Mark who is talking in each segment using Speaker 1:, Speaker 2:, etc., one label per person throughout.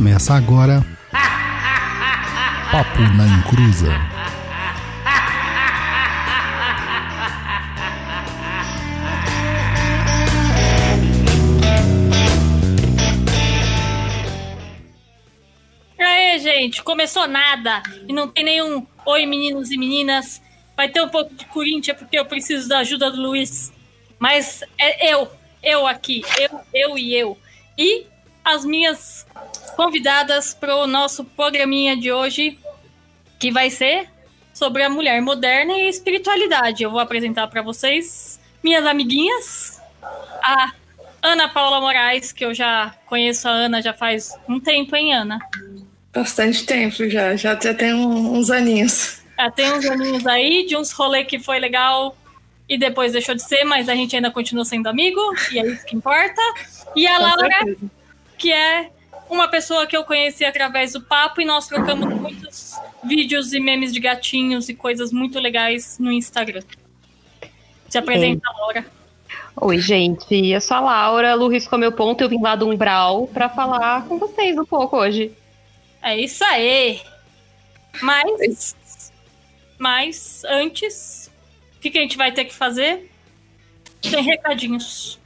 Speaker 1: Começa agora. Papo na Encruza.
Speaker 2: Aê, gente, começou nada e não tem nenhum oi, meninos e meninas. Vai ter um pouco de Corinthians porque eu preciso da ajuda do Luiz. Mas é eu, eu aqui, eu, eu e eu. E as minhas convidadas para o nosso programinha de hoje, que vai ser sobre a mulher moderna e espiritualidade. Eu vou apresentar para vocês minhas amiguinhas, a Ana Paula Moraes, que eu já conheço a Ana já faz um tempo, hein, Ana?
Speaker 3: Bastante tempo já, já, já tem uns aninhos.
Speaker 2: Já tem uns aninhos aí, de uns rolê que foi legal e depois deixou de ser, mas a gente ainda continua sendo amigo, e é isso que importa. E a
Speaker 3: Com
Speaker 2: Laura,
Speaker 3: certeza.
Speaker 2: Que é uma pessoa que eu conheci através do papo, e nós trocamos muitos vídeos e memes de gatinhos e coisas muito legais no Instagram. Se apresenta, Laura.
Speaker 4: Oi, gente, eu sou a Laura, Lu riscou meu ponto, eu vim lá do Umbral pra falar com vocês um pouco hoje.
Speaker 2: É isso aí. Mas, mas antes, o que, que a gente vai ter que fazer? Tem recadinhos.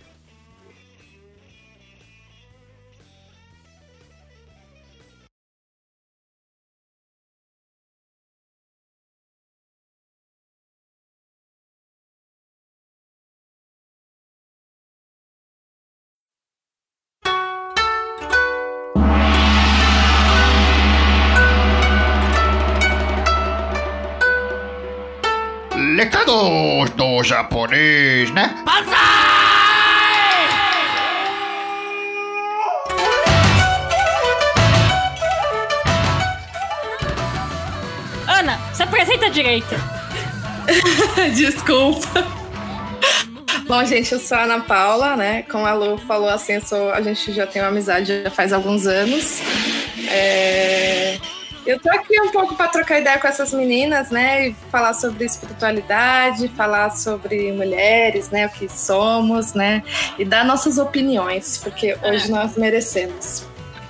Speaker 5: Recados do japonês, né?
Speaker 2: Ana, se apresenta direito.
Speaker 3: Desculpa. Bom, gente, eu sou a Ana Paula, né? Como a Lu falou, assim, sou, a gente já tem uma amizade já faz alguns anos. É, Eu tô aqui um pouco para trocar ideia com essas meninas, né? E falar sobre espiritualidade, falar sobre mulheres, né? O que somos, né? E dar nossas opiniões, porque hoje nós merecemos.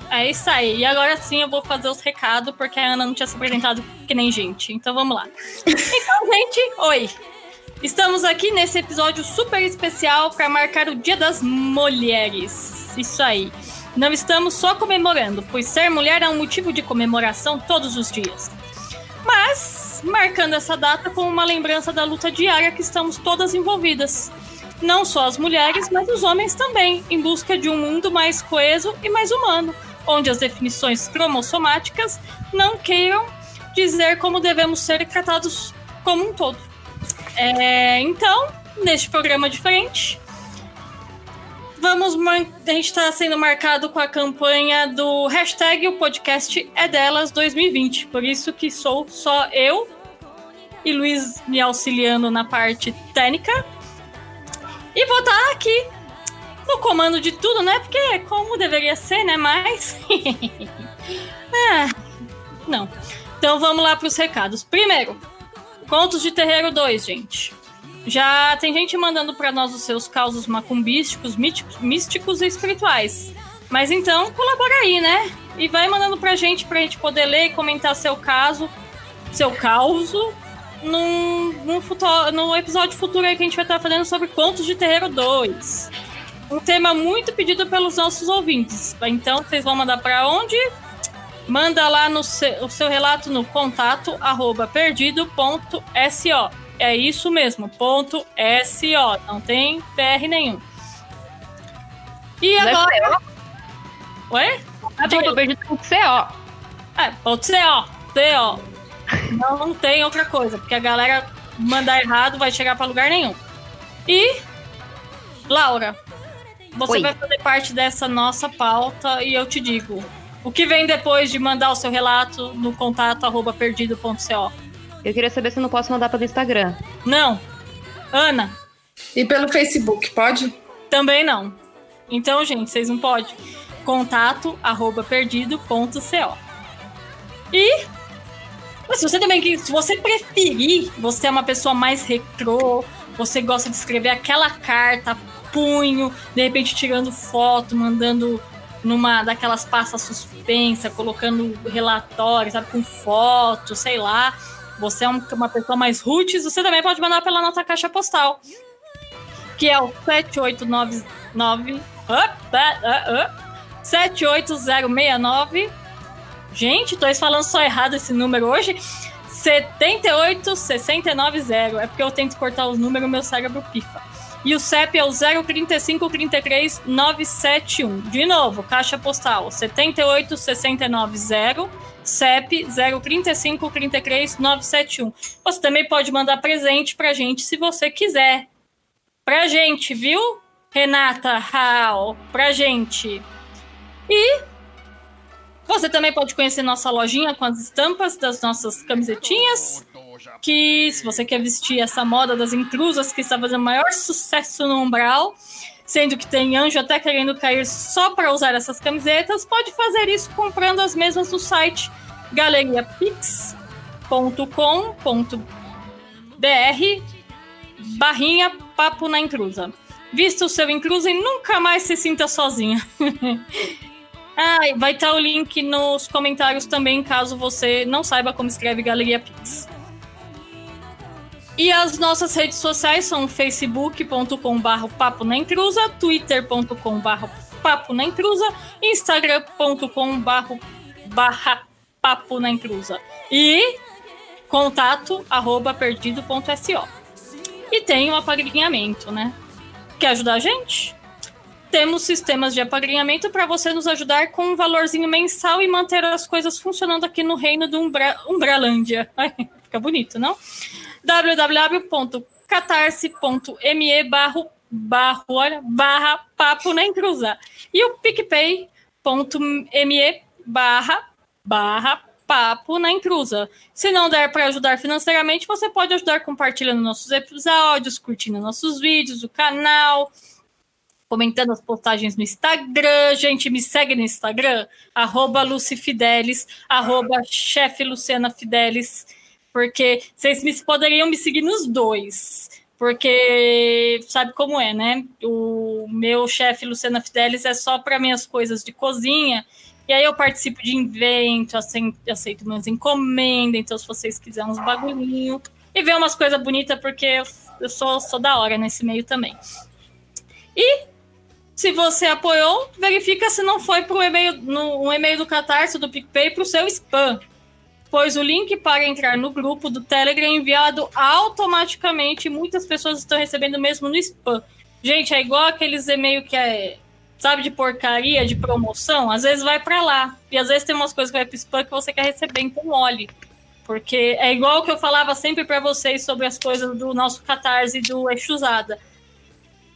Speaker 2: É isso aí. E agora sim eu vou fazer os recados, porque a Ana não tinha se apresentado que nem gente. Então vamos lá. Então, gente, oi. Estamos aqui nesse episódio super especial para marcar o Dia das Mulheres. Isso aí. Não estamos só comemorando, pois ser mulher é um motivo de comemoração todos os dias. Mas marcando essa data com uma lembrança da luta diária que estamos todas envolvidas. Não só as mulheres, mas os homens também, em busca de um mundo mais coeso e mais humano, onde as definições cromossomáticas não queiram dizer como devemos ser tratados como um todo. É, então, neste programa diferente, vamos a gente está sendo marcado com a campanha do hashtag o podcast é delas 2020. Por isso que sou só eu e Luiz me auxiliando na parte técnica. E vou estar aqui no comando de tudo, né? Porque é como deveria ser, né? Mas. é, não. Então vamos lá para os recados. Primeiro, Contos de Terreiro 2, gente. Já tem gente mandando para nós os seus causos macumbísticos, míticos, místicos e espirituais. Mas então, colabora aí, né? E vai mandando pra gente, pra gente poder ler e comentar seu caso, seu causo, num, num, no episódio futuro aí que a gente vai estar fazendo sobre Contos de Terreiro 2. Um tema muito pedido pelos nossos ouvintes. Então, vocês vão mandar pra onde? Manda lá no seu, o seu relato no contato arroba perdido.so. É isso mesmo, ponto SO. Não tem PR nenhum. E
Speaker 4: é
Speaker 2: agora. Ué?
Speaker 4: Ah,
Speaker 2: Diga-
Speaker 4: tô perdido com CO.
Speaker 2: é, ponto CO. CO. Não, não tem outra coisa, porque a galera mandar errado vai chegar pra lugar nenhum. E, Laura, você
Speaker 4: Oi.
Speaker 2: vai fazer parte dessa nossa pauta e eu te digo. O que vem depois de mandar o seu relato no contato arroba perdido.co?
Speaker 4: Eu queria saber se eu não posso mandar pelo Instagram.
Speaker 2: Não. Ana,
Speaker 3: E pelo Facebook, pode?
Speaker 2: também não. Então, gente, vocês não podem. Contato arroba perdido.co. E mas se você também se você preferir, você é uma pessoa mais retrô, você gosta de escrever aquela carta, punho, de repente tirando foto, mandando numa daquelas pastas suspensa, colocando relatórios, sabe, com fotos, sei lá. Você é um- uma pessoa mais roots, você também pode mandar pela nossa caixa postal. Que é o 7899 Opa, ah, ah, 78069. Gente, tô falando só errado esse número hoje. 78690. É porque eu tento cortar os números, meu cérebro pifa. E o CEP é o 03533 971. De novo, caixa postal 78690, CEP 03533 971. Você também pode mandar presente pra gente se você quiser. Pra gente, viu? Renata Raul, pra gente. E você também pode conhecer nossa lojinha com as estampas das nossas camisetinhas. Que se você quer vestir essa moda das intrusas que está fazendo maior sucesso no Umbral, sendo que tem anjo até querendo cair só para usar essas camisetas, pode fazer isso comprando as mesmas no site galeriapix.com.br barrinha papo na intrusa. Vista o seu intruso e nunca mais se sinta sozinha. ah, vai estar o link nos comentários também, caso você não saiba como escreve Galeria Pix. E as nossas redes sociais são facebook.com.br papo na intrusa, twitter.com.br papo na intrusa, instagram.com.br papo na intrusa e contato arroba perdido.so. E tem o apadrinhamento, né? Quer ajudar a gente? Temos sistemas de apadrinhamento para você nos ajudar com um valorzinho mensal e manter as coisas funcionando aqui no reino do Umbra Umbralândia. Fica bonito, não? www.catarse.me barra, barra, olha, barra papo na intrusa. E o picpay.me barra, barra papo na intrusa. Se não der para ajudar financeiramente, você pode ajudar compartilhando nossos episódios, curtindo nossos vídeos, o canal, comentando as postagens no Instagram. Gente, me segue no Instagram, arroba Lucifidelis, arroba chefe Luciana Fidelis, porque vocês me, poderiam me seguir nos dois. Porque sabe como é, né? O meu chefe Luciana Fidelis é só para minhas coisas de cozinha. E aí eu participo de evento, aceito, umas encomendas, então se vocês quiserem uns bagulhinhos. E ver umas coisas bonitas, porque eu, eu sou, sou da hora nesse meio também. E se você apoiou, verifica se não foi pro e-mail, no um e-mail do Catarse do PicPay para o seu spam. Pois o link para entrar no grupo do Telegram é enviado automaticamente. Muitas pessoas estão recebendo mesmo no spam. Gente, é igual aqueles e-mails que é sabe, de porcaria, de promoção, às vezes vai para lá. E às vezes tem umas coisas que vai pro spam que você quer receber, então olhe. Porque é igual que eu falava sempre para vocês sobre as coisas do nosso Catarse do Exusada.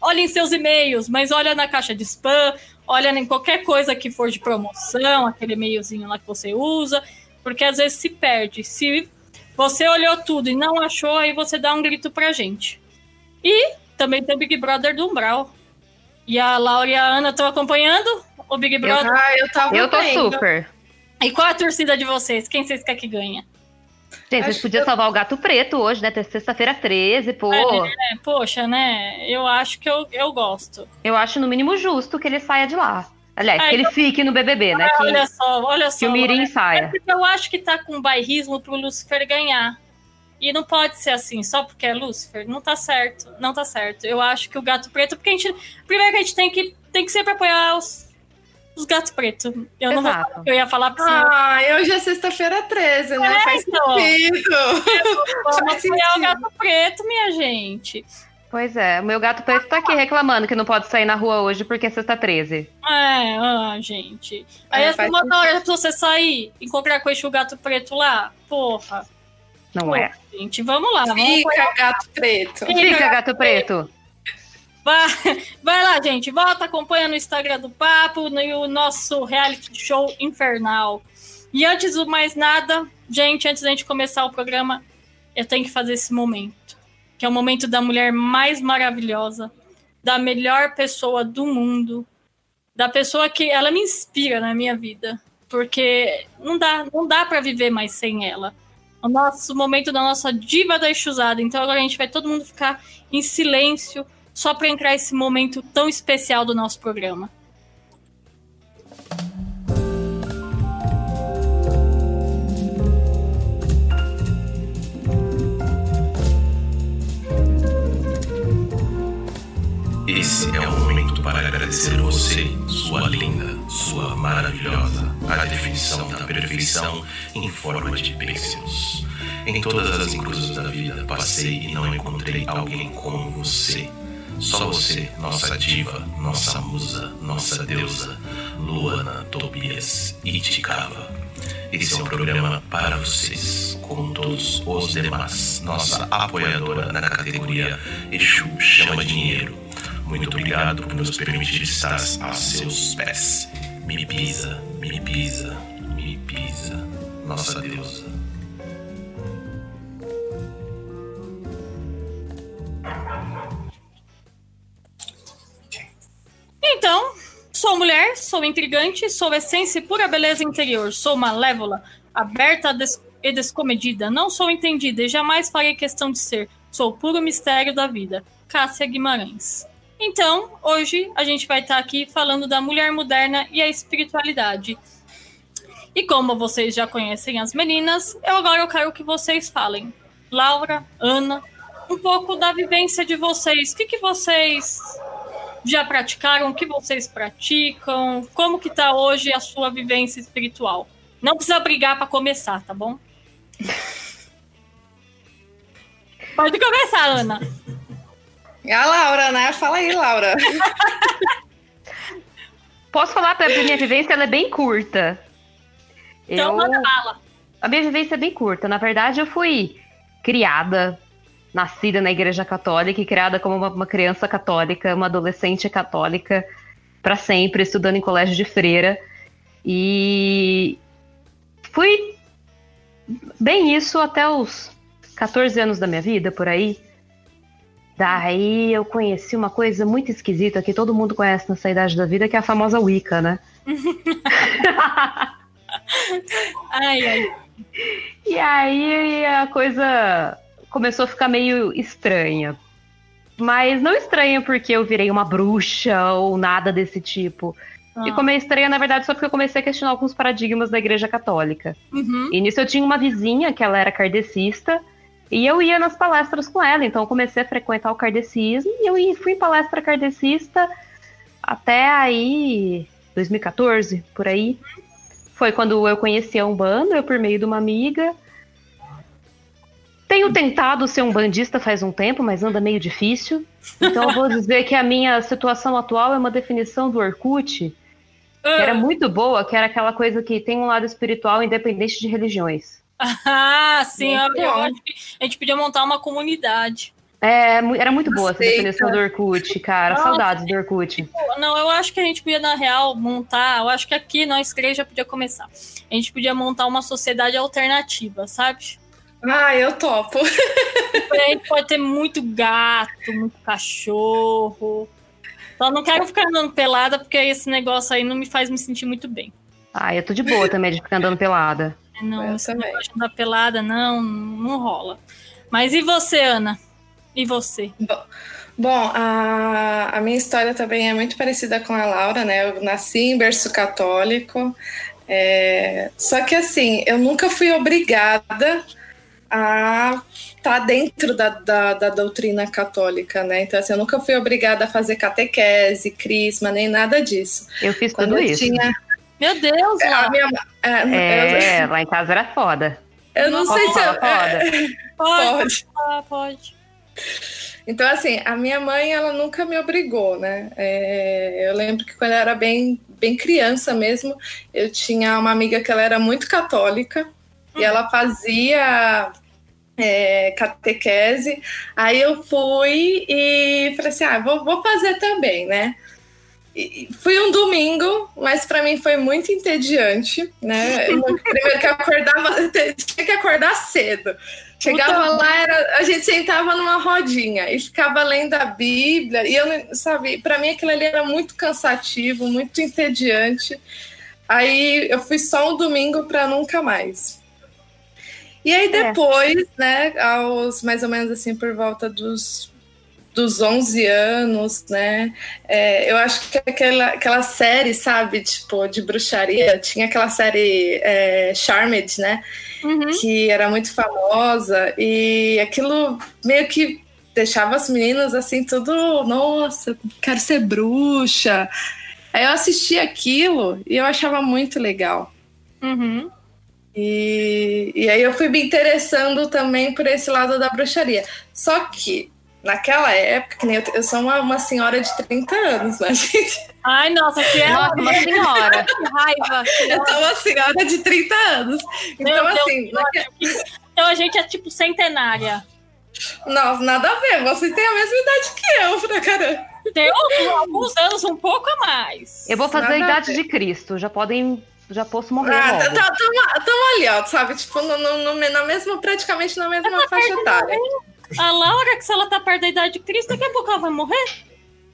Speaker 2: Olhem seus e-mails, mas olha na caixa de spam, olha em qualquer coisa que for de promoção, aquele e-mailzinho lá que você usa, porque às vezes se perde. Se você olhou tudo e não achou, aí você dá um grito pra gente. E também tem o Big Brother do Umbral. E a Laura e a Ana estão acompanhando o Big Brother?
Speaker 3: Ah, eu tava
Speaker 4: Eu tô
Speaker 3: vendo.
Speaker 4: super.
Speaker 2: E qual a torcida de vocês? Quem vocês querem que ganha?
Speaker 4: Gente, vocês podiam
Speaker 3: que-
Speaker 4: salvar o gato preto hoje, né? Ter Sexta-feira 13, pô.
Speaker 2: É, poxa, né? Eu acho que eu, eu gosto.
Speaker 4: Eu acho no mínimo justo que ele saia de lá. Aliás,
Speaker 2: É,
Speaker 4: que ele fique no BBB, né? Que,
Speaker 2: Olha só, olha só.
Speaker 4: que o Mirim
Speaker 2: É
Speaker 4: saia.
Speaker 2: porque eu acho que tá com bairrismo pro Lucifer ganhar. E não pode ser assim, só porque é Lucifer. Não tá certo. Não tá certo. Eu acho que o gato preto, porque a gente. Primeiro que a gente tem que, tem que sempre apoiar os, os gatos pretos. Eu não vou
Speaker 4: Exato.
Speaker 2: falar eu ia falar pra você.
Speaker 3: Ah, hoje é sexta-feira 13, né?
Speaker 2: É,
Speaker 3: Faz
Speaker 2: então.
Speaker 3: sentido.
Speaker 2: Vamos
Speaker 3: faz
Speaker 2: apoiar o gato preto, minha gente.
Speaker 4: Pois é, o meu gato preto tá aqui reclamando que não pode sair na rua hoje porque é sexta 13.
Speaker 2: É, ah, gente. Aí
Speaker 3: É,
Speaker 2: essa uma hora pra você sair, encontrar com esse gato preto lá. Porra.
Speaker 4: Não
Speaker 2: Pô,
Speaker 4: é?
Speaker 2: Gente, vamos lá. Vamos
Speaker 3: Fica, gato preto.
Speaker 4: Fica, gato preto.
Speaker 2: Vai, vai lá, gente. Volta, acompanha no Instagram do Papo no e o nosso reality show infernal. E antes do mais nada, gente, antes da gente começar o programa, eu tenho que fazer esse momento. Que é o momento da mulher mais maravilhosa, da melhor pessoa do mundo, da pessoa que ela me inspira na minha vida. Porque não dá, não dá para viver mais sem ela. O nosso momento da nossa diva da Exusada. Então agora a gente vai todo mundo ficar em silêncio só para entrar esse momento tão especial do nosso programa.
Speaker 6: Esse é o momento para agradecer você, sua linda, sua maravilhosa, a definição da perfeição em forma de pixels. Em todas as encruzas da vida passei e não encontrei alguém como você. Só você, nossa diva, nossa musa, nossa deusa, Luana Tobias Itikava. Esse é um programa para vocês, como todos os demais. Nossa apoiadora na categoria Exu Chama Dinheiro. Muito obrigado por nos permitir estar a seus pés. Me pisa, me pisa, me pisa, nossa deusa.
Speaker 2: Então, sou mulher, sou intrigante, sou essência e pura beleza interior, sou malévola, aberta des e descomedida, não sou entendida e jamais farei questão de ser, sou puro mistério da vida. Cássia Guimarães. Então, hoje a gente vai estar aqui falando da mulher moderna e a espiritualidade. E como vocês já conhecem as meninas, eu agora eu quero que vocês falem. Laura, Ana, um pouco da vivência de vocês. O que, que vocês já praticaram? O que vocês praticam? Como que tá hoje a sua vivência espiritual? Não precisa brigar para começar, tá bom? Pode começar, Ana.
Speaker 3: E a Laura, né? Fala aí, Laura.
Speaker 4: Posso falar pra minha vivência? Ela é bem curta.
Speaker 2: Então,
Speaker 4: eu...
Speaker 2: manda bala.
Speaker 4: A minha vivência é bem curta. Na verdade, eu fui criada, nascida na Igreja Católica e criada como uma, uma criança católica, uma adolescente católica, para sempre, estudando em colégio de freira. E fui bem isso até os 14 anos da minha vida, por aí. Daí eu conheci uma coisa muito esquisita que todo mundo conhece nessa idade da vida, que é a famosa Wicca, né?
Speaker 2: Ai, ai.
Speaker 4: E aí a coisa começou a ficar meio estranha. Mas não estranha porque eu virei uma bruxa ou nada desse tipo.
Speaker 2: Ah.
Speaker 4: Ficou meio estranha, na verdade, só porque eu comecei a questionar alguns paradigmas da igreja católica.
Speaker 2: Uhum.
Speaker 4: E nisso eu tinha uma vizinha que ela era kardecista. E eu ia nas palestras com ela, então eu comecei a frequentar o kardecismo e eu fui em palestra kardecista até aí 2014, por aí. Foi quando eu conheci a Umbanda, eu por meio de uma amiga. Tenho tentado ser um bandista faz um tempo, mas anda meio difícil. Então eu vou dizer que a minha situação atual é uma definição do Orkut, que era muito boa, que era aquela coisa que tem um lado espiritual independente de religiões.
Speaker 2: Ah, sim, eu, eu acho que a gente podia montar uma comunidade.
Speaker 4: É, era muito boa essa definição do Orkut, cara.
Speaker 2: Nossa.
Speaker 4: Saudades do Orkut.
Speaker 2: Pô, Não, eu acho que a gente podia, na real, montar. Eu acho que aqui nós três já podia começar. A gente podia montar uma sociedade alternativa, sabe?
Speaker 3: Ah, eu topo.
Speaker 2: A gente pode ter muito gato, muito cachorro. Só não quero ficar andando pelada, porque esse negócio aí não me faz me sentir muito bem.
Speaker 4: Ah, eu tô de boa também de ficar andando pelada.
Speaker 2: Não,
Speaker 3: também.
Speaker 2: negócio andar pelada, não, não rola. Mas e você, Ana? E você?
Speaker 3: Bom, a, a minha história também é muito parecida com a Laura, né? Eu nasci em berço católico. é, Só que assim, eu nunca fui obrigada a estar dentro da, da, da doutrina católica, né? Então, assim, eu nunca fui obrigada a fazer catequese, crisma, nem nada disso.
Speaker 4: Eu fiz
Speaker 3: Quando
Speaker 4: tudo
Speaker 3: eu
Speaker 4: isso.
Speaker 3: tinha.
Speaker 2: Meu Deus,
Speaker 3: A
Speaker 2: Lá.
Speaker 3: minha, é,
Speaker 4: É, lá em casa era foda.
Speaker 3: eu, não
Speaker 4: Posso
Speaker 3: sei se eu,
Speaker 4: foda?
Speaker 2: Pode,
Speaker 3: pode.
Speaker 2: falar, pode.
Speaker 3: Então, assim, a minha mãe, ela nunca me obrigou, né? É, eu lembro que quando eu era bem, bem criança mesmo, eu tinha uma amiga que ela era muito católica e ela fazia é, catequese. Aí eu fui e falei assim: ah, vou, vou fazer também, né? E fui um domingo, mas para mim foi muito entediante, né? Primeiro que eu acordava, tinha que acordar cedo. Chegava lá, era, a gente sentava numa rodinha e ficava lendo a Bíblia. E eu, não- sabe, para mim aquilo ali era muito cansativo, muito entediante. Aí eu fui só um domingo para nunca mais. E aí depois, né, aos mais ou menos assim por volta dos dos 11 anos, né? É, eu acho que aquela, aquela série, sabe, tipo, de bruxaria, tinha aquela série é, Charmed, né?
Speaker 2: Uhum.
Speaker 3: que era muito famosa e aquilo meio que deixava as meninas assim, tudo, nossa, quero ser bruxa. Aí eu assistia aquilo e eu achava muito legal.
Speaker 2: Uhum.
Speaker 3: E, e aí eu fui me interessando também por esse lado da bruxaria. Só que naquela época, que nem eu, eu sou uma, uma senhora de 30 anos, né, gente?
Speaker 2: Ai, nossa, que é
Speaker 4: Nossa, uma senhora.
Speaker 2: que raiva.
Speaker 3: Eu sou uma senhora de 30 anos.
Speaker 2: Meu
Speaker 3: Então,
Speaker 2: Deus,
Speaker 3: assim,
Speaker 2: que ódio. Então a gente é tipo centenária.
Speaker 3: Não, nada a ver. Vocês têm a mesma idade que eu, pra caramba.
Speaker 2: Tem alguns, anos um pouco a mais.
Speaker 4: Eu vou fazer a
Speaker 3: Nada a
Speaker 4: idade
Speaker 3: ver.
Speaker 4: de Cristo. Já podem. Já posso morrer
Speaker 3: Ah,
Speaker 4: logo.
Speaker 3: tá, tamo ali, ó, sabe? Tipo, no, no- no- na mesma, praticamente na mesma faixa etária.
Speaker 2: A Laura, que se ela tá perto da idade de Cristo, daqui a pouco ela vai morrer.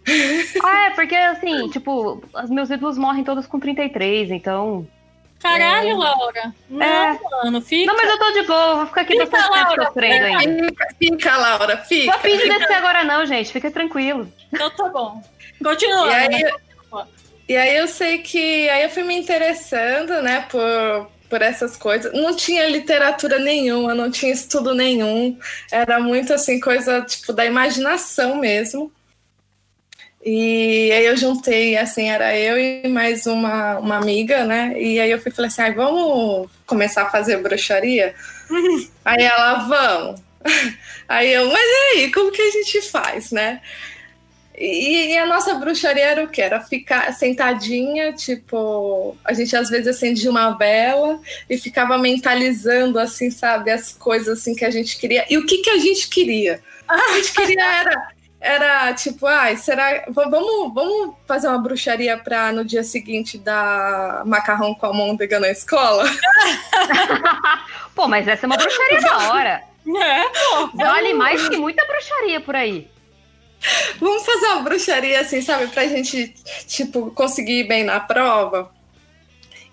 Speaker 4: Ah, é, porque assim, tipo, os meus ídolos morrem todos com 33, então.
Speaker 2: Caralho, Laura. Não,
Speaker 4: É.
Speaker 2: mano, fica.
Speaker 4: Não, mas eu tô de boa, vou ficar aqui
Speaker 2: Fica,
Speaker 4: bastante tempo
Speaker 2: Laura,
Speaker 4: sofrendo ainda.
Speaker 3: Fica, fica, Laura, fica.
Speaker 4: Vou fingir descer agora, não, gente. Fica tranquilo.
Speaker 2: Então tá bom. Continua.
Speaker 3: E aí, e aí eu sei que aí eu fui me interessando, né, por, por essas coisas. Não tinha literatura nenhuma, não tinha estudo nenhum. Era muito assim, coisa tipo da imaginação mesmo. E aí eu juntei, assim, era eu e mais uma, uma amiga, né? E aí eu fui falei assim, ai, vamos começar a fazer bruxaria? aí ela, vamos. Aí eu, mas e aí, como que a gente faz, né? E, e a nossa bruxaria era o quê? Era ficar sentadinha, tipo, a gente às vezes acendia uma vela e ficava mentalizando, assim, sabe, as coisas assim que a gente queria. E o que, que a gente queria? A gente queria era, era tipo, ai, será. v- Vamos, vamos fazer uma bruxaria para no dia seguinte dar macarrão com almôndega na escola?
Speaker 4: Pô, mas essa é uma bruxaria da hora.
Speaker 2: É, pô.
Speaker 4: Vale mais que muita bruxaria por aí.
Speaker 3: Vamos fazer uma bruxaria assim, sabe, pra gente, tipo, conseguir ir bem na prova.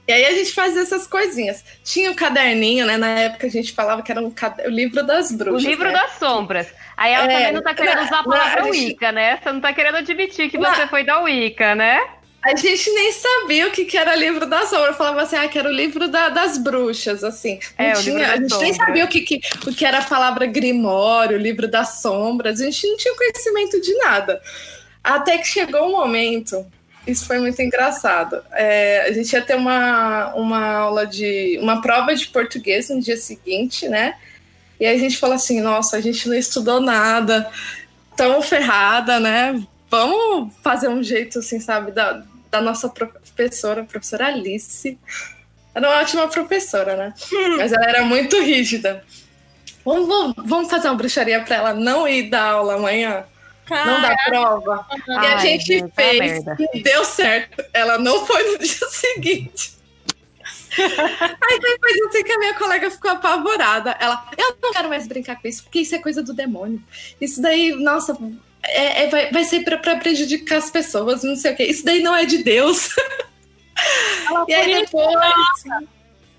Speaker 3: E aí a gente fazia essas coisinhas. Tinha o caderninho, né? Na época a gente falava que era um cade- o livro das
Speaker 4: O
Speaker 3: bruxas.
Speaker 4: livro
Speaker 3: né?
Speaker 4: das sombras. Aí ela
Speaker 3: É,
Speaker 4: também não tá querendo usar a palavra
Speaker 3: não, a gente-
Speaker 4: Wicca, né? Você não tá querendo admitir que
Speaker 3: Não.
Speaker 4: você foi da Wicca, né?
Speaker 3: A gente nem sabia o que, que era livro das sombras. Eu falava assim, ah, que era o livro da- das bruxas, assim. Não
Speaker 4: É,
Speaker 3: tinha, a gente nem
Speaker 4: sombras.
Speaker 3: sabia o que, que, o que era a palavra grimório, livro das sombras. A gente não tinha conhecimento de nada. Até que chegou um momento, isso foi muito engraçado. É, a gente ia ter uma, uma aula de. uma prova de português no dia seguinte, né? E a gente falou assim, nossa, a gente não estudou nada, tão ferrada, né? Vamos fazer um jeito, assim, sabe, da, da nossa professora, a professora Alice. Era uma ótima professora, né? Mas ela era muito rígida. Vamos, vamos, fazer uma bruxaria para ela não ir dar aula amanhã? Não dar prova? E a
Speaker 4: Ai,
Speaker 3: gente
Speaker 4: é
Speaker 3: fez, e deu certo. Ela não foi no dia seguinte. Aí depois eu sei que a minha colega ficou apavorada. Ela, eu não quero mais brincar com isso, porque isso é coisa do demônio. Isso daí, nossa, é, é- vai, vai ser pra, pra prejudicar as pessoas, não sei o quê. Isso daí não é de Deus. e aí depois.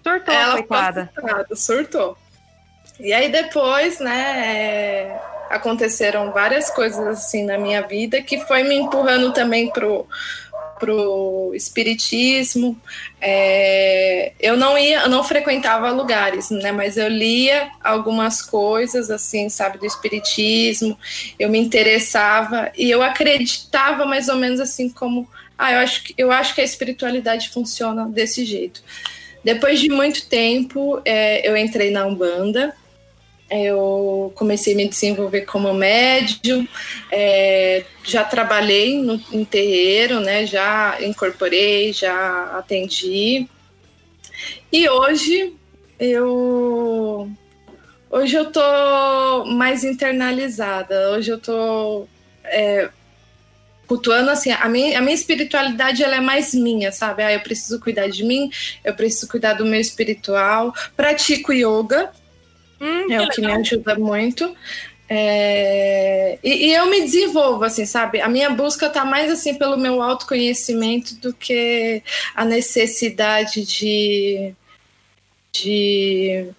Speaker 4: Surtou,
Speaker 3: Ela
Speaker 4: coitada.
Speaker 3: surtou. E aí depois, né, é, aconteceram várias coisas assim na minha vida que foi me empurrando também pro, pro espiritismo. É, eu não ia, eu não frequentava lugares, né, mas eu lia algumas coisas assim, sabe, do espiritismo. Eu me interessava e eu acreditava mais ou menos assim como, ah, eu acho que eu acho que a espiritualidade funciona desse jeito. Depois de muito tempo, é, eu entrei na Umbanda. Eu comecei a me desenvolver como médium, é, já trabalhei no, em terreiro, né? Já incorporei, já atendi. E hoje eu hoje eu tô mais internalizada. Hoje eu tô é, cultuando assim, a minha, a minha espiritualidade ela é mais minha, sabe? Ah, eu preciso cuidar de mim, eu preciso cuidar do meu espiritual. Pratico yoga,
Speaker 2: Hum,
Speaker 3: é o que me ajuda muito. É, e, e eu me desenvolvo, assim, sabe? A minha busca tá mais assim pelo meu autoconhecimento do que a necessidade de. de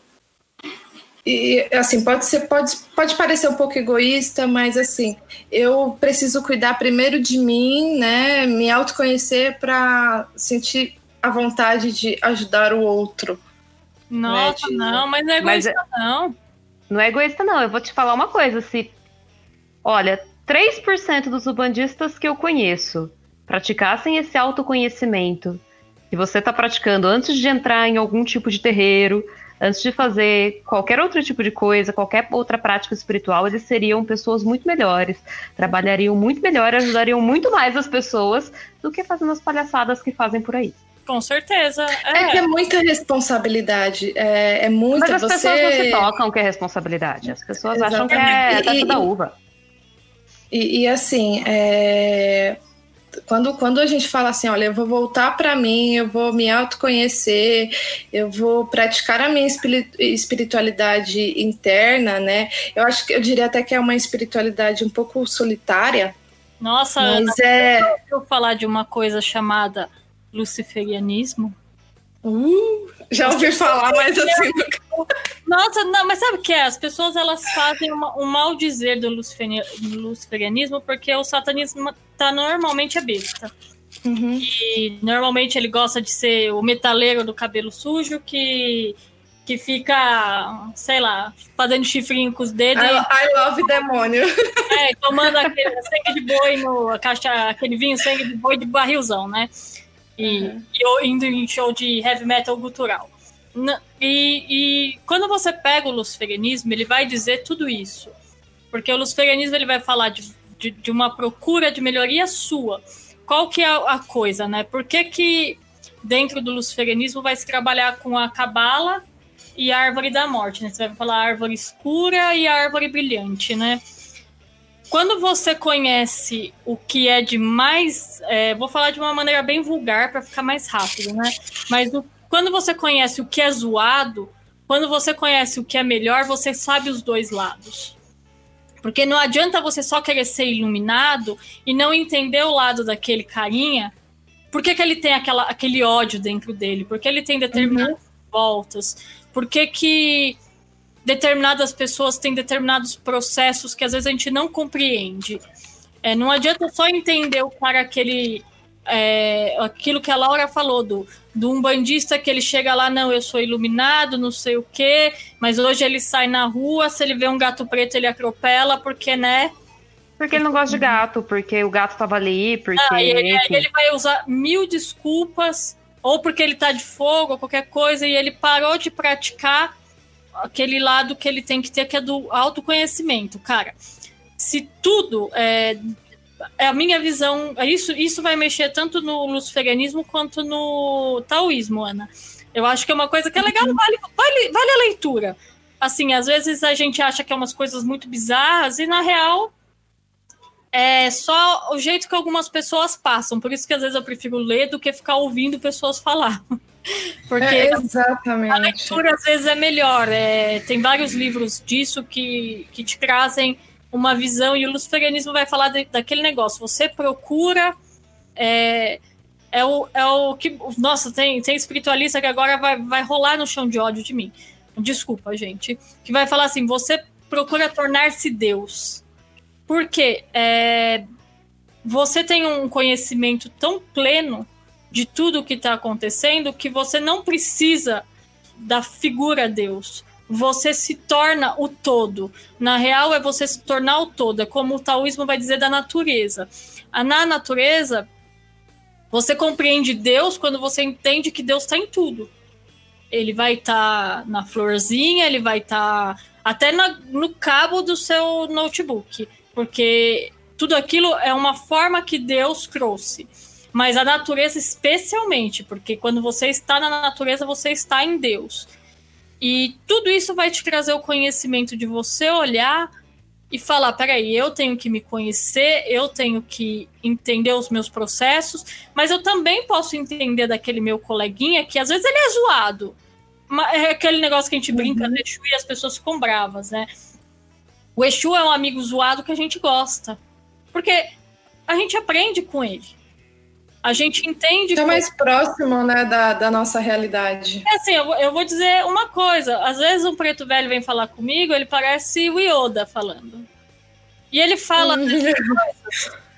Speaker 3: e assim, pode ser, pode, pode parecer um pouco egoísta, mas assim, eu preciso cuidar primeiro de mim, né? Me autoconhecer para sentir a vontade de ajudar o outro.
Speaker 2: Nossa,
Speaker 3: Né,
Speaker 2: não, mas não é
Speaker 4: Mas
Speaker 2: egoísta, não.
Speaker 4: Não é egoísta, não. Eu vou te falar uma coisa. Se Olha, 3% dos ubandistas que eu conheço praticassem esse autoconhecimento que você está praticando antes de entrar em algum tipo de terreiro, antes de fazer qualquer outro tipo de coisa, qualquer outra prática espiritual, eles seriam pessoas muito melhores, trabalhariam muito melhor, ajudariam muito mais as pessoas do que fazendo as palhaçadas que fazem por aí.
Speaker 2: Com certeza.
Speaker 3: É, é que é muita responsabilidade. É, é muita.
Speaker 4: Mas as
Speaker 3: você...
Speaker 4: pessoas não se tocam que é responsabilidade. As pessoas Exatamente. acham que é testa da uva.
Speaker 3: E, e assim, é quando, quando a gente fala assim, olha, eu vou voltar para mim, eu vou me autoconhecer, eu vou praticar a minha espiritualidade interna, né? Eu acho que eu diria até que é uma espiritualidade um pouco solitária.
Speaker 2: Nossa, mas Ana, é... eu falar de uma coisa chamada luciferianismo.
Speaker 3: Uh, já ouvi falar, mas assim.
Speaker 2: Nossa, não, mas sabe o que é? As pessoas elas fazem uma, um mal dizer do luciferianismo porque o satanismo tá normalmente é besta. Uhum. E normalmente ele gosta de ser o metaleiro do cabelo sujo que, que fica, sei lá, fazendo chifrinho com os dedos. I,
Speaker 3: I love demônio.
Speaker 2: É, tomando aquele sangue de boi no a caixa, aquele vinho sangue de boi de barrilzão, né? E, uhum. e indo em show de heavy metal cultural. E, e quando você pega o luciferianismo, ele vai dizer tudo isso. Porque o luciferianismo ele vai falar de, de, de uma procura de melhoria sua. Qual que é a, coisa, né? Por que, que dentro do luciferianismo vai se trabalhar com a cabala e a árvore da morte, né? Você vai falar a árvore escura e a árvore brilhante, né? Quando você conhece o que é de mais. É, vou falar de uma maneira bem vulgar para ficar mais rápido, né? Mas o quando você conhece o que é zoado, quando você conhece o que é melhor, você sabe os dois lados. Porque não adianta você só querer ser iluminado e não entender o lado daquele carinha. Por que, que ele tem aquela, aquele ódio dentro dele? Por que ele tem determinadas uhum. voltas? Por que, que determinadas pessoas têm determinados processos que às vezes a gente não compreende? É, não adianta só entender o cara aquele é, aquilo que a Laura falou do, do um bandista que ele chega lá, não, eu sou iluminado, não sei o quê, mas hoje ele sai na rua, se ele vê um gato preto, ele atropela, porque, né?
Speaker 4: Porque ele não gosta de gato, porque o gato tava ali, porque. Ah,
Speaker 2: ele, ele vai usar mil desculpas, ou porque ele tá de fogo, ou qualquer coisa, e ele parou de praticar aquele lado que ele tem que ter, que é do autoconhecimento, cara. Se tudo é, é a minha visão. É isso, isso vai mexer tanto no luciferianismo quanto no taoísmo, Ana. Eu acho que é uma coisa que é legal, uhum. vale, vale, vale a leitura. Assim, às vezes a gente acha que é umas coisas muito bizarras e, na real, é só o jeito que algumas pessoas passam. Por isso que às vezes eu prefiro ler do que ficar ouvindo pessoas falar. Porque é,
Speaker 3: exatamente. a
Speaker 2: leitura às vezes é melhor. É, tem vários livros disso que, que te trazem uma visão, e o luciferianismo vai falar de, daquele negócio. Você procura. É, é, o, é o que. Nossa, tem, tem espiritualista que agora vai, vai rolar no chão de ódio de mim. Desculpa, gente. Que vai falar assim: você procura tornar-se Deus. Porque é, você tem um conhecimento tão pleno de tudo o que está acontecendo que você não precisa da figura Deus você se torna o todo. Na real, é você se tornar o todo. É como o taoísmo vai dizer da natureza. Na natureza, você compreende Deus quando você entende que Deus está em tudo. Ele vai estar tá na florzinha, ele vai estar tá até na, no cabo do seu notebook, porque tudo aquilo é uma forma que Deus trouxe. Mas a natureza, especialmente, porque quando você está na natureza, você está em Deus. E tudo isso vai te trazer o conhecimento de você olhar e falar: peraí, eu tenho que me conhecer, eu tenho que entender os meus processos, mas eu também posso entender daquele meu coleguinha que às vezes ele é zoado. É aquele negócio que a gente brinca uhum. Exu e as pessoas ficam bravas, né? O Exu é um amigo zoado que a gente gosta. Porque a gente aprende com ele a gente entende.
Speaker 3: É mais próximo, né, da, da nossa realidade.
Speaker 2: É assim, eu, eu, vou dizer uma coisa. Às vezes um preto velho vem falar comigo, ele parece o Yoda falando. E ele fala hum.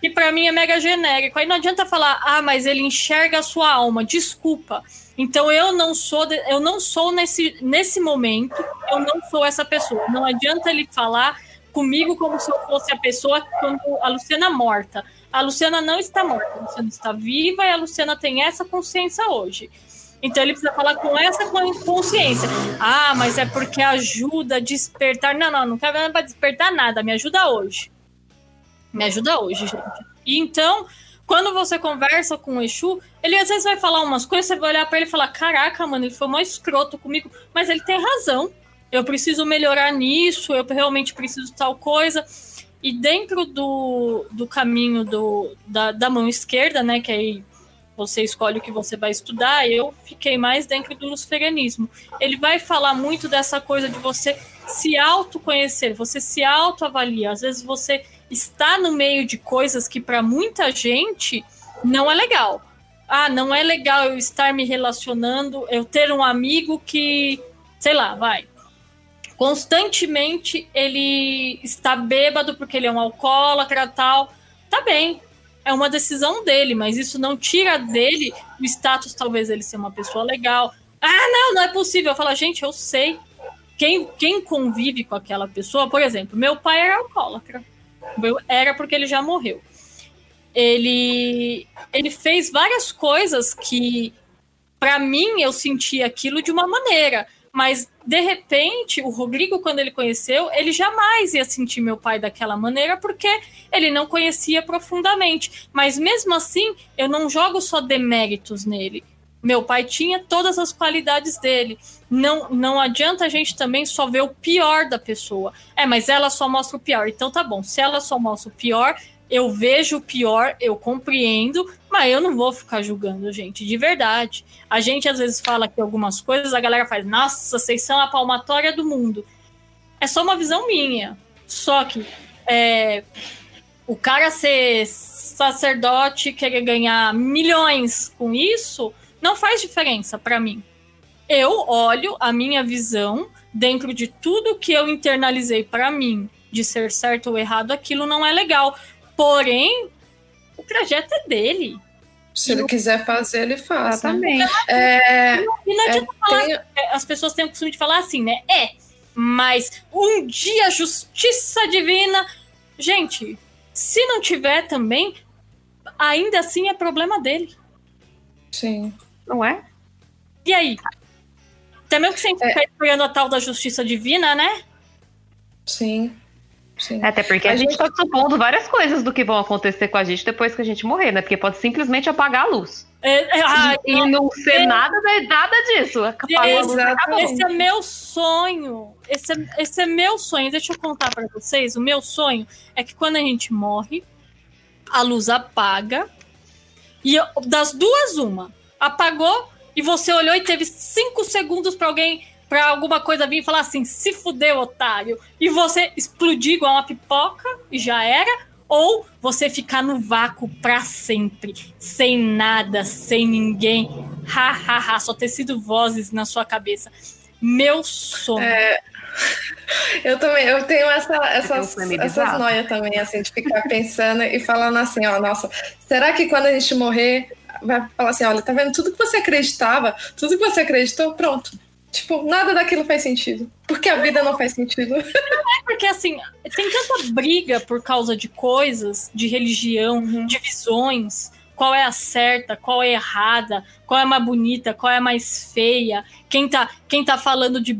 Speaker 2: que para mim é mega genérico. Aí não adianta falar, ah, mas ele enxerga a sua alma. Desculpa. Então eu não sou, de, eu não sou nesse, nesse momento, eu não sou essa pessoa. Não adianta ele falar comigo como se eu fosse a pessoa quando a Luciana morta. A Luciana não está morta, a Luciana está viva e a Luciana tem essa consciência hoje. Então ele precisa falar com essa consciência. Ah, mas é porque ajuda a despertar. Não, não, não quero para despertar nada. Me ajuda hoje. Me ajuda hoje, gente. E então, quando você conversa com o Exu, ele às vezes vai falar umas coisas, você vai olhar para ele e falar: Caraca, mano, ele foi mó escroto comigo. Mas ele tem razão. Eu preciso melhorar nisso, eu realmente preciso tal coisa. E dentro do, do caminho do, da, da mão esquerda, né, que aí você escolhe o que você vai estudar, eu fiquei mais dentro do luciferianismo. Ele vai falar muito dessa coisa de você se autoconhecer, você se autoavalia. Às vezes você está no meio de coisas que para muita gente não é legal. Ah, não é legal eu estar me relacionando, eu ter um amigo que, sei lá, vai. Constantemente ele está bêbado porque ele é um alcoólatra tal. Tá bem, é uma decisão dele, mas isso não tira dele o status, talvez ele ser uma pessoa legal. Ah, não, não é possível. Eu falo, gente, eu sei. Quem, quem convive com aquela pessoa, por exemplo, meu pai era alcoólatra. Era porque ele já morreu. Ele, ele fez várias coisas que, para mim, eu senti aquilo de uma maneira. Mas, de repente, o Rodrigo, quando ele conheceu, ele jamais ia sentir meu pai daquela maneira, porque ele não conhecia profundamente. Mas, mesmo assim, eu não jogo só deméritos nele. Meu pai tinha todas as qualidades dele. Não, não adianta a gente também só ver o pior da pessoa. É, mas ela só mostra o pior. Então tá bom. Se ela só mostra o pior, eu vejo o pior, eu compreendo, mas eu não vou ficar julgando, gente, de verdade. A gente às vezes fala que algumas coisas, a galera faz, nossa, vocês são a palmatória do mundo. É só uma visão minha. Só que é, o cara ser sacerdote, querer ganhar milhões com isso, não faz diferença para mim. Eu olho a minha visão dentro de tudo que eu internalizei para mim de ser certo ou errado, aquilo não é legal. Porém, o projeto é dele.
Speaker 3: Se ele quiser fazer, ele faz.
Speaker 4: Exatamente.
Speaker 3: Né? É,
Speaker 2: e não adianta
Speaker 3: é,
Speaker 2: falar,
Speaker 3: tem-
Speaker 2: as pessoas têm o costume de falar assim, né? É, mas um dia a justiça divina. Gente, se não tiver também, ainda assim é problema dele.
Speaker 3: Sim.
Speaker 4: Não é?
Speaker 2: E aí? Também que sempre
Speaker 3: É.
Speaker 2: fica esperando a tal da justiça divina, né?
Speaker 3: Sim. Sim.
Speaker 4: Até porque a,
Speaker 3: A
Speaker 4: gente
Speaker 3: gente-
Speaker 4: tá supondo várias coisas do que vão acontecer com a gente depois que a gente morrer, né? Porque pode simplesmente apagar a luz.
Speaker 2: É, é, ai,
Speaker 4: e não ser
Speaker 2: é.
Speaker 4: nada, nada disso. Apagou a.
Speaker 2: Esse é meu sonho. Esse é, esse é meu sonho. Deixa eu contar pra vocês. O meu sonho é que quando a gente morre, a luz apaga. E eu- das duas, uma. Apagou e você olhou e teve cinco segundos pra alguém, pra alguma coisa vir e falar assim: se fudeu, otário. E você explodir igual uma pipoca e já era. Ou você ficar no vácuo pra sempre, sem nada, sem ninguém. Ha, ha, ha, só ter sido vozes na sua cabeça. Meu sonho.
Speaker 3: É, eu também, eu tenho essa, essas, essas noias também, assim, de ficar pensando e falando assim, ó, nossa, será que quando a gente morrer, vai falar assim, olha, tá vendo tudo que você acreditava, tudo que você acreditou, pronto. Tipo, nada daquilo faz sentido. Porque a vida não faz sentido.
Speaker 2: Porque assim, tem tanta briga por causa de coisas, de religião, de visões. Qual é a certa, qual é a errada, qual é a mais bonita, qual é a mais feia, quem tá, quem tá falando de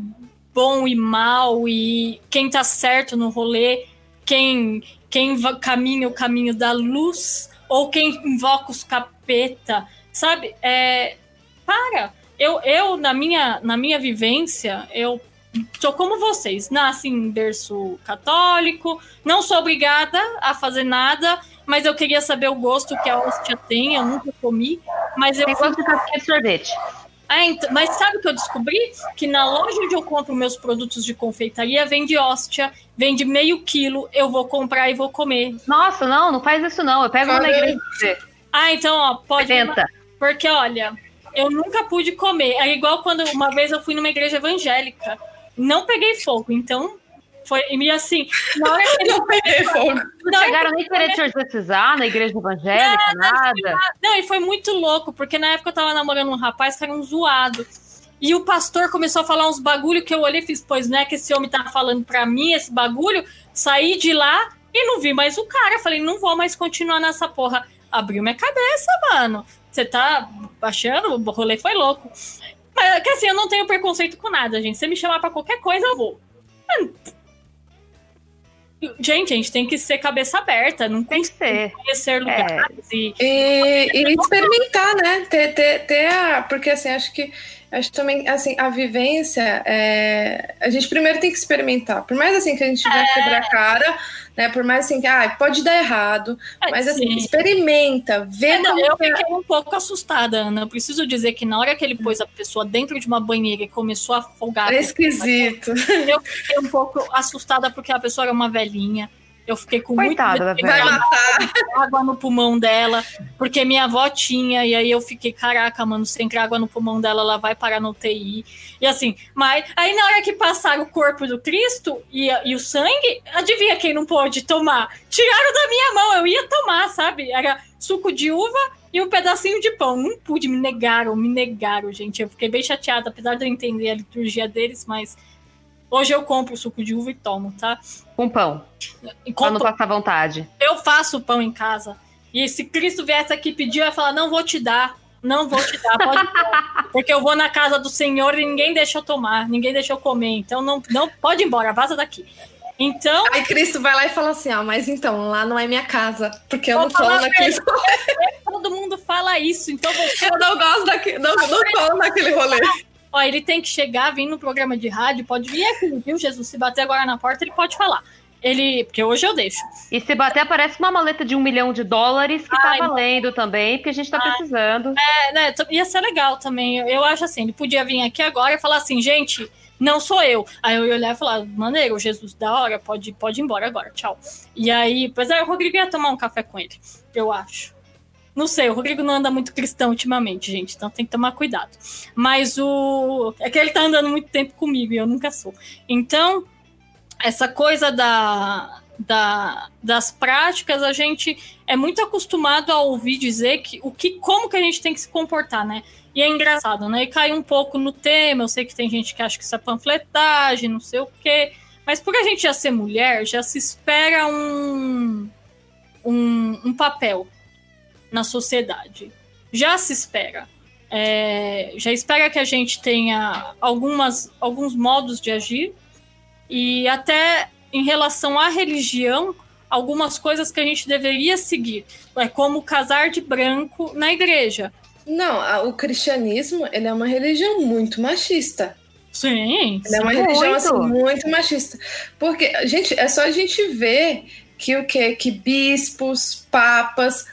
Speaker 2: bom e mal e quem tá certo no rolê, quem, quem caminha o caminho da luz ou quem invoca os capeta, sabe? É, para. Eu, eu na, minha, na minha vivência, eu sou como vocês, nasci em berço católico, não sou obrigada a fazer nada, mas eu queria saber o gosto que a hóstia tem, eu nunca comi, mas eu
Speaker 4: Tem
Speaker 2: fui
Speaker 4: quanto de sorvete?
Speaker 2: ah, então- mas sabe o que eu descobri? Que na loja onde eu compro meus produtos de confeitaria vende hóstia, vende meio quilo, eu vou comprar e vou comer.
Speaker 4: Nossa, não, não faz isso não. Eu pego uma igreja.
Speaker 2: Ah, então, ó, pode. Porque, olha, eu nunca pude comer. É igual quando uma vez eu fui numa igreja evangélica. Não peguei fogo, então. Foi. E assim, na hora que
Speaker 3: Não peguei fogo.
Speaker 4: Não chegaram nem querer te exorcizar na igreja evangélica, nada.
Speaker 2: Não, e foi muito louco, porque na época eu tava namorando um rapaz que era um zoado. e o pastor começou a falar uns bagulho que eu olhei e fiz, pois não é que esse homem tá falando pra mim esse bagulho? Saí de lá e não vi mais o cara. Falei, não vou mais continuar nessa porra. Abriu minha cabeça, mano. Você tá achando? O rolê foi louco. Mas é que assim, eu não tenho preconceito com nada, gente. Se você me chamar pra qualquer coisa, eu vou. Mano, Gente, a gente tem que ser cabeça aberta, não tem
Speaker 4: Tem que ser.
Speaker 2: conhecer lugares e
Speaker 3: E, e experimentar, né? Ter, ter, ter a. Porque assim, acho que. Acho também, assim, a vivência. é, a gente primeiro tem que experimentar. Por mais assim que a gente
Speaker 2: É.
Speaker 3: vai quebrar a cara, né? Por mais assim que ah, pode dar errado. Mas assim,
Speaker 2: Sim.
Speaker 3: experimenta, vê
Speaker 2: É, não, eu
Speaker 3: que é.
Speaker 2: fiquei um pouco assustada, Ana. Eu preciso dizer que na hora que ele pôs a pessoa dentro de uma banheira e começou a afogar,
Speaker 3: É esquisito.
Speaker 2: eu fiquei um pouco assustada porque a pessoa era uma velhinha. Eu fiquei com
Speaker 4: Coitada da
Speaker 2: muito medo
Speaker 3: Vai
Speaker 4: velha.
Speaker 3: matar.
Speaker 2: água no pulmão dela, porque minha avó tinha, e aí eu fiquei, caraca, mano, se entrar água no pulmão dela, ela vai parar no UTI. E assim, mas aí na hora que passaram o corpo do Cristo e, e o sangue, adivinha quem não pôde tomar? Tiraram da minha mão, eu ia tomar, sabe? Era suco de uva e um pedacinho de pão. Não pude, me negaram, me negaram, gente. Eu fiquei bem chateada, apesar de eu entender a liturgia deles, mas hoje eu compro o suco de uva e tomo, tá?
Speaker 4: Com pão. Pra não
Speaker 2: compro
Speaker 4: passar vontade.
Speaker 2: eu faço pão em casa. E se Cristo viesse aqui pedir, eu ia falar: não vou te dar. Não vou te dar, pode ir. Porque eu vou na casa do Senhor e ninguém deixa eu tomar, ninguém deixa eu comer. Então não, não pode ir embora, vaza daqui. Então,
Speaker 3: Aí Cristo vai lá e fala assim: ó, mas então, lá não é minha casa, porque eu não colo naquele.
Speaker 2: todo mundo fala isso. Então você.
Speaker 3: Eu não gosto daquele. Não, não colo naquele rolê.
Speaker 2: Ó, ele tem que chegar, vir no programa de rádio, pode vir aqui, viu, Jesus? Se bater agora na porta, ele pode falar. Ele. Porque hoje eu deixo.
Speaker 4: E se bater, aparece uma maleta de um milhão de dólares que
Speaker 2: Ai,
Speaker 4: tá valendo também, porque a gente tá precisando.
Speaker 2: É, né, ia ser legal também. Eu, eu acho assim, ele podia vir aqui agora e falar assim, gente, não sou eu. Aí eu ia olhar e falar, maneiro, Jesus, da hora, pode, pode ir embora agora, tchau. E aí, pois é, o Rodrigo ia tomar um café com ele, eu acho. Não sei, o Rodrigo não anda muito cristão ultimamente, gente, então tem que tomar cuidado. Mas o. É que ele tá andando muito tempo comigo e eu nunca sou. Então, essa coisa da, da, das práticas, a gente é muito acostumado a ouvir dizer que o que como que a gente tem que se comportar, né? E é engraçado, né? E cai um pouco no tema. Eu sei que tem gente que acha que isso é panfletagem, não sei o quê. Mas por a gente já ser mulher, já se espera um, um, um papel na sociedade. Já se espera. É, já espera que a gente tenha algumas, alguns modos de agir e até em relação à religião, algumas coisas que a gente deveria seguir. É como casar de branco na igreja.
Speaker 3: Não, o cristianismo, ele é uma religião muito machista.
Speaker 2: Sim,
Speaker 3: Ele é uma
Speaker 4: Muito.
Speaker 3: religião assim, muito machista. Porque, gente, é só a gente ver que o quê? Que bispos, papas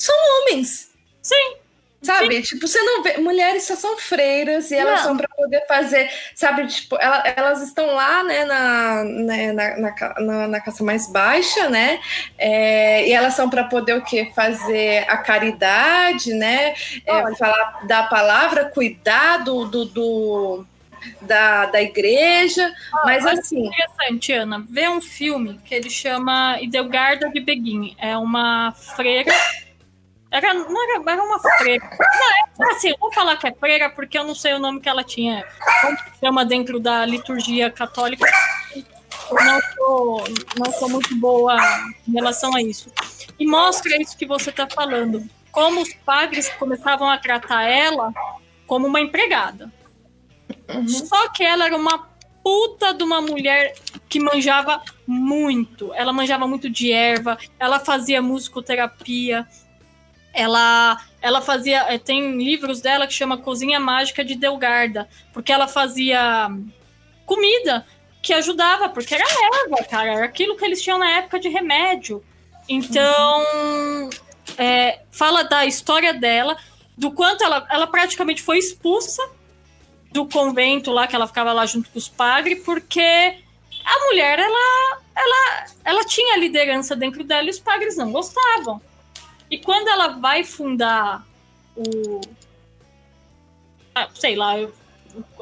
Speaker 3: são homens.
Speaker 2: Sim.
Speaker 3: Sabe? Tipo, você não vê. Mulheres só são freiras e elas
Speaker 4: Não.
Speaker 3: são para poder fazer. Sabe? Tipo, ela- elas estão lá, né, na, né, na, na, na, na caça mais baixa, né? É, e elas são para poder o quê? Fazer a caridade, né? É, falar da palavra, cuidar do. do, do- da, da igreja, mas
Speaker 2: olha
Speaker 3: assim,
Speaker 2: Interessante, Ana. Vê um filme que ele chama Idelgarda de Beguin. É uma freira. Era, não era, era uma freira. Não, é, assim, vou falar que é freira porque eu não sei o nome que ela tinha. Como que chama dentro da liturgia católica? Eu não sou, não sou muito boa em relação a isso. E mostra isso que você está falando. Como os padres começavam a tratar ela como uma empregada. Só que ela era uma puta de uma mulher que manjava muito. Ela manjava muito de erva, ela fazia musicoterapia, ela, ela fazia. eh, Tem livros dela que chama Cozinha Mágica de Delgarda, porque ela fazia comida que ajudava, porque era erva, cara, era aquilo que eles tinham na época de remédio. Então, é, fala da história dela, do quanto ela, ela praticamente foi expulsa do convento lá, que ela ficava lá junto com os padres, porque a mulher, ela, ela, ela tinha liderança dentro dela e os padres não gostavam. E quando ela vai fundar o. ah, sei lá, o,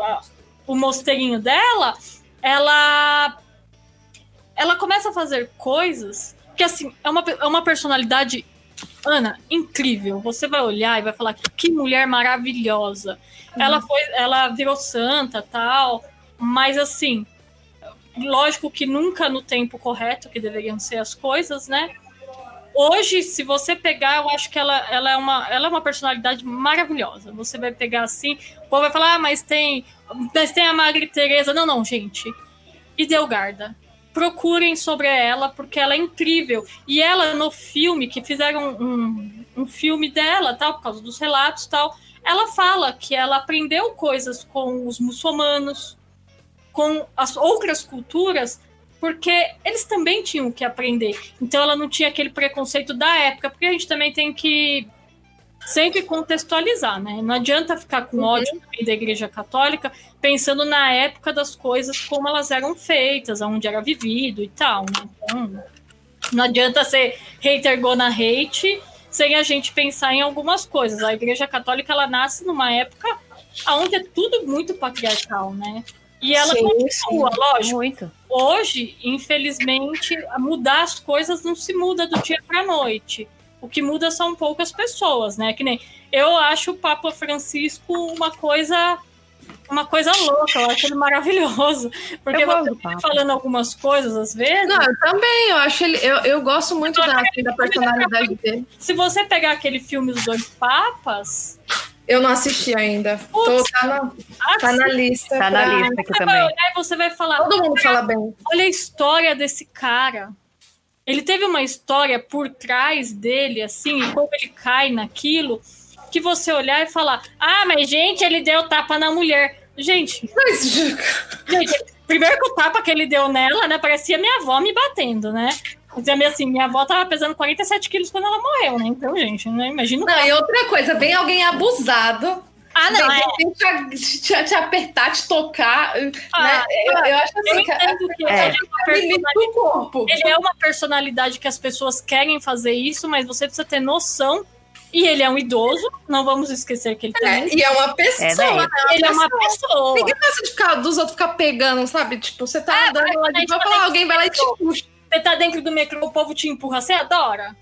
Speaker 2: a- o mosteirinho dela, ela. Ela começa a fazer coisas que, assim, é uma, é uma personalidade Ana, incrível. Você vai olhar e vai falar que mulher maravilhosa.
Speaker 3: Uhum.
Speaker 2: Ela foi, ela virou santa, tal, mas assim, lógico que nunca no tempo correto que deveriam ser as coisas, né? Hoje, se você pegar, eu acho que ela, ela, é, uma, ela é uma personalidade maravilhosa. Você vai pegar assim, o povo vai falar, ah, mas tem, mas tem a Magre Teresa. Não, não, gente. Idelgarda. Procurem sobre ela, porque ela é incrível. E ela, no filme, que fizeram um, um filme dela, tal, por causa dos relatos tal, ela fala que ela aprendeu coisas com os muçulmanos, com as outras culturas, porque eles também tinham que aprender. Então ela não tinha aquele preconceito da época, porque a gente também tem que sempre contextualizar, né? Não adianta ficar com ódio também da Igreja Católica pensando na época das coisas como elas eram feitas, onde era vivido e tal, né? Então, não adianta ser hater gonna hate sem a gente pensar em algumas coisas. A Igreja Católica ela nasce numa época onde é tudo muito patriarcal, né? E ela
Speaker 3: Sim,
Speaker 2: continua, lógico.
Speaker 4: Muito.
Speaker 2: Hoje, infelizmente, mudar as coisas não se muda do dia para noite. O que muda são poucas pessoas, né? Que nem eu acho o Papa Francisco uma coisa uma coisa louca, eu acho ele maravilhoso. Porque você fica falando algumas coisas às vezes.
Speaker 3: Não, eu também, eu acho ele. Eu, eu gosto muito da, assim, da personalidade dele.
Speaker 2: Se você pegar aquele filme Os Dois Papas,
Speaker 3: Eu não assisti ainda. Tô,
Speaker 2: Putz,
Speaker 3: tá, na, tá na lista.
Speaker 4: Tá na
Speaker 3: pra-
Speaker 4: lista aqui
Speaker 2: você vai
Speaker 4: também.
Speaker 2: olhar e você vai falar:
Speaker 3: Todo mundo fala bem.
Speaker 2: olha a história desse cara. Ele teve uma história por trás dele, assim, como ele cai naquilo, que você olhar e falar: ah, mas gente, ele deu tapa na mulher. Gente,
Speaker 3: Mas,
Speaker 2: gente, primeiro que o tapa que ele deu nela, né, parecia minha avó me batendo, né? Dizia assim, minha avó tava pesando 47 quilos quando ela morreu, né? Então, gente, né? Imagina
Speaker 3: não, e outra coisa, vem alguém abusado.
Speaker 2: Ah, não,
Speaker 3: vem,
Speaker 2: é.
Speaker 3: vem te, te- te apertar, te tocar.
Speaker 2: Ah,
Speaker 3: né? eu, eu acho
Speaker 2: Eu
Speaker 3: assim que é
Speaker 2: entendo que
Speaker 4: É.
Speaker 2: ele é uma
Speaker 3: corpo.
Speaker 2: ele é uma personalidade que as pessoas querem fazer isso, mas você precisa ter noção. E ele é um idoso, não vamos esquecer que ele
Speaker 3: É,
Speaker 2: também.
Speaker 3: e é uma pessoa,
Speaker 4: É,
Speaker 3: né?
Speaker 2: ele é uma pessoa.
Speaker 3: Ninguém gosta de ficar dos outros ficar pegando, sabe? Tipo, você tá
Speaker 2: É,
Speaker 3: andando
Speaker 2: mas
Speaker 3: lá de falar, alguém vai lá e te puxa.
Speaker 2: Você tá dentro do metrô, o povo te empurra, você adora?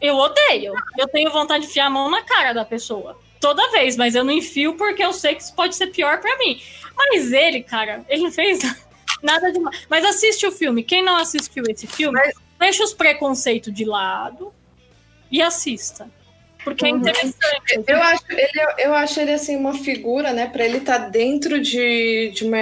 Speaker 2: Eu odeio. Eu tenho vontade de enfiar a mão na cara da pessoa. Toda vez, mas eu não enfio porque eu sei que isso pode ser pior pra mim. Mas ele, cara, ele não fez nada demais. Mas assiste o filme. Quem não assistiu esse filme, deixa os preconceitos de lado e assista. Porque é
Speaker 3: Uhum.
Speaker 2: interessante.
Speaker 3: Eu acho ele, eu acho ele assim uma figura, né? Para ele estar dentro de, de, uma,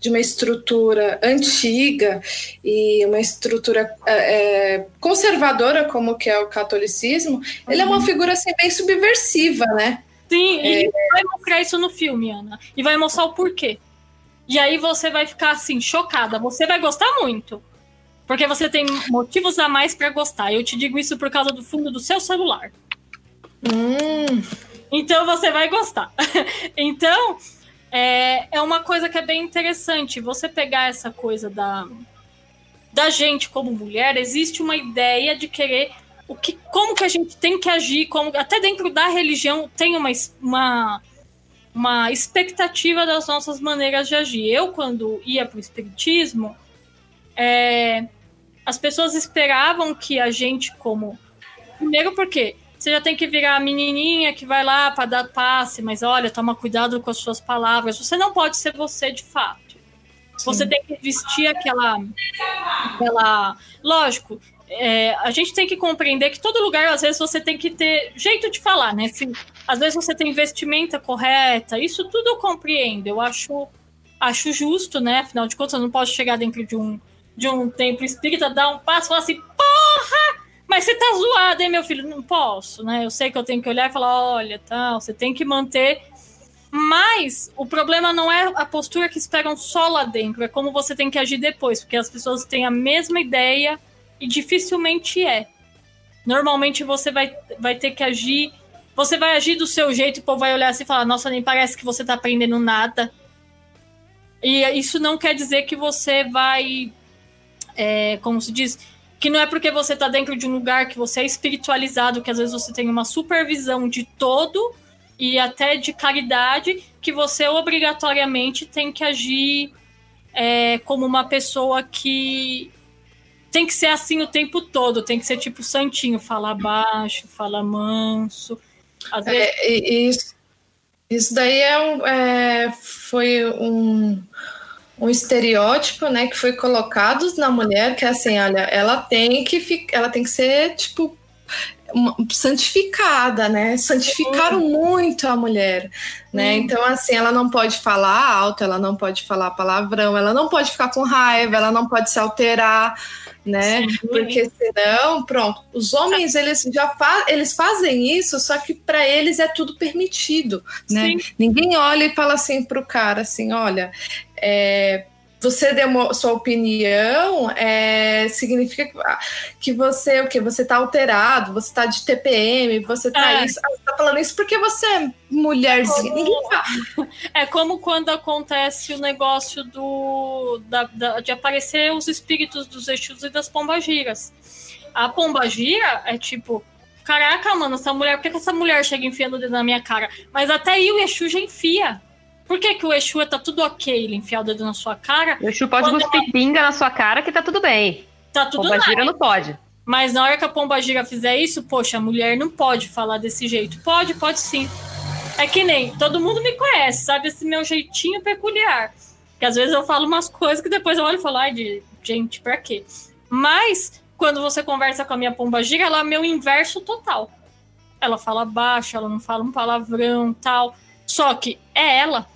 Speaker 3: de uma estrutura antiga e uma estrutura é, é, conservadora como que é o catolicismo, ele é uma figura assim bem subversiva, né?
Speaker 2: Sim,
Speaker 3: É.
Speaker 2: e ele vai mostrar isso no filme, Ana. E vai mostrar o porquê. E aí você vai ficar assim, chocada. Você vai gostar muito. Porque você tem motivos a mais pra gostar. Eu te digo isso por causa do fundo do seu celular.
Speaker 3: Hum,
Speaker 2: Então você vai gostar. então, é, é uma coisa que é bem interessante. Você pegar essa coisa da, da gente como mulher, existe uma ideia de querer o que, como que a gente tem que agir, como até dentro da religião tem uma, uma, uma expectativa das nossas maneiras de agir. Eu, quando ia para o espiritismo, é, as pessoas esperavam que a gente, como. Primeiro, porque você já tem que virar a menininha que vai lá para dar passe, mas olha, toma cuidado com as suas palavras. Você não pode ser você de fato. Você tem que vestir aquela. aquela lógico, é, a gente tem que compreender que todo lugar, às vezes, você tem que ter jeito de falar, né? Se, às vezes você tem vestimenta correta, isso tudo eu compreendo. Eu acho, acho justo, né? Afinal de contas, eu não posso chegar dentro de um, de um templo espírita, dar um passo e falar assim, porra! Mas você tá zoado, hein, meu filho? Não posso, né? Eu sei que eu tenho que olhar e falar, olha, tal, você tem que manter. Mas o problema não é a postura que esperam só lá dentro, é como você tem que agir depois, porque as pessoas têm a mesma ideia e dificilmente é. Normalmente você vai, vai ter que agir. Você vai agir do seu jeito o povo vai olhar assim e falar: Nossa, nem parece que você tá aprendendo nada. E isso não quer dizer que você vai. é, como se diz? Que não é porque você tá dentro de um lugar que você é espiritualizado, que às vezes você tem uma supervisão de todo e até de caridade, que você obrigatoriamente tem que agir é, como uma pessoa que tem que ser assim o tempo todo, tem que ser tipo santinho, fala baixo, fala manso. Às vezes...
Speaker 3: É, isso, isso daí é é, foi um, um estereótipo, né, que foi colocado na mulher, que é assim, olha, ela tem que ficar, ela tem que ser tipo uma- santificada, né? Santificaram muito a mulher, né? Então assim, ela não pode falar alto, ela não pode falar palavrão, ela não pode ficar com raiva, ela não pode se alterar, né?
Speaker 2: Sim.
Speaker 3: Porque senão, pronto, os homens eles já fa eles fazem isso, só que para eles é tudo permitido, né?
Speaker 2: Sim.
Speaker 3: Ninguém olha e fala assim pro cara assim, olha, é, você deu sua opinião, é, significa que- que você o que você tá alterado, você tá de TPM, você tá
Speaker 2: É.
Speaker 3: isso, ah, você tá falando isso porque você é mulherzinha. Fala.
Speaker 2: É como quando acontece o negócio do da- da- de aparecer os espíritos dos Exus e das pombagiras. A pombagira é tipo, caraca, mano, essa mulher, por que, que essa mulher chega enfiando o dedo na minha cara? Mas até aí o Exu já enfia. Por que, que o Exu tá tudo ok ele enfiar o dedo na sua cara?
Speaker 4: O Exu pode cuspir pinga na sua cara que tá tudo bem.
Speaker 2: Tá tudo
Speaker 4: Pomba gira não pode.
Speaker 2: Mas na hora que a pombagira fizer isso, poxa, a mulher não pode falar desse jeito. Pode, pode sim. É que nem todo mundo me conhece, sabe esse meu jeitinho peculiar. Que às vezes eu falo umas coisas que depois eu olho e falo, ai, de gente, pra quê? Mas quando você conversa com a minha pombagira, ela é meu inverso total. Ela fala baixo, ela não fala um palavrão, tal. Só que é ela.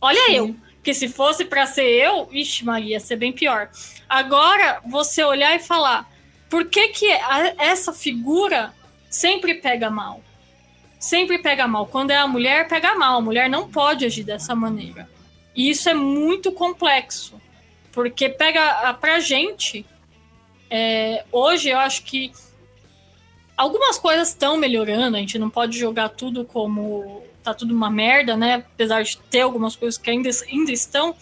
Speaker 2: Olha eu. Que se fosse pra ser eu, ixi, Maria, ia ser bem pior. Agora, você olhar e falar, por que que a- essa figura sempre pega mal? Sempre pega mal. Quando é a mulher, pega mal. A mulher não pode agir dessa maneira. E isso é muito complexo. Porque pega a- pra gente. é, hoje eu acho que algumas coisas estão melhorando. A gente não pode jogar tudo como tá tudo uma merda, né? Apesar de ter algumas coisas que ainda, ainda estão.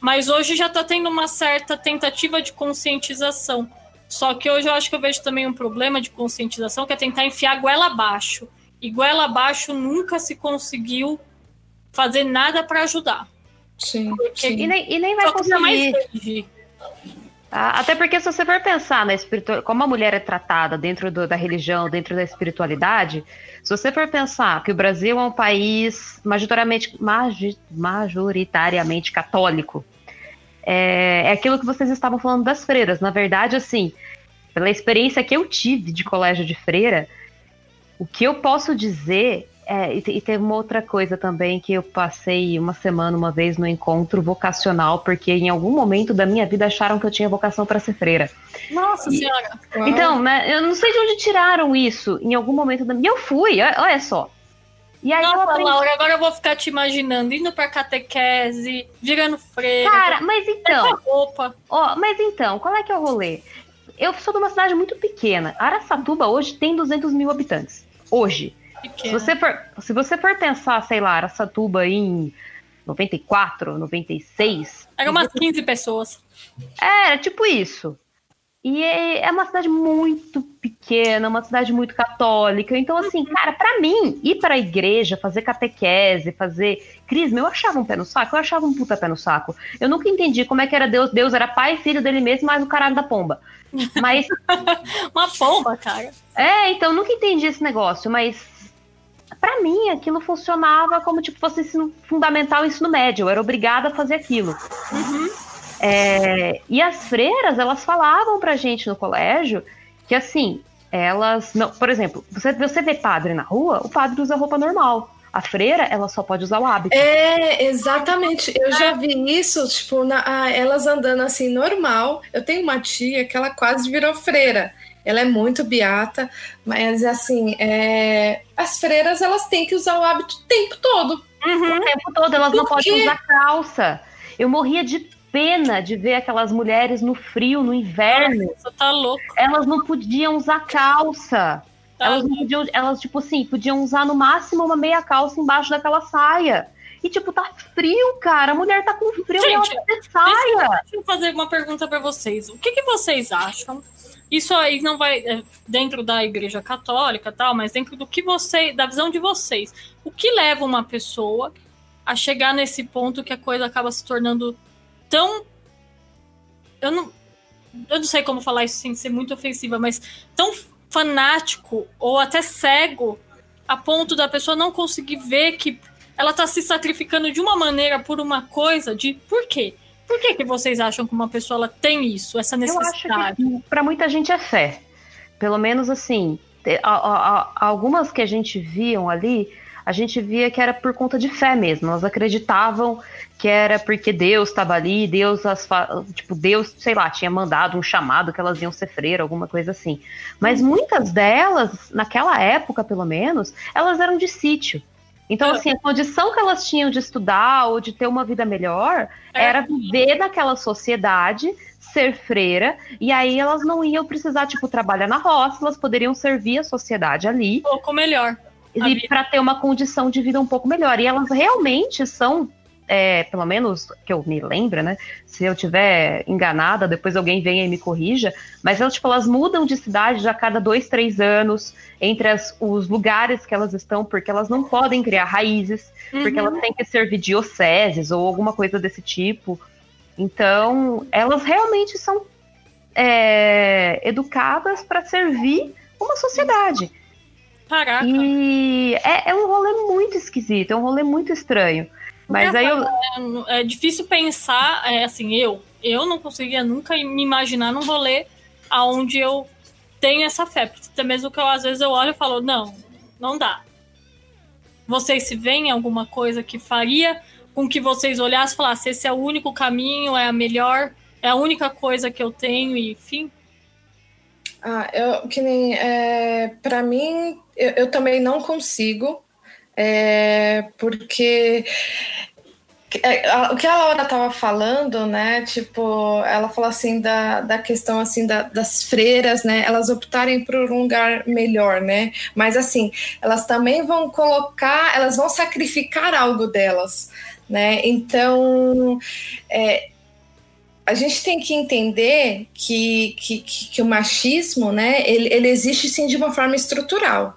Speaker 2: Mas hoje já tá tendo uma certa tentativa de conscientização. Só que hoje eu acho que eu vejo também um problema de conscientização que é tentar enfiar goela abaixo. E goela abaixo nunca se conseguiu fazer nada para ajudar.
Speaker 3: Sim,
Speaker 2: Porque-
Speaker 4: E
Speaker 3: sim.
Speaker 4: nem, e nem vai
Speaker 2: Só que jamais
Speaker 4: conseguir. Tá? Até porque se você for pensar na espiritualidade, como a mulher é tratada dentro do- da religião, dentro da espiritualidade, se você for pensar que o Brasil é um país majoritariamente, majoritariamente católico, é, é aquilo que vocês estavam falando das freiras. Na verdade, assim, pela experiência que eu tive de colégio de freira, o que eu posso dizer é, e, e teve uma outra coisa também que eu passei uma semana uma vez no encontro vocacional, porque em algum momento da minha vida acharam que eu tinha vocação para ser freira.
Speaker 2: Nossa senhora.
Speaker 3: Uau.
Speaker 4: Então, né, eu não sei de onde tiraram isso em algum momento da minha. E eu fui, olha só. E aí eu
Speaker 2: Nossa,
Speaker 4: aprendi.
Speaker 2: Laura, agora eu vou ficar te imaginando indo pra catequese, virando freira,
Speaker 4: Cara, mas então,
Speaker 2: roupa.
Speaker 4: ó, mas então, qual é que é o rolê? Eu sou de uma cidade muito pequena. Araçatuba hoje tem 200 mil habitantes. Hoje. Se você, for, se você for pensar, sei lá, Araçatuba em 94, 96.
Speaker 2: Era umas 15 pessoas.
Speaker 4: Era tipo isso. E é é uma cidade muito pequena, uma cidade muito católica. Então, assim, cara, pra mim, ir pra igreja, fazer catequese, fazer crisma, eu achava um pé no saco, eu achava um puta pé no saco. Eu nunca entendi como é que era Deus. Deus era pai e filho dele mesmo, mais o caralho da pomba. Mas,
Speaker 2: Uma pomba, cara.
Speaker 4: é, então, nunca entendi esse negócio, mas pra mim aquilo funcionava como tipo fosse ensino fundamental ensino médio. Eu era obrigada a fazer aquilo. É, e as freiras, elas falavam pra gente no colégio que assim, elas. Não, por exemplo, você, você vê padre na rua, o padre usa roupa normal. A freira, ela só pode usar o hábito.
Speaker 3: É, exatamente. Eu já vi isso, tipo, na- ah, elas andando assim, normal. Eu tenho uma tia que ela quase virou freira. Ela é muito beata, mas assim, é, as freiras elas têm que usar o hábito o tempo todo.
Speaker 4: O tempo todo, elas não
Speaker 3: Por
Speaker 4: podem
Speaker 3: quê?
Speaker 4: usar calça. Eu morria de pena de ver aquelas mulheres no frio, no inverno.
Speaker 2: Você tá louco.
Speaker 4: Elas não podiam usar calça.
Speaker 2: Tá
Speaker 4: Elas não podiam, elas, tipo assim, podiam usar no máximo uma meia calça embaixo daquela saia. E, tipo, tá frio, cara. A mulher tá com frio e ela
Speaker 2: Gente,
Speaker 4: precisa de saia.
Speaker 2: Deixa eu fazer uma pergunta pra vocês. O que, que vocês acham? Isso aí não vai é, dentro da Igreja Católica, tal, mas dentro do que você, da visão de vocês, o que leva uma pessoa a chegar nesse ponto que a coisa acaba se tornando tão, eu não, Eu não sei como falar isso sem ser muito ofensiva, mas tão fanático ou até cego a ponto da pessoa não conseguir ver que ela tá se sacrificando de uma maneira por uma coisa de por quê? Por que, que vocês acham que uma pessoa tem isso, essa necessidade?
Speaker 4: Eu acho que para muita gente é fé. Pelo menos assim, algumas que a gente viam ali, a gente via que era por conta de fé mesmo. Elas acreditavam que era porque Deus estava ali, Deus as tipo Deus, sei lá, tinha mandado um chamado que elas iam ser freira, alguma coisa assim. Mas muitas delas, naquela época pelo menos, elas eram de sítio. Então, assim, a condição que elas tinham de estudar ou de ter uma vida melhor é. era viver naquela sociedade, ser freira, e aí elas não iam precisar, tipo, trabalhar na roça, elas poderiam servir a sociedade ali.
Speaker 2: Um pouco melhor.
Speaker 4: E para ter uma condição de vida um pouco melhor. E elas realmente são é, pelo menos que eu me lembro, né? Se eu tiver enganada, depois alguém venha e me corrija. Mas elas, tipo, elas mudam de cidade a cada dois, três anos entre as, os lugares que elas estão, porque elas não podem criar raízes, uhum. porque elas têm que servir dioceses ou alguma coisa desse tipo. Então, elas realmente são é, educadas para servir uma sociedade.
Speaker 2: Caraca.
Speaker 4: E é, é, um rolê muito esquisito, é um rolê muito estranho. Mas aí eu...
Speaker 2: é, é difícil pensar, é, assim, eu, eu não conseguia nunca me imaginar num rolê aonde eu tenho essa fé. Porque até mesmo que eu, às vezes eu olho e falo, não, não dá. Vocês se veem alguma coisa que faria com que vocês olhassem e falassem, esse é o único caminho, é a melhor, é a única coisa que eu tenho, e enfim?
Speaker 3: Ah, eu, que nem, é, para mim, eu, eu também não consigo, é, porque é, o que a Laura estava falando, né? Tipo, ela falou assim da, da questão assim da, das freiras, né? Elas optarem por um lugar melhor, né? Mas assim, elas também vão colocar, elas vão sacrificar algo delas, né? Então, é, a gente tem que entender que, que, que, o machismo, né? Ele, ele existe sim de uma forma estrutural,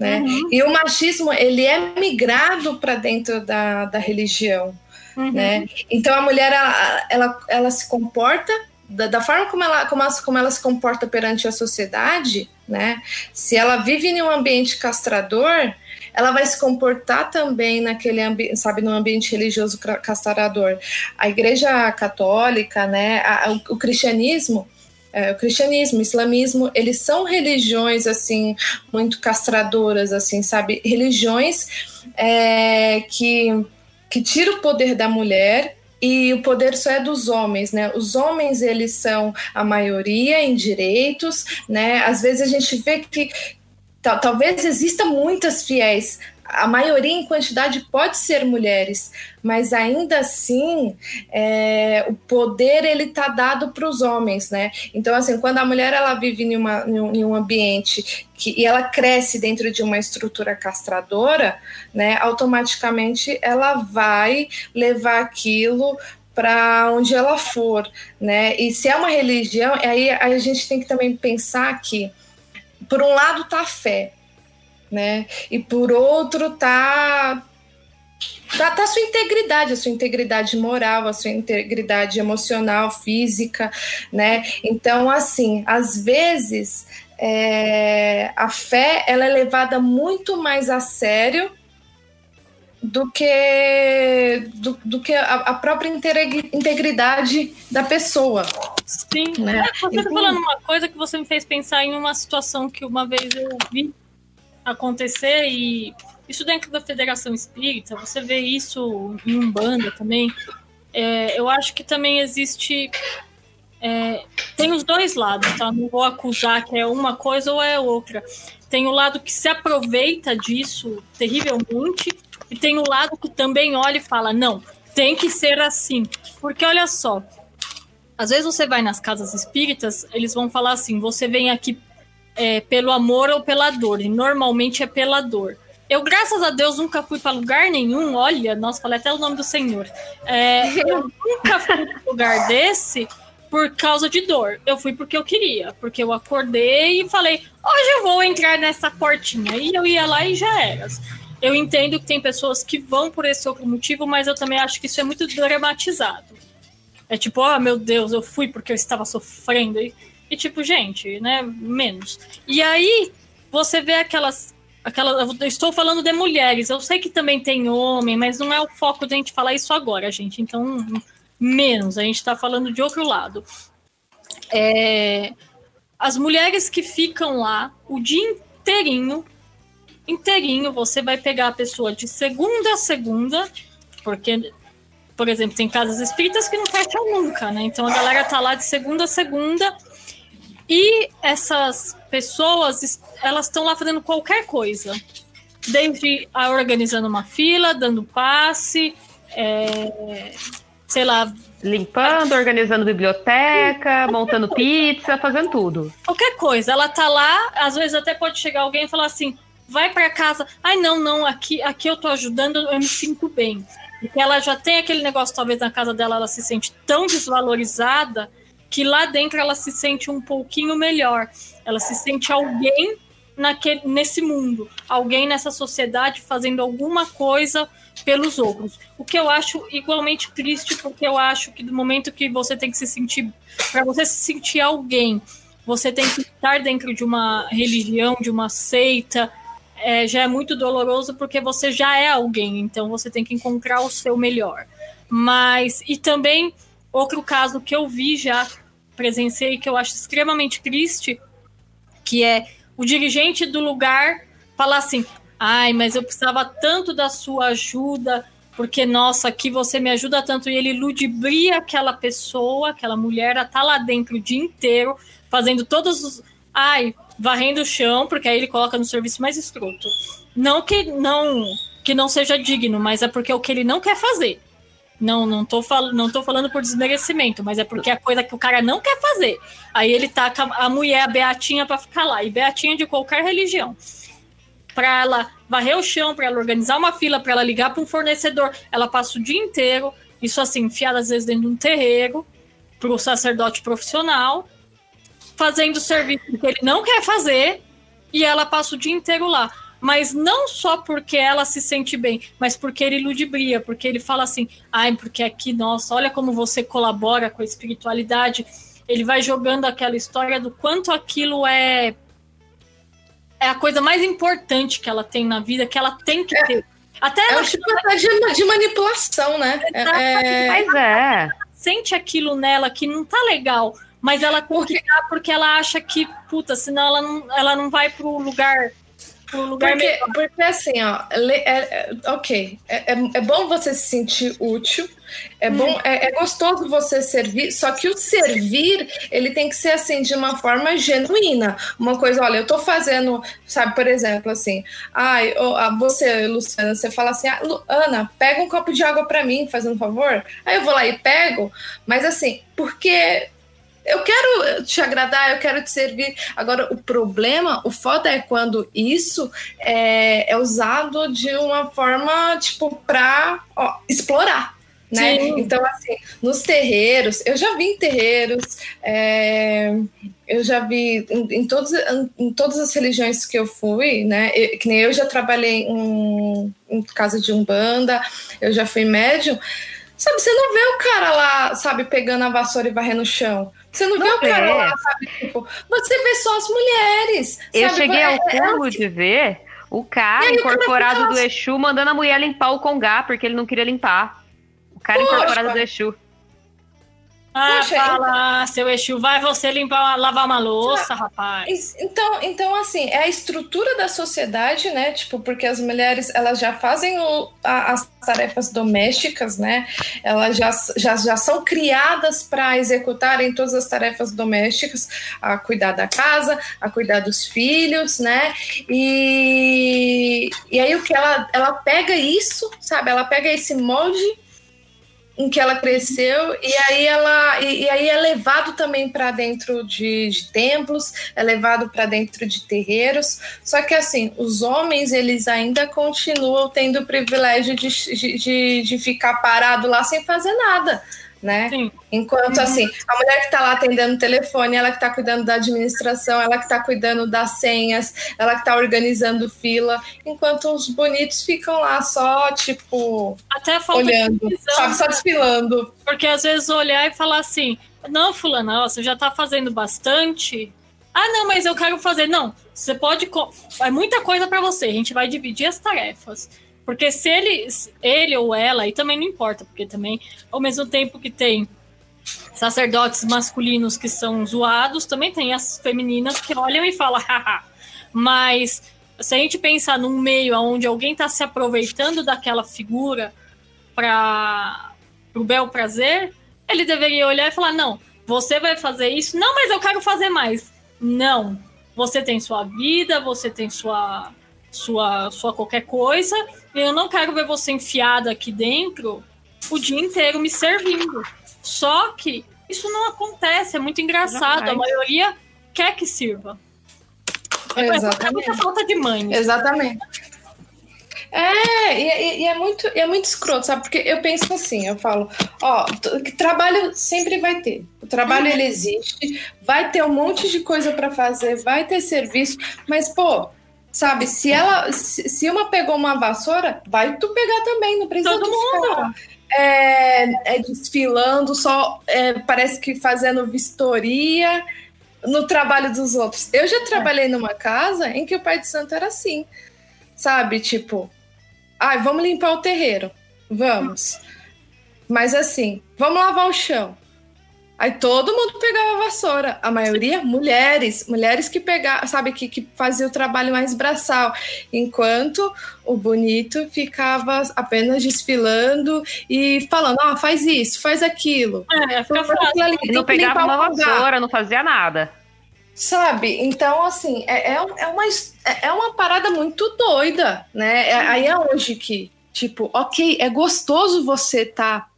Speaker 3: né? Uhum. E o machismo ele é migrado para dentro da, da religião, uhum. né? Então a mulher ela, ela, ela se comporta da, da, forma como ela, como, ela, como ela se comporta perante a sociedade, né? Se ela vive em um ambiente castrador, ela vai se comportar também naquele ambiente, sabe, no ambiente religioso castrador. A Igreja Católica, né? A, o, o cristianismo é, o cristianismo, o islamismo, eles são religiões assim muito castradoras, assim, sabe? Religiões é, que que tira o poder da mulher e o poder só é dos homens, né? Os homens eles são a maioria em direitos, né? Às vezes a gente vê que talvez exista muitas fiéis, a maioria em quantidade pode ser mulheres, mas ainda assim é, o poder ele está dado para os homens, né? Então assim, quando a mulher ela vive em, uma, em um ambiente que, e ela cresce dentro de uma estrutura castradora, né? Automaticamente ela vai levar aquilo para onde ela for, né? E se é uma religião, aí a gente tem que também pensar que por um lado tá a fé, né? E por outro tá tá, tá a sua integridade, a sua integridade moral, a sua integridade emocional, física, né? Então, assim, às vezes é, a fé ela é levada muito mais a sério do que do, do que a, a, própria integridade da pessoa.
Speaker 2: Sim, né? Você está falando uma coisa que você me fez pensar em uma situação que uma vez eu vi acontecer e isso dentro da Federação Espírita, você vê isso em Umbanda também. É, eu acho que também existe. É, tem os dois lados, tá? Não vou acusar que é uma coisa ou é outra. Tem o lado que se aproveita disso terrivelmente, e tem o lado que também olha e fala: não, tem que ser assim. Porque olha só, às vezes você vai nas casas espíritas, eles vão falar assim: você vem aqui é, pelo amor ou pela dor. E normalmente é pela dor. Eu, graças a Deus, nunca fui para lugar nenhum. Olha, nossa, falei até o nome do Senhor. É, eu nunca fui para lugar desse por causa de dor. Eu fui porque eu queria. Porque eu acordei e falei, hoje eu vou entrar nessa portinha. E eu ia lá e já era. Eu entendo que tem pessoas que vão por esse outro motivo, mas eu também acho que isso é muito dramatizado. É tipo, ah, meu Deus, eu fui porque eu estava sofrendo. E, tipo, gente, né? Menos. E aí, você vê aquelas. aquelas eu estou falando de mulheres. Eu sei que também tem homem, mas não é o foco de a gente falar isso agora, gente. Então, menos. A gente está falando de outro lado. É, as mulheres que ficam lá o dia inteirinho, inteirinho, você vai pegar a pessoa de segunda a segunda, porque, por exemplo, tem casas espíritas que não fecham nunca, né? Então a galera tá lá de segunda a segunda e essas pessoas, elas estão lá fazendo qualquer coisa. Desde a organizando uma fila, dando passe, é, sei lá,
Speaker 4: Limpando, organizando biblioteca, montando pizza, fazendo tudo.
Speaker 2: qualquer coisa. Ela tá lá, às vezes até pode chegar alguém e falar assim: vai para casa. Ai, não, não, aqui, aqui eu tô ajudando, eu me sinto bem. Porque ela já tem aquele negócio, talvez na casa dela ela se sente tão desvalorizada que lá dentro ela se sente um pouquinho melhor. Ela se sente alguém naquele, nesse mundo, alguém nessa sociedade fazendo alguma coisa pelos outros. O que eu acho igualmente triste, porque eu acho que do momento que você tem que se sentir, para você se sentir alguém, você tem que estar dentro de uma religião, de uma seita, é, já é muito doloroso porque você já é alguém, então você tem que encontrar o seu melhor. Mas, e também, outro caso que eu vi já, presenciei, que eu acho extremamente triste, que é o dirigente do lugar falar assim: ai, mas eu precisava tanto da sua ajuda, porque, nossa, aqui você me ajuda tanto. E ele ludibria aquela pessoa, aquela mulher, a tá lá dentro o dia inteiro, fazendo todos os. Ai, varrendo o chão, porque aí ele coloca no serviço mais escroto. Não que não que não seja digno, mas é porque é o que ele não quer fazer. Não, não tô, fal não tô falando por desmerecimento, mas é porque é coisa que o cara não quer fazer. Aí ele taca a mulher, a Beatinha, pra ficar lá. E Beatinha de qualquer religião. Pra ela varrer o chão, pra ela organizar uma fila, pra ela ligar pra um fornecedor. Ela passa o dia inteiro, isso assim, enfiada às vezes dentro de um terreiro, pro sacerdote profissional, fazendo serviço que ele não quer fazer, e ela passa o dia inteiro lá mas não só porque ela se sente bem, mas porque ele ludibria, porque ele fala assim, ai, porque aqui, nossa, olha como você colabora com a espiritualidade. Ele vai jogando aquela história do quanto aquilo é é a coisa mais importante que ela tem na vida, que ela tem que ter. Até
Speaker 3: É
Speaker 2: ela
Speaker 3: um tipo de, de manipulação, né? É- é-
Speaker 4: Mas é.
Speaker 2: sente aquilo nela que não tá legal, mas ela tem que dar porque ela acha que, puta, senão ela não, ela não vai pro lugar lugar
Speaker 3: Porque,
Speaker 2: melhor.
Speaker 3: porque assim, ó, é- é- ok, é, é- é bom você se sentir útil, é bom, é, é gostoso você servir, só que o servir, ele tem que ser assim, de uma forma genuína. Uma coisa, olha, eu tô fazendo, sabe, por exemplo, assim, ai, ah, você, Luciana, você fala assim, ah, Ana, pega um copo de água pra mim, fazendo um favor. Aí eu vou lá e pego, mas assim, porque eu quero te agradar, eu quero te servir. Agora, o problema, o foda é quando isso é, é usado de uma forma, tipo, pra ó, explorar. Né?
Speaker 2: Sim.
Speaker 3: Então, assim, nos terreiros, eu já vi em terreiros, é, eu já vi em, em, todos, em, em todas as religiões que eu fui, né? Eu- que nem eu já trabalhei em, em casa de umbanda, eu já fui médium. Sabe, você não vê o cara lá, sabe, pegando a vassoura e varrendo o chão. Você não, vê
Speaker 4: Não
Speaker 3: o cara
Speaker 4: vê.
Speaker 3: lá, sabe, tipo, você vê só as mulheres.
Speaker 4: Eu
Speaker 3: sabe?
Speaker 4: cheguei
Speaker 3: É-
Speaker 4: ao
Speaker 3: é-
Speaker 4: cúmulo de ver o cara
Speaker 3: aí
Speaker 4: incorporado do Exu mandando a mulher limpar o congá porque ele não queria limpar. O cara
Speaker 3: Poxa.
Speaker 4: incorporado do Exu.
Speaker 2: Ah,
Speaker 3: Poxa,
Speaker 2: fala, seu Exu, vai você limpar, lavar uma louça, rapaz.
Speaker 3: Então, então, assim, é a estrutura da sociedade, né? Tipo, porque as mulheres, elas já fazem o- a- as tarefas domésticas, né? Elas já, já, já são criadas para executarem todas as tarefas domésticas, a cuidar da casa, a cuidar dos filhos, né? E, e aí o que ela, ela pega isso, sabe? Ela pega esse molde em que ela cresceu e aí ela e, e aí é levado também para dentro de, de templos, é levado para dentro de terreiros. Só que assim, os homens eles ainda continuam tendo o privilégio de, de, de, de ficar parado lá sem fazer nada. Né?
Speaker 2: Sim.
Speaker 3: Enquanto
Speaker 2: Uhum.
Speaker 3: assim, a mulher que tá lá atendendo o telefone, ela que tá cuidando da administração, ela que tá cuidando das senhas, ela que tá organizando fila, enquanto os bonitos ficam lá só, tipo,
Speaker 2: Até a falta
Speaker 3: olhando,
Speaker 2: visão.
Speaker 3: sabe, só desfilando.
Speaker 2: Porque às vezes olhar e falar assim: não, Fulana, ó, você já tá fazendo bastante. Ah, não, mas eu quero fazer. Não, você pode. É muita coisa pra você. A gente vai dividir as tarefas. Porque se ele, ele ou ela, e também não importa, porque também, ao mesmo tempo que tem sacerdotes masculinos que são zoados, também tem as femininas que olham e falam, haha. Mas se a gente pensar num meio onde alguém tá se aproveitando daquela figura para o bel prazer, ele deveria olhar e falar: não, você vai fazer isso, não, mas eu quero fazer mais. Não, você tem sua vida, você tem sua, sua, sua qualquer coisa, eu não quero ver você enfiada aqui dentro o dia inteiro me servindo. Só que isso não acontece, é muito engraçado. A
Speaker 4: Jamais.
Speaker 2: maioria quer que sirva. É muita
Speaker 3: Exatamente.
Speaker 2: falta de mãe.
Speaker 3: Exatamente. É, e, e- é muito, é muito escroto, sabe? Porque eu penso assim, eu falo, ó, trabalho sempre vai ter. O trabalho ele existe, vai ter um monte de coisa para fazer, vai ter serviço, mas pô, sabe? Se ela, se, se uma pegou uma vassoura, vai tu pegar também, não precisa
Speaker 2: Todo
Speaker 3: ficar, é, é, desfilando, só é, parece que fazendo vistoria no trabalho dos outros. Eu já trabalhei numa casa em que o pai de santo era assim, sabe? Tipo, ai, vamos limpar o terreiro, vamos. Mas assim, vamos lavar o chão. Aí todo mundo pegava a vassoura, a maioria mulheres, mulheres que pegavam, sabe, que, que fazia o trabalho mais braçal, enquanto o bonito ficava apenas desfilando e falando, ó, faz isso, faz aquilo.
Speaker 2: É, fica fácil.
Speaker 3: ali,
Speaker 4: E não pegava uma vassoura, não fazia nada.
Speaker 3: Sabe? Então, assim, é, é, é uma, é é uma parada muito doida, né? É- aí é onde que, tipo, ok, é gostoso você tá.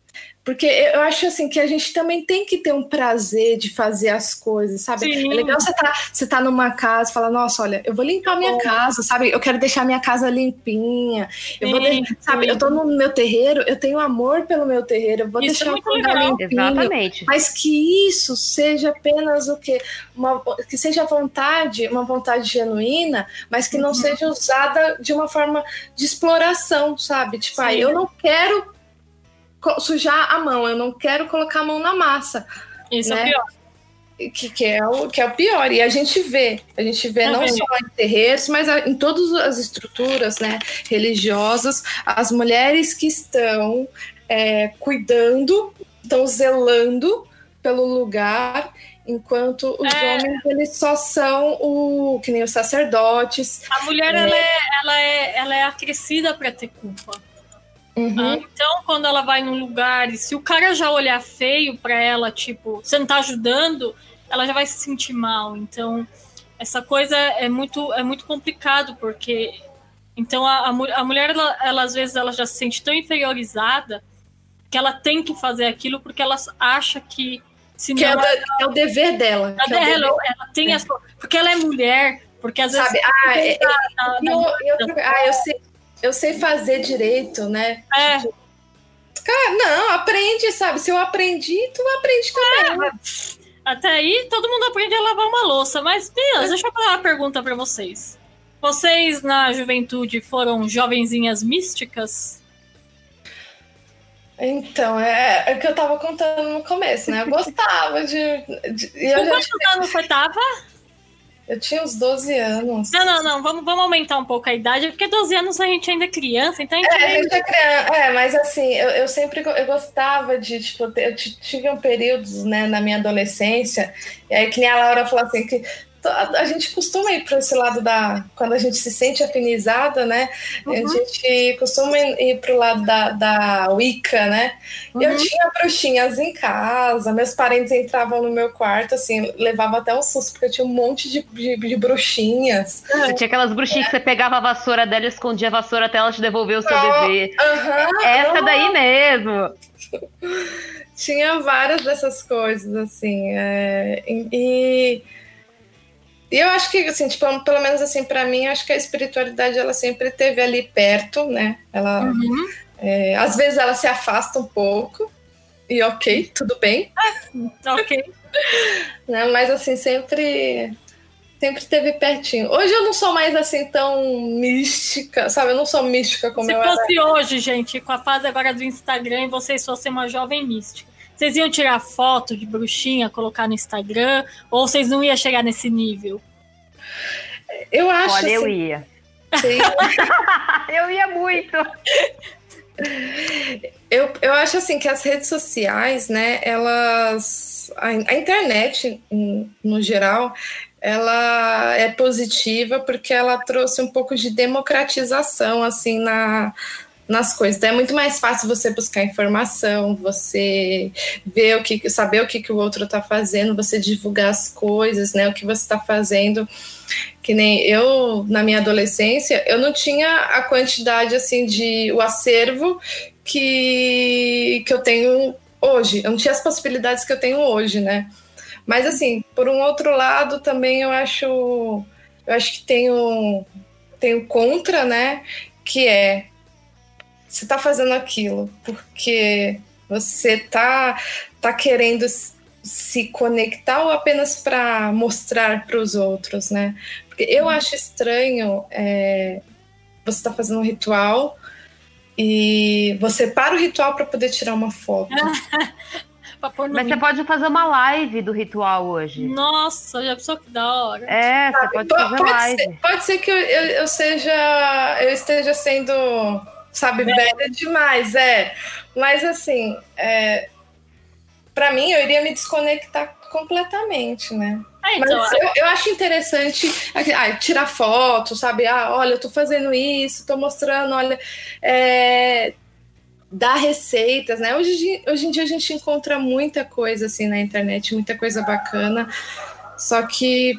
Speaker 3: Porque eu acho assim que a gente também tem que ter um prazer de fazer as coisas, sabe?
Speaker 2: Sim.
Speaker 3: É legal você tá, você tá numa casa e falar, nossa, olha, eu vou limpar minha casa, sabe? Eu quero deixar minha casa limpinha. Eu vou
Speaker 2: Sim,
Speaker 3: de- sabe,
Speaker 2: sim.
Speaker 3: eu tô no meu terreiro, eu tenho amor pelo meu terreiro, eu vou
Speaker 2: Isso é
Speaker 3: deixar o
Speaker 2: muito
Speaker 3: lugar limpinho.
Speaker 4: Exatamente.
Speaker 3: Mas que isso seja apenas o quê? Uma, que seja vontade, uma vontade genuína, mas que não
Speaker 2: Uhum.
Speaker 3: seja usada de uma forma de exploração, sabe? Tipo, ah, eu não quero sujar a mão, eu não quero colocar a mão na massa,
Speaker 2: Isso é
Speaker 3: né?
Speaker 2: pior.
Speaker 3: que, que, é o, que é o pior. E a gente vê, a gente vê
Speaker 2: É
Speaker 3: não só em terreiros, mas em todas as estruturas né, religiosas, as mulheres que estão é, cuidando, estão zelando pelo lugar, enquanto os
Speaker 2: É.
Speaker 3: homens eles só são o que nem os sacerdotes.
Speaker 2: A mulher, ela, é, ela, é, ela é acrescida pra ter culpa.
Speaker 3: Uhum.
Speaker 2: Ah, Então, quando ela vai num lugar e se o cara já olhar feio pra ela, tipo, você não tá ajudando, ela já vai se sentir mal. Então, essa coisa é muito, é muito complicado, porque. Então, a, a, a mulher, ela, ela, às vezes, ela já se sente tão inferiorizada que ela tem que fazer aquilo porque ela acha que. Se
Speaker 3: Que é,
Speaker 2: não,
Speaker 3: de- é o dever dela.
Speaker 2: ela,
Speaker 3: é dever,
Speaker 2: ela, ela tem essa. Porque ela é mulher, porque às vezes.
Speaker 3: sabe? Ah, é-
Speaker 2: da- da-
Speaker 3: e o- e outro- ah, eu sei, eu sei fazer direito, né?
Speaker 2: é,
Speaker 3: Cara, não, aprende, sabe? Se eu aprendi, tu aprende também.
Speaker 2: Até aí, todo mundo aprende a lavar uma louça. Mas, meninas, deixa eu fazer uma pergunta pra vocês. Vocês, na juventude, foram jovenzinhas místicas?
Speaker 3: Então, é, é o que eu tava contando no começo, né? Eu gostava de. de- e eu,
Speaker 2: Com quantos anos você tava?
Speaker 3: Eu tinha uns 12 anos.
Speaker 2: Não, não, não. Vamos, vamos aumentar um pouco a idade, porque 12 anos a gente ainda é criança, então a gente
Speaker 3: É, a gente é criança. É, mas assim, eu, eu sempre eu gostava de, tipo, ter- eu tive um período, né, na minha adolescência, e aí que nem a Laura falou assim, que a gente costuma ir para esse lado da. Quando a gente se sente afinizada, né? A gente costuma ir para o lado da, da Wicca, né? E Eu tinha bruxinhas em casa, meus parentes entravam no meu quarto, assim, levava até um susto, porque eu tinha um monte de, de, de bruxinhas.
Speaker 4: Você tinha aquelas bruxinhas que você pegava a vassoura dela e escondia a vassoura até ela te devolver o seu
Speaker 3: Oh,
Speaker 4: dever.
Speaker 3: Aham,
Speaker 4: Essa daí mesmo.
Speaker 3: tinha várias dessas coisas, assim. é, e, e- eu acho que, assim, tipo, pelo menos assim, para mim, acho que a espiritualidade ela sempre esteve ali perto, né? Ela,
Speaker 2: Uhum.
Speaker 3: é, às vezes ela se afasta um pouco. e ok, tudo bem.
Speaker 2: ok.
Speaker 3: Né? Mas assim, sempre sempre teve pertinho. Hoje eu não sou mais assim tão mística, sabe? Eu não sou mística como
Speaker 2: Se
Speaker 3: eu
Speaker 2: fosse
Speaker 3: era.
Speaker 2: hoje, gente, com a fase agora do Instagram e vocês fossem uma jovem mística, vocês iam tirar foto de bruxinha, colocar no Instagram, ou vocês não iam chegar nesse nível?
Speaker 3: Eu acho
Speaker 4: Olha, eu
Speaker 3: assim,
Speaker 4: ia.
Speaker 3: sim.
Speaker 4: Eu ia muito.
Speaker 3: Eu, eu acho assim que as redes sociais, né, elas. A, a internet, em- no geral, ela é positiva porque ela trouxe um pouco de democratização, assim, na, nas coisas. Então, é muito mais fácil você buscar informação, você ver o que, saber o que, que o outro está fazendo, você divulgar as coisas, né, o que você está fazendo. Que nem eu, na minha adolescência, eu não tinha a quantidade, assim, de. o acervo que, que eu tenho hoje. Eu não tinha as possibilidades que eu tenho hoje, né? Mas assim, por um outro lado, também eu acho eu acho que tem o, tem o contra, né? Que é você tá fazendo aquilo porque você tá, tá querendo se conectar ou apenas para mostrar para os outros, né? Porque eu acho estranho é, você tá fazendo um ritual e você para o ritual para poder tirar uma foto.
Speaker 4: Mas você pode fazer uma live do ritual hoje.
Speaker 2: Nossa, já pensou que da hora?
Speaker 4: É, você pode
Speaker 3: Po-
Speaker 4: fazer
Speaker 3: Pode
Speaker 4: live.
Speaker 3: ser, pode ser que eu, eu, eu seja eu esteja sendo sabe velha demais é. Mas assim é, para mim eu iria me desconectar completamente né?
Speaker 2: Ah,
Speaker 3: mas
Speaker 2: então,
Speaker 3: eu, eu acho interessante ah, tirar foto sabe? Ah olha eu tô fazendo isso tô mostrando olha é, dar receitas né? Hoje, em- hoje em dia a gente encontra muita coisa assim na internet muita coisa bacana. Só que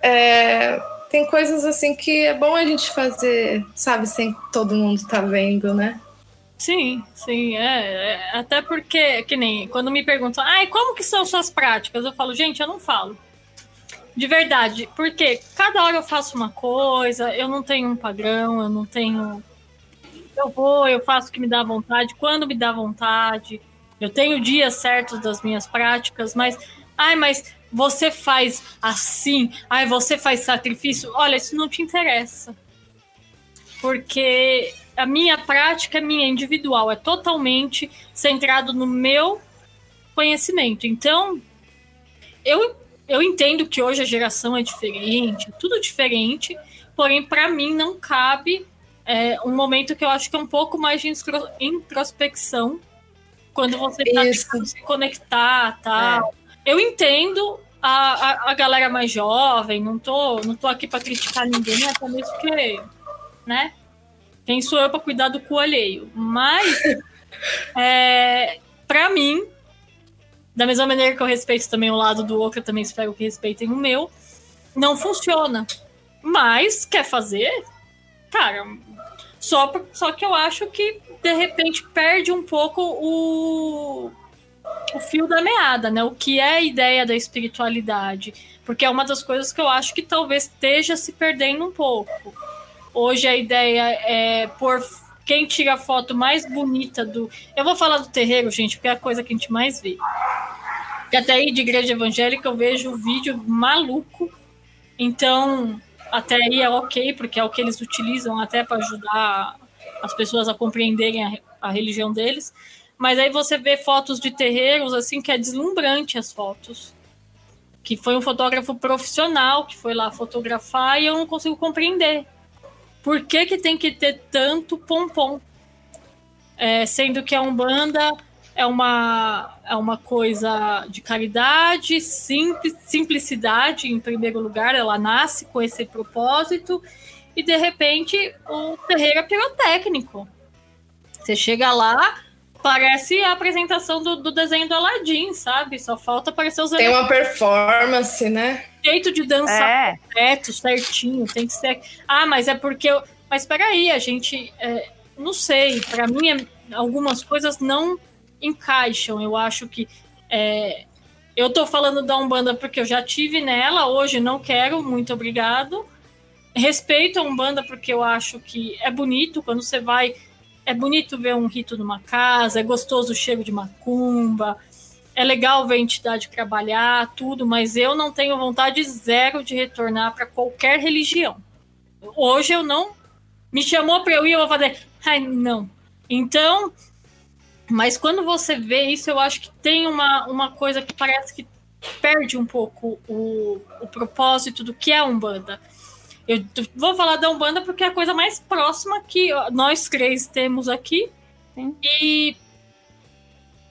Speaker 3: é, tem coisas assim que é bom a gente fazer, sabe, sem todo mundo tá vendo, né?
Speaker 2: Sim, sim, é, é. Até porque, que nem quando me perguntam, ai, como que são suas práticas? Eu falo, gente, eu não falo. De verdade, porque cada hora eu faço uma coisa, eu não tenho um padrão, eu não tenho. Eu vou, eu faço o que me dá vontade, quando me dá vontade. Eu tenho dias certos das minhas práticas, mas. Ai, mas você faz assim, ai, você faz sacrifício. Olha, isso não te interessa. Porque a minha prática é minha individual, é totalmente centrado no meu conhecimento. Então, eu, eu entendo que hoje a geração é diferente, tudo diferente, porém, para mim, não cabe é, um momento que eu acho que é um pouco mais de introspecção quando você tá tentando se conectar tal. Eu entendo a, a, a galera mais jovem, não tô, não tô aqui para criticar ninguém, até mesmo porque, né? Quem sou eu para cuidar do cu alheio? Mas, é, para mim, da mesma maneira que eu respeito também o lado do outro, eu também espero que respeitem o meu, não funciona. Mas, quer fazer? Cara, só, só que eu acho que, de repente, perde um pouco o, o fio da meada, né? O que é a ideia da espiritualidade. Porque é uma das coisas que eu acho que talvez esteja se perdendo um pouco. Hoje a ideia é por quem tira a foto mais bonita do. Eu vou falar do terreiro, gente, porque é a coisa que a gente mais vê. Porque até aí de igreja evangélica eu vejo vídeo maluco. Então, até aí é ok, porque é o que eles utilizam até para ajudar as pessoas a compreenderem a, a religião deles. Mas aí você vê fotos de terreiros, assim, que é deslumbrante as fotos. Que foi um fotógrafo profissional que foi lá fotografar e eu não consigo compreender. Por que, que tem que ter tanto pompom? É, sendo que a Umbanda é uma, é uma coisa de caridade, simples, simplicidade, em primeiro lugar, ela nasce com esse propósito, e de repente o terreiro é pirotécnico. Você chega lá, parece a apresentação do, do desenho do Aladdin, sabe? Só falta aparecer os
Speaker 3: Tem uma performance, né?
Speaker 2: jeito de dançar
Speaker 4: É,
Speaker 2: correto, certinho, tem que ser. Ah, mas é porque eu. Mas peraí, a gente. é, não sei, para mim é- algumas coisas não encaixam. Eu acho que. é, eu tô falando da Umbanda porque eu já tive nela, hoje não quero, muito obrigado. Respeito a Umbanda porque eu acho que é bonito quando você vai é bonito ver um rito numa casa, é gostoso o cheiro de macumba, é legal ver a entidade trabalhar, tudo, mas eu não tenho vontade zero de retornar para qualquer religião. Hoje eu não. Me chamou para eu ir, eu vou fazer. Ai, não. Então, mas quando você vê isso, eu acho que tem uma, uma coisa que parece que perde um pouco o, o propósito do que é a Umbanda. Eu vou falar da Umbanda porque é a coisa mais próxima que nós três temos aqui.
Speaker 4: Sim.
Speaker 2: E,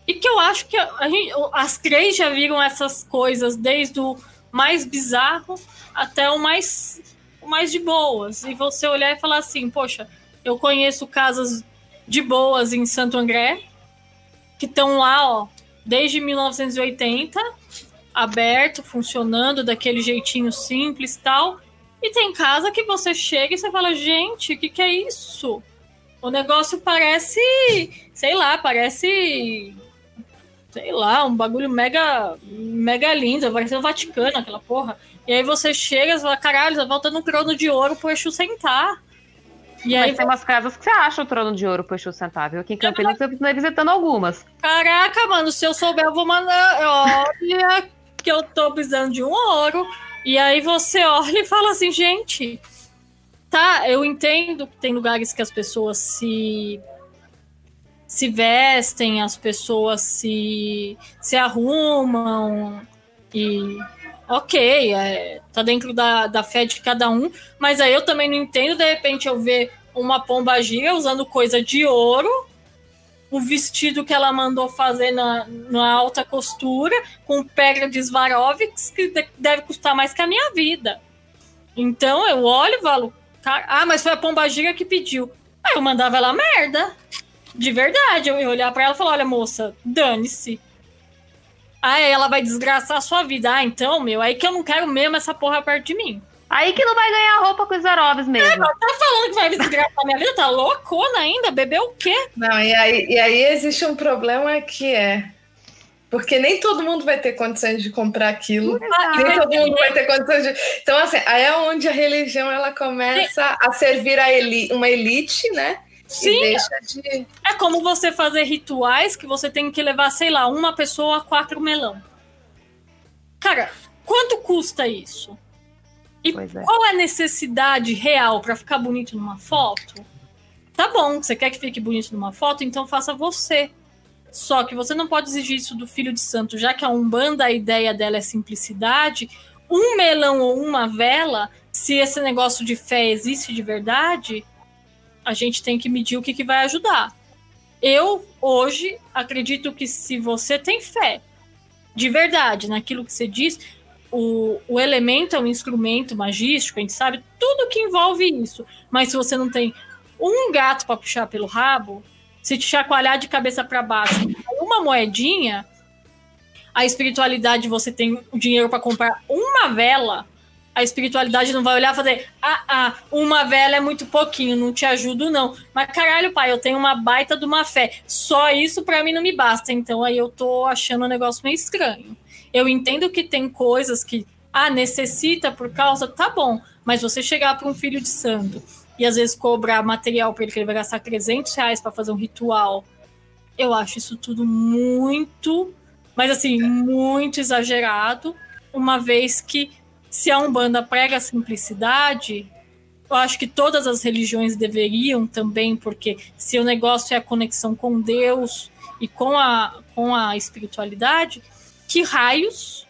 Speaker 2: e que eu acho que a gente, as três já viram essas coisas, desde o mais bizarro até o mais, o mais de boas. E você olhar e falar assim: poxa, eu conheço casas de boas em Santo André, que estão lá, ó, desde 1980, aberto, funcionando daquele jeitinho simples e tal. E tem casa que você chega e você fala, gente, o que, que é isso? O negócio parece, sei lá, parece, sei lá, um bagulho mega, mega lindo, parece o Vaticano, aquela porra. E aí você chega e fala, caralho, você volta no trono de ouro pro Exu sentar. E
Speaker 4: Mas
Speaker 2: aí,
Speaker 4: tem umas casas que você acha o trono de ouro pro Exu sentar, viu? Aqui em Campinas precisa ir visitando algumas.
Speaker 2: caraca, mano, se eu souber, eu vou mandar. Olha, que eu tô precisando de um ouro. E aí você olha e fala assim, gente, tá, eu entendo que tem lugares que as pessoas se se vestem, as pessoas se se arrumam e ok, é, tá dentro da, da fé de cada um, mas aí eu também não entendo, de repente eu ver uma pomba gira usando coisa de ouro, o vestido que ela mandou fazer na, na alta costura, com pedra de Swarovski, que de- deve custar mais que a minha vida. Então eu olho e falo, "Cara, ah, mas foi a pomba gira que pediu. Aí eu mandava ela merda. De verdade, eu ia olhar pra ela e falar, olha moça, dane-se. Ah, ela vai desgraçar a sua vida. Ah, então, meu, aí que eu não quero mesmo essa porra perto de mim.
Speaker 4: Aí que não vai ganhar roupa com os Zarovs mesmo.
Speaker 2: Tá falando que vai desgraçar a minha vida? Tá loucona ainda? Bebeu o quê?
Speaker 3: Não, e aí, e aí existe um problema que é. Porque nem todo mundo vai ter condições de comprar aquilo. Nem todo mundo vai ter condições de. Então, assim, aí é onde a religião ela começa a servir a eli... uma elite, né? E
Speaker 2: Sim,
Speaker 3: deixa de.
Speaker 2: é como você fazer rituais que você tem que levar, sei lá, uma pessoa a quatro melão. Cara, quanto custa isso? E
Speaker 4: é.
Speaker 2: qual é a necessidade real pra ficar bonito numa foto? Tá bom, você quer que fique bonito numa foto, então faça você. Só que você não pode exigir isso do filho de santo, já que a Umbanda, a ideia dela é simplicidade. Um melão ou uma vela, se esse negócio de fé existe de verdade, a gente tem que medir o que, que vai ajudar. Eu, hoje, acredito que se você tem fé de verdade naquilo que você diz, o, o elemento é um instrumento magístico, a gente sabe tudo que envolve isso. Mas se você não tem um gato para puxar pelo rabo, se te chacoalhar de cabeça para baixo, uma moedinha, a espiritualidade você tem o dinheiro para comprar uma vela, a espiritualidade não vai olhar e fazer, ah, ah, uma vela é muito pouquinho, não te ajudo não. Mas caralho, pai, eu tenho uma baita de uma fé. Só isso para mim não me basta. Então aí eu tô achando o negócio meio estranho. Eu entendo que tem coisas que, ah, necessita por causa, tá bom. Mas você chegar para um filho de santo e às vezes cobrar material para ele que ele vai gastar 300 reais para fazer um ritual, eu acho isso tudo muito, mas assim, muito exagerado. Uma vez que se a Umbanda prega a simplicidade, eu acho que todas as religiões deveriam também, porque se o negócio é a conexão com Deus e com a, com a espiritualidade, que raios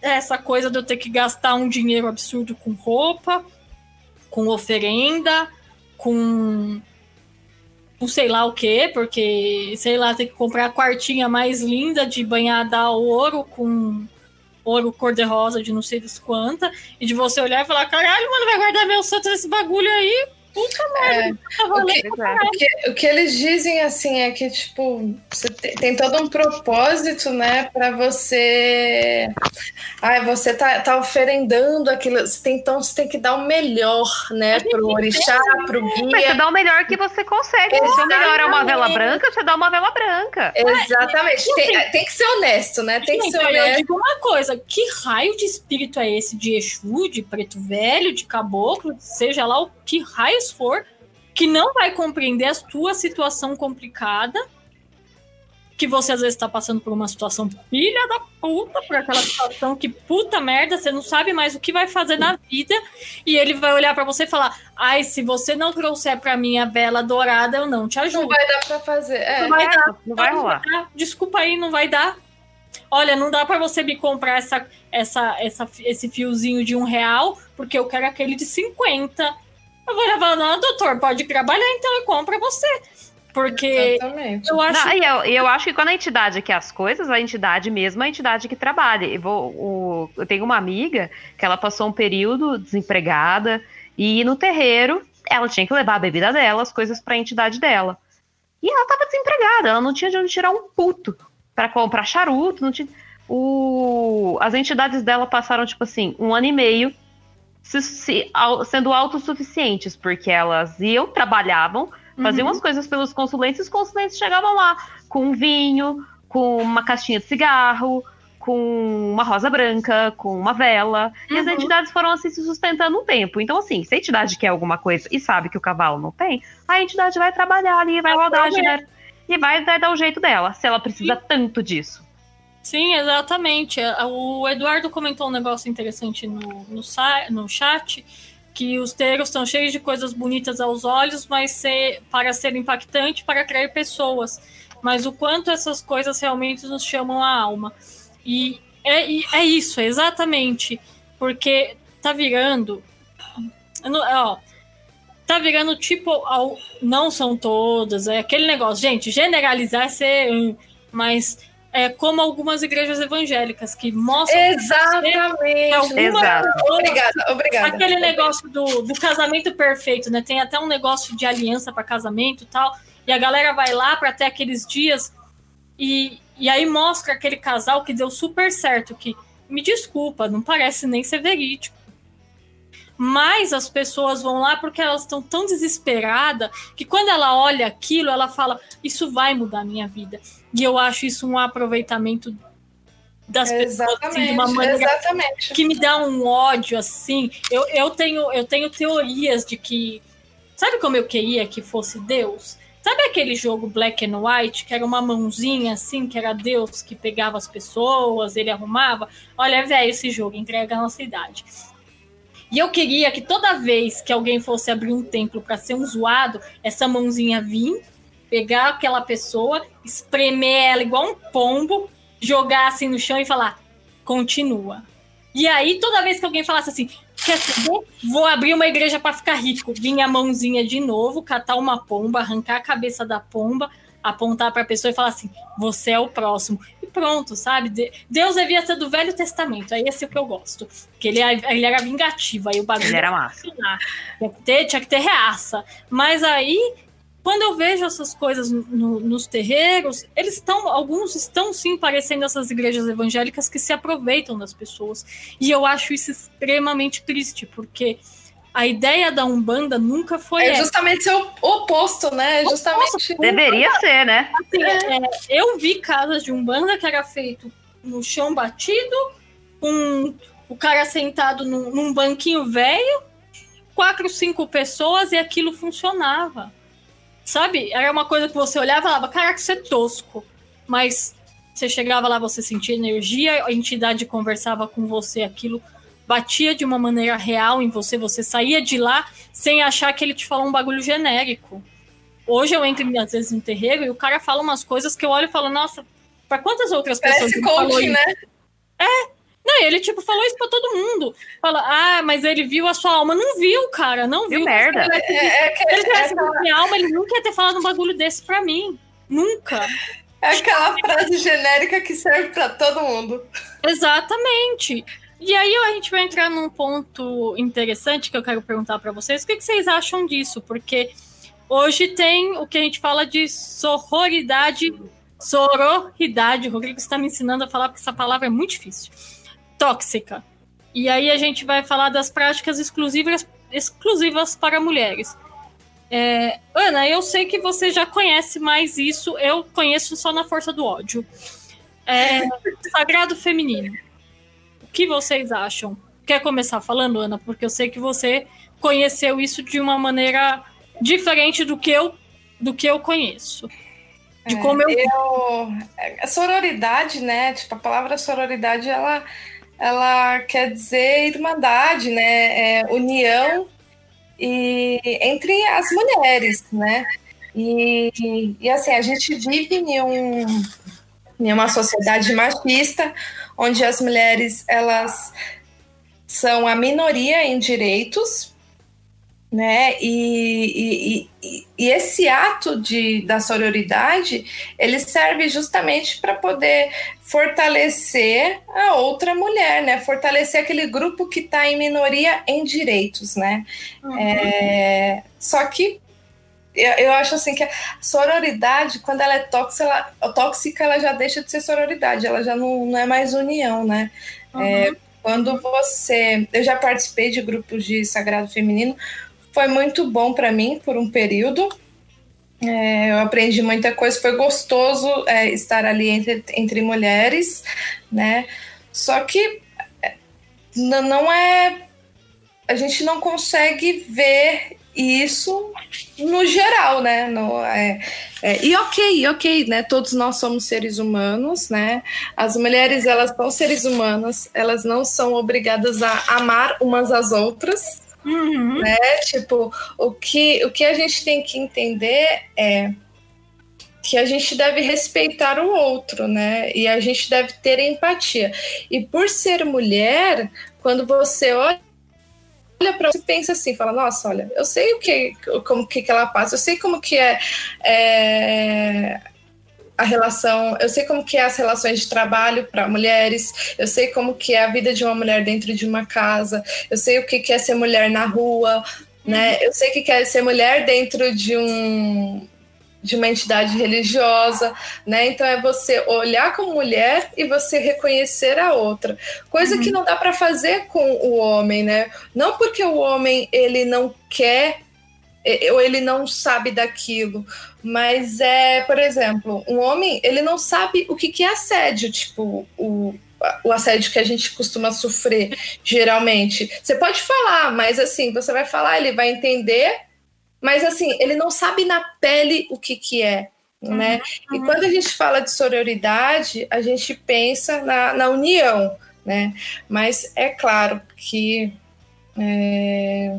Speaker 2: é essa coisa de eu ter que gastar um dinheiro absurdo com roupa, com oferenda, com com sei lá o que, porque sei lá, tem que comprar a quartinha mais linda de banhada a ouro com ouro cor-de-rosa de não sei das quantas, e de você olhar e falar, caralho, mano, vai guardar meu santo nesse bagulho aí? Tá
Speaker 3: O que,
Speaker 4: é.
Speaker 3: o que- o que eles dizem assim é que tipo você te- tem todo um propósito, né, para você, ai, você tá, tá oferendando aquilo. Você tem, então você tem que dar o melhor, né, pro orixá, pro
Speaker 4: Mas você
Speaker 3: guia.
Speaker 4: dá o melhor que você consegue. Se o melhor é uma vela branca, você dá uma vela branca.
Speaker 3: Exatamente. Tem, tem que ser honesto, né? Tem que ser
Speaker 2: aí eu
Speaker 3: honesto.
Speaker 2: digo uma coisa, que raio de espírito é esse de Exu, de preto velho, de caboclo, seja lá o que raios for, que não vai compreender a tua situação complicada, que você às vezes está passando por uma situação filha da puta, por aquela situação que puta merda, você não sabe mais o que vai fazer na vida, e ele vai olhar para você e falar: "Ai, se você não trouxer para mim a vela dourada, eu não te ajudo".
Speaker 3: Não vai dar pra fazer. É.
Speaker 2: Não vai dar,
Speaker 4: Não vai rolar.
Speaker 2: dar. Desculpa aí, não vai dar. Olha, não dá para você me comprar essa, essa, essa, esse fiozinho de um real, porque eu quero aquele de 50. Eu vou levar, não, doutor, pode trabalhar, então eu compro pra você. Porque
Speaker 3: Exatamente.
Speaker 2: eu acho
Speaker 4: Não, e eu, eu acho que quando a entidade quer as coisas, a entidade mesmo é a entidade que trabalha. Eu, vou, o- eu tenho uma amiga que ela passou um período desempregada e no terreiro ela tinha que levar a bebida dela, as coisas pra entidade dela. E ela tava desempregada, ela não tinha de onde tirar um puto pra comprar charuto, não tinha. O, as entidades dela passaram, tipo assim, um ano e meio se- se- au- sendo autossuficientes, porque elas iam, trabalhavam, faziam
Speaker 2: Uhum.
Speaker 4: as coisas pelos consulentes, e os consulentes chegavam lá com um vinho, com uma caixinha de cigarro, com uma rosa branca, com uma vela. E as
Speaker 2: Uhum.
Speaker 4: entidades foram assim se sustentando um tempo. Então, assim, se a entidade quer alguma coisa e sabe que o cavalo não tem, a entidade vai trabalhar ali, vai rodar o dinheiro. E vai, vai dar o jeito dela, se ela precisa tanto disso.
Speaker 2: Sim, exatamente. O Eduardo comentou um negócio interessante no, no, no chat, que os terreiros estão cheios de coisas bonitas aos olhos, mas ser, para ser impactante, para atrair pessoas. Mas o quanto essas coisas realmente nos chamam a alma. E é, e é isso, exatamente. Porque tá virando. Ó, tá virando tipo. não são todas, é aquele negócio. Gente, generalizar é ser. hum, Mas é como algumas igrejas evangélicas que mostram
Speaker 3: Exatamente.
Speaker 2: alguma
Speaker 4: Exato.
Speaker 2: pessoa-
Speaker 3: Obrigada, obrigada.
Speaker 2: aquele negócio do, do casamento perfeito, né? Tem até um negócio de aliança para casamento e tal. E a galera vai lá para ter aqueles dias e, e aí mostra aquele casal que deu super certo, que me desculpa, não parece nem ser verídico. Mas as pessoas vão lá porque elas estão tão desesperadas que quando ela olha aquilo, ela fala: Isso vai mudar a minha vida. E eu acho isso um aproveitamento das pessoas assim, de uma maneira
Speaker 3: exatamente.
Speaker 2: que me dá um ódio assim. Eu, eu tenho eu tenho teorias de que sabe como eu queria que fosse Deus? Sabe aquele jogo Black and White que era uma mãozinha assim, que era Deus que pegava as pessoas, ele arrumava? Olha, é velho esse jogo, entrega a nossa idade. E eu queria que toda vez que alguém fosse abrir um templo para ser um zoado, essa mãozinha vir, pegar aquela pessoa, espremer ela igual um pombo, jogar assim no chão e falar: continua. E aí, toda vez que alguém falasse assim, quer saber? Vou abrir uma igreja para ficar rico. Vinha a mãozinha de novo, catar uma pomba, arrancar a cabeça da pomba, apontar para a pessoa e falar assim: você é o próximo. Pronto, sabe? De- Deus devia ser do Velho Testamento. É esse o que eu gosto. Porque ele, ele era vingativo. Aí o bagulho
Speaker 4: Ele era massa.
Speaker 2: Tinha que ter, tinha que ter reaça. Mas aí, quando eu vejo essas coisas no- nos terreiros, eles estão, alguns estão sim parecendo essas igrejas evangélicas que se aproveitam das pessoas. E eu acho isso extremamente triste, porque a ideia da Umbanda nunca foi
Speaker 3: É
Speaker 2: essa.
Speaker 3: justamente seu oposto, né? É Justamente.
Speaker 4: Deveria ser, né?
Speaker 2: Assim, é, eu vi casas de Umbanda que era feito no chão batido, com o cara sentado num, num banquinho velho, quatro, cinco pessoas e aquilo funcionava. Sabe? Era uma coisa que você olhava e falava, caraca, isso é tosco. Mas você chegava lá, você sentia energia, a entidade conversava com você, aquilo batia de uma maneira real em você, você saía de lá sem achar que ele te falou um bagulho genérico. Hoje eu entro, às vezes, no terreiro e o cara fala umas coisas que eu olho e falo, nossa, pra quantas outras pessoas
Speaker 3: Parece
Speaker 2: ele falou
Speaker 3: coaching,
Speaker 2: isso?
Speaker 3: né?
Speaker 2: Não, ele, tipo, falou isso pra todo mundo. Fala, ah, mas ele viu a sua alma. Não viu, cara, não
Speaker 4: Viu
Speaker 2: viu.
Speaker 4: merda.
Speaker 3: É, é,
Speaker 2: ele
Speaker 3: é, aquela,
Speaker 2: visto minha alma, ele nunca ia ter falado um bagulho desse pra mim. Nunca.
Speaker 3: é aquela frase genérica que serve pra todo mundo.
Speaker 2: Exatamente. E aí a gente vai entrar num ponto interessante que eu quero perguntar pra vocês. O que, que vocês acham disso? Porque hoje tem o que a gente fala de sororidade. Sororidade. O Rodrigo está me ensinando a falar porque essa palavra é muito difícil. Tóxica. E aí a gente vai falar das práticas exclusivas, exclusivas para mulheres. É, Ana, eu sei que você já conhece mais isso, eu conheço só na força do ódio. É, sagrado feminino. O que vocês acham? Quer começar falando, Ana? Porque eu sei que você conheceu isso de uma maneira diferente do que eu, do que eu conheço. De
Speaker 3: É,
Speaker 2: como eu.
Speaker 3: eu- a sororidade, né? Tipo, a palavra sororidade, ela, ela quer dizer irmandade, né? É união e, entre as mulheres, né? E, e assim, a gente vive em, um, em uma sociedade machista, onde as mulheres, elas são a minoria em direitos, né? E, e, e, esse ato de, da sororidade ele serve justamente para poder fortalecer a outra mulher, né? Fortalecer aquele grupo que está em minoria em direitos, né? É, só que eu, eu acho assim que a sororidade, quando ela é tóxica, ela, tóxica, ela já deixa de ser sororidade, ela já não, não é mais união, né? É, quando você. Eu já participei de grupos de sagrado feminino, foi muito bom para mim por um período. É, eu aprendi muita coisa, foi gostoso é, estar ali entre, entre mulheres, né? Só que é, não é. A gente não consegue ver isso no geral, né? No, é, é, e ok, ok, né? Todos nós somos seres humanos, né? As mulheres, elas são seres humanas, elas não são obrigadas a amar umas às outras,
Speaker 2: Uhum.
Speaker 3: né? Tipo, o que, o que a gente tem que entender é que a gente deve respeitar o outro, né? E a gente deve ter empatia. E por ser mulher, quando você olha olha para você e pensa assim, fala, nossa, olha, eu sei o que, como que, que ela passa, eu sei como que é, é, a relação, eu sei como que é as relações de trabalho para mulheres, eu sei como que é a vida de uma mulher dentro de uma casa, eu sei o que, que é ser mulher na rua, né? Eu sei o que, que é ser mulher dentro de um de uma entidade religiosa, né? Então é você olhar como mulher e você reconhecer a outra, coisa que não dá para fazer com o homem, né? Não porque o homem ele não quer ou ele não sabe daquilo, mas é, por exemplo, um homem ele não sabe o que, que é assédio, tipo o o assédio que a gente costuma sofrer geralmente. Você pode falar, mas assim, você vai falar, ele vai entender, mas assim, ele não sabe na pele o que que é, né? E quando a gente fala de sororidade, a gente pensa na, na união, né? Mas é claro que é,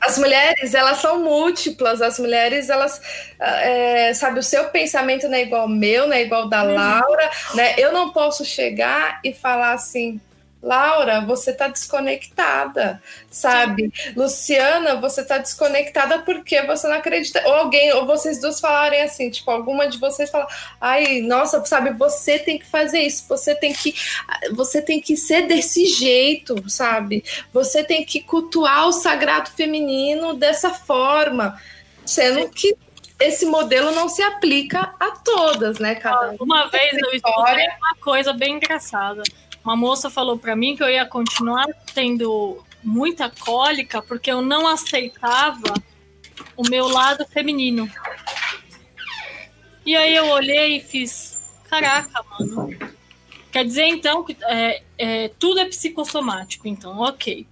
Speaker 3: as mulheres, elas são múltiplas, as mulheres, elas, é, sabe, o seu pensamento não é igual ao meu, não é igual da Laura, né? Eu não posso chegar e falar assim, Laura, você tá desconectada, sabe? Luciana, você tá desconectada porque você não acredita. Ou alguém, ou vocês duas falarem assim, tipo, alguma de vocês fala, ai, nossa, sabe, você tem que fazer isso, você tem que, você tem que ser desse jeito, sabe? Você tem que cultuar o sagrado feminino dessa forma, sendo que esse modelo não se aplica a todas, né? Cada
Speaker 2: Uma vez eu
Speaker 3: história.
Speaker 2: uma coisa bem engraçada. Uma moça falou pra mim que eu ia continuar tendo muita cólica porque eu não aceitava o meu lado feminino. E aí eu olhei e fiz, caraca, mano. Quer dizer então que é, é, tudo é psicossomático, então, ok.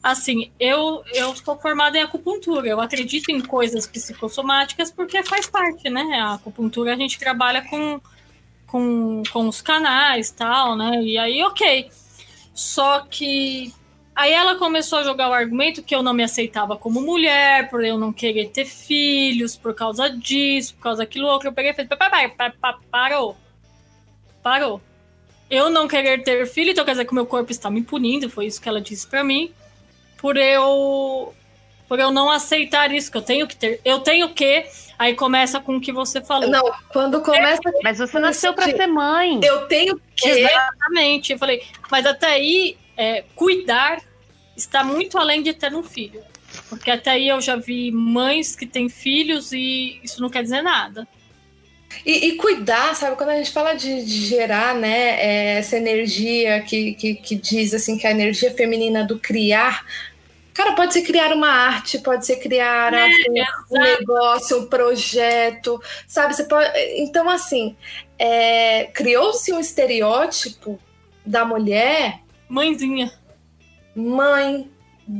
Speaker 2: Assim, eu, eu sou formada em acupuntura, eu acredito em coisas psicossomáticas porque faz parte, né? A acupuntura a gente trabalha com, com, com os canais tal, né? E aí, ok. Só que aí ela começou a jogar o argumento que eu não me aceitava como mulher, por eu não querer ter filhos, por causa disso, por causa daquilo outro. Eu peguei e falei, "Pa- pa- pa- pa- parou. Parou. Eu não querer ter filho, então quer dizer que o meu corpo está me punindo, foi isso que ela disse pra mim, por eu por eu não aceitar isso que eu tenho que ter. Eu tenho que, aí começa com o que você falou.
Speaker 3: Não, quando começa.
Speaker 4: Mas você nasceu pra ser mãe.
Speaker 3: Eu tenho que.
Speaker 2: Exatamente. Eu falei, mas até aí, é, cuidar está muito além de ter um filho. Porque até aí eu já vi mães que têm filhos e isso não quer dizer nada.
Speaker 3: E, e cuidar, sabe? Quando a gente fala de, de gerar, né, é, essa energia que, que, que diz assim que a energia feminina do criar. Cara, pode ser criar uma arte, pode ser criar
Speaker 2: É,
Speaker 3: assim, um negócio, um projeto, sabe? Você pode. Então, assim, é, criou-se um estereótipo da mulher
Speaker 2: Mãezinha.
Speaker 3: mãe,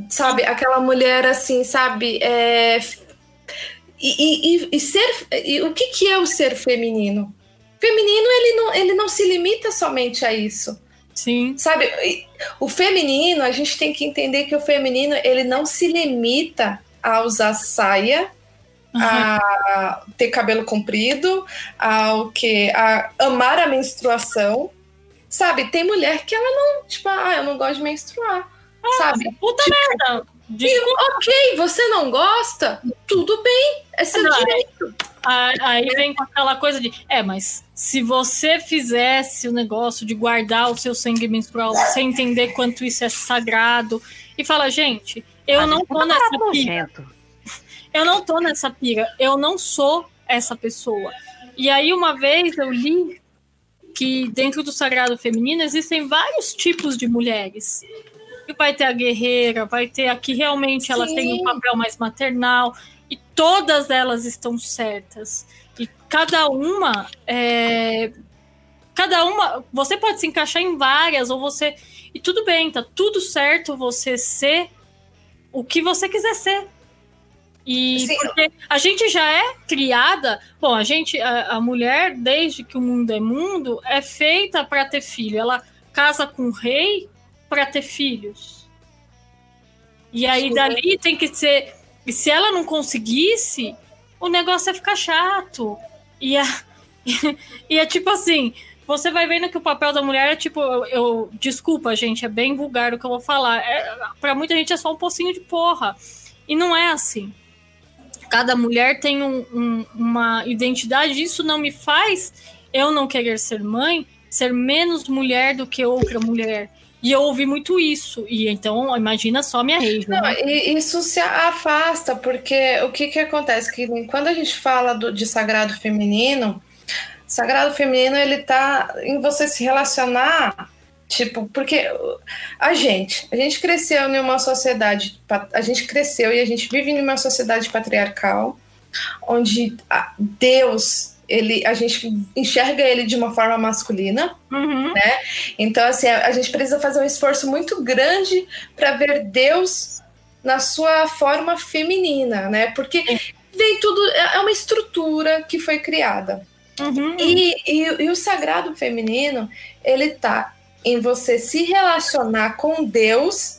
Speaker 3: sabe? Aquela mulher assim, sabe? É, e, e, e, ser. E o que, que é o ser feminino? Feminino, ele não, ele não se limita somente a isso.
Speaker 2: Sim.
Speaker 3: Sabe, o feminino, a gente tem que entender que o feminino, ele não se limita a usar saia, uhum. a ter cabelo comprido, ao que a amar a menstruação. Sabe, tem mulher que ela não, tipo, ah, eu não gosto de menstruar. Ah, sabe?
Speaker 2: Puta tipo, merda.
Speaker 3: E, ok, você não gosta? Tudo bem, é seu não, direito.
Speaker 2: Aí vem com aquela coisa de, é, mas se você fizesse o negócio de guardar o seu sangue menstrual sem entender quanto isso é sagrado, e fala, gente, eu não tô nessa pira. Eu não tô nessa pira, eu não sou essa pessoa. E aí, uma vez eu li que dentro do sagrado feminino existem vários tipos de mulheres vai ter a guerreira, vai ter a que realmente ela Sim. tem um papel mais maternal, todas elas estão certas. E cada uma é, cada uma, você pode se encaixar em várias, ou você. E tudo bem, tá tudo certo você ser o que você quiser ser. E Sim. porque a gente já é criada, bom, a gente, a, a mulher, desde que o mundo é mundo, é feita para ter filho. Ela casa com o rei para ter filhos. E aí dali tem que ser. E se ela não conseguisse, o negócio ia ficar chato. E é, e é tipo assim, você vai vendo que o papel da mulher é tipo, eu, eu desculpa, gente, é bem vulgar o que eu vou falar. É, para muita gente é só um pocinho de porra. E não é assim. Cada mulher tem um, um, uma identidade, isso não me faz eu não querer ser mãe, ser menos mulher do que outra mulher. E eu ouvi muito isso. E então, imagina só minha rede.
Speaker 3: Né? isso se afasta, porque o que, que acontece? Que quando a gente fala do, de sagrado feminino, sagrado feminino ele tá em você se relacionar. Tipo, porque a gente, a gente cresceu em uma sociedade, a gente cresceu e a gente vive em uma sociedade patriarcal, onde Deus ele, a gente enxerga ele de uma forma masculina, uhum. né? Então, assim, a, a, gente precisa fazer um esforço muito grande para ver Deus na sua forma feminina, né? Porque vem tudo, é, é uma estrutura que foi criada. Uhum. E, e, e o sagrado feminino, ele tá em você se relacionar com Deus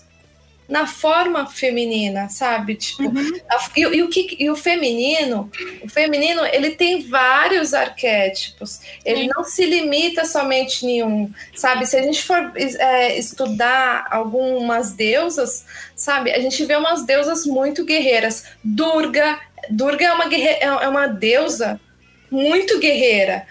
Speaker 3: na forma feminina, sabe? Tipo, uhum. a, e, e, o que, e o feminino, o feminino, ele tem vários arquétipos. Ele uhum. não se limita somente em um, sabe? Se a gente for é, estudar algumas deusas, sabe? A gente vê umas deusas muito guerreiras. Durga, Durga é uma, guerre, é uma deusa muito guerreira.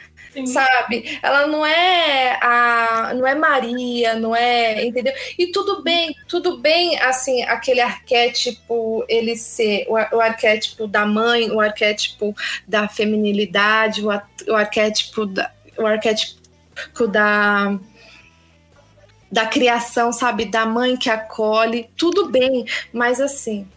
Speaker 3: Sim. sabe? Ela não é a, não é Maria, não é, entendeu? E tudo bem, tudo bem, assim, aquele arquétipo ele ser o, o arquétipo da mãe, o arquétipo da feminilidade, o, o arquétipo da, o arquétipo da da criação, sabe, da mãe que acolhe, tudo bem, mas assim,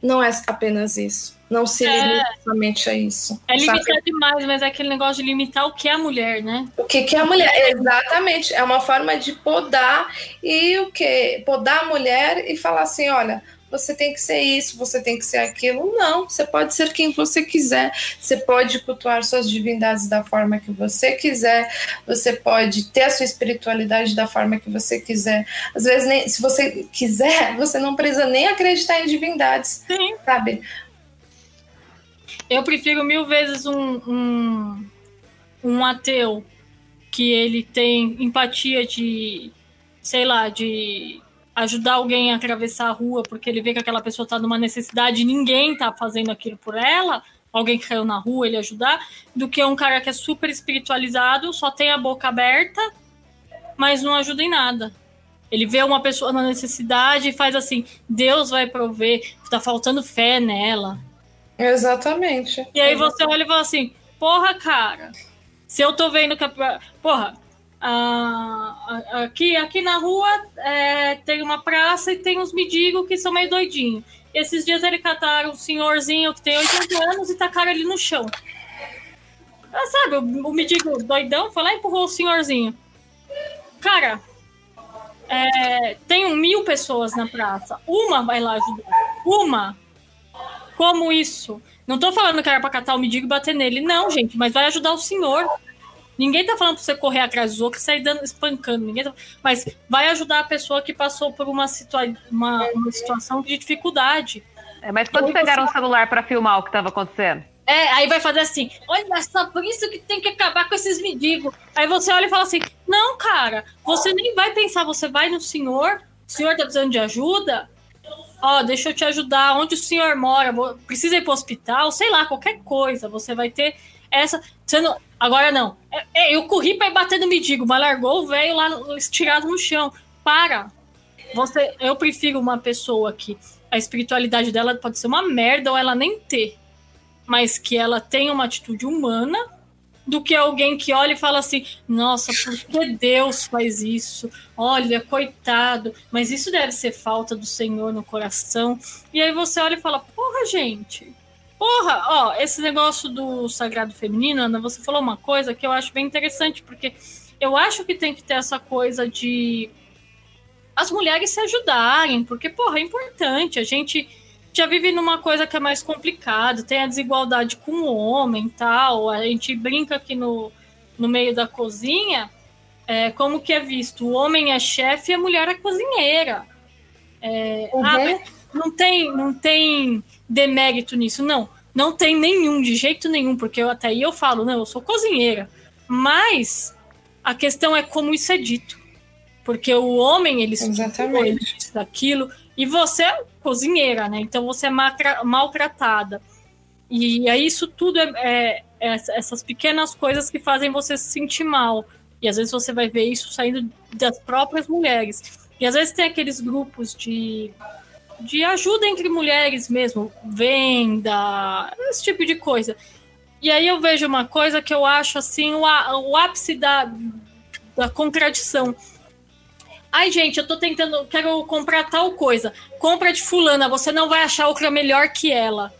Speaker 3: não é apenas isso. Não se é. limita somente a isso.
Speaker 2: É limitar sabe? demais, mas é aquele negócio de limitar o que é a mulher, né?
Speaker 3: O que, que é a mulher? Exatamente. É uma forma de podar e o que? Podar a mulher e falar assim: olha, você tem que ser isso, você tem que ser aquilo. Não, você pode ser quem você quiser, você pode cultuar suas divindades da forma que você quiser, você pode ter a sua espiritualidade da forma que você quiser. Às vezes, nem, se você quiser, você não precisa nem acreditar em divindades, Sim. sabe?
Speaker 2: Eu prefiro mil vezes um, um, um ateu que ele tem empatia de, sei lá, de ajudar alguém a atravessar a rua porque ele vê que aquela pessoa está numa necessidade e ninguém está fazendo aquilo por ela, alguém que caiu na rua, ele ajudar, do que um cara que é super espiritualizado, só tem a boca aberta, mas não ajuda em nada. Ele vê uma pessoa na necessidade e faz assim: Deus vai prover, está faltando fé nela.
Speaker 3: Exatamente.
Speaker 2: E aí você olha e fala assim: porra, cara, se eu tô vendo que. A, porra, ah, aqui, aqui na rua é, tem uma praça e tem uns mendigos que são meio doidinhos. Esses dias ele cataram um senhorzinho que tem 80 anos e tacaram ele no chão. Ah, sabe, o, o mendigo doidão foi lá e empurrou o senhorzinho. Cara, é, tem mil pessoas na praça, uma vai lá ajudar. Uma. Como isso? Não tô falando que era pra catar o mendigo e bater nele. Não, gente, mas vai ajudar o senhor. Ninguém tá falando pra você correr atrás dos outros e sair dando, espancando. Ninguém tá... Mas vai ajudar a pessoa que passou por uma, situa uma, uma situação de dificuldade.
Speaker 4: É, mas quando
Speaker 2: Ou
Speaker 4: pegaram
Speaker 2: você-
Speaker 4: o celular pra filmar o que tava acontecendo?
Speaker 2: É, aí vai fazer assim, olha só, por isso que tem que acabar com esses mendigos. Aí você olha e fala assim, não, cara, você nem vai pensar, você vai no senhor, o senhor tá precisando de ajuda, ó, deixa eu te ajudar, onde o senhor mora, precisa ir pro hospital, sei lá, qualquer coisa, você vai ter essa... Você não, agora não, É, é, eu corri pra ir bater no mendigo, mas largou o velho lá estirado no chão. Para! Você, eu prefiro uma pessoa que a espiritualidade dela pode ser uma merda ou ela nem ter mas que ela tenha uma atitude humana, do que alguém que olha e fala assim: nossa, por que Deus faz isso? Olha, coitado, mas isso deve ser falta do Senhor no coração. E aí você olha e fala: porra, gente. Porra, ó, esse negócio do sagrado feminino, Ana, você falou uma coisa que eu acho bem interessante, porque eu acho que tem que ter essa coisa de as mulheres se ajudarem, porque, porra, é importante. A gente já vive numa coisa que é mais complicada, tem a desigualdade com o homem e tal. A gente brinca aqui no, no meio da cozinha, é, como que é visto? O homem é chefe e a mulher é cozinheira. É,
Speaker 3: Uhum.
Speaker 2: ah, não tem, não tem demérito nisso, não. Não tem nenhum, de jeito nenhum, porque eu, até aí eu falo, não, eu sou cozinheira. Mas a questão é como isso é dito. Porque o homem, ele estudou,
Speaker 3: Exatamente.
Speaker 2: ele disse aquilo, e você é cozinheira, né? Então você é maltratada. E aí isso tudo é, é- é essas pequenas coisas que fazem você se sentir mal. E às vezes você vai ver isso saindo das próprias mulheres. E às vezes tem aqueles grupos de, de ajuda entre mulheres mesmo, venda, esse tipo de coisa. E aí eu vejo uma coisa que eu acho assim o, o ápice da, da contradição. Ai, gente, eu tô tentando, quero comprar tal coisa. Compra de fulana, você não vai achar outra melhor que ela.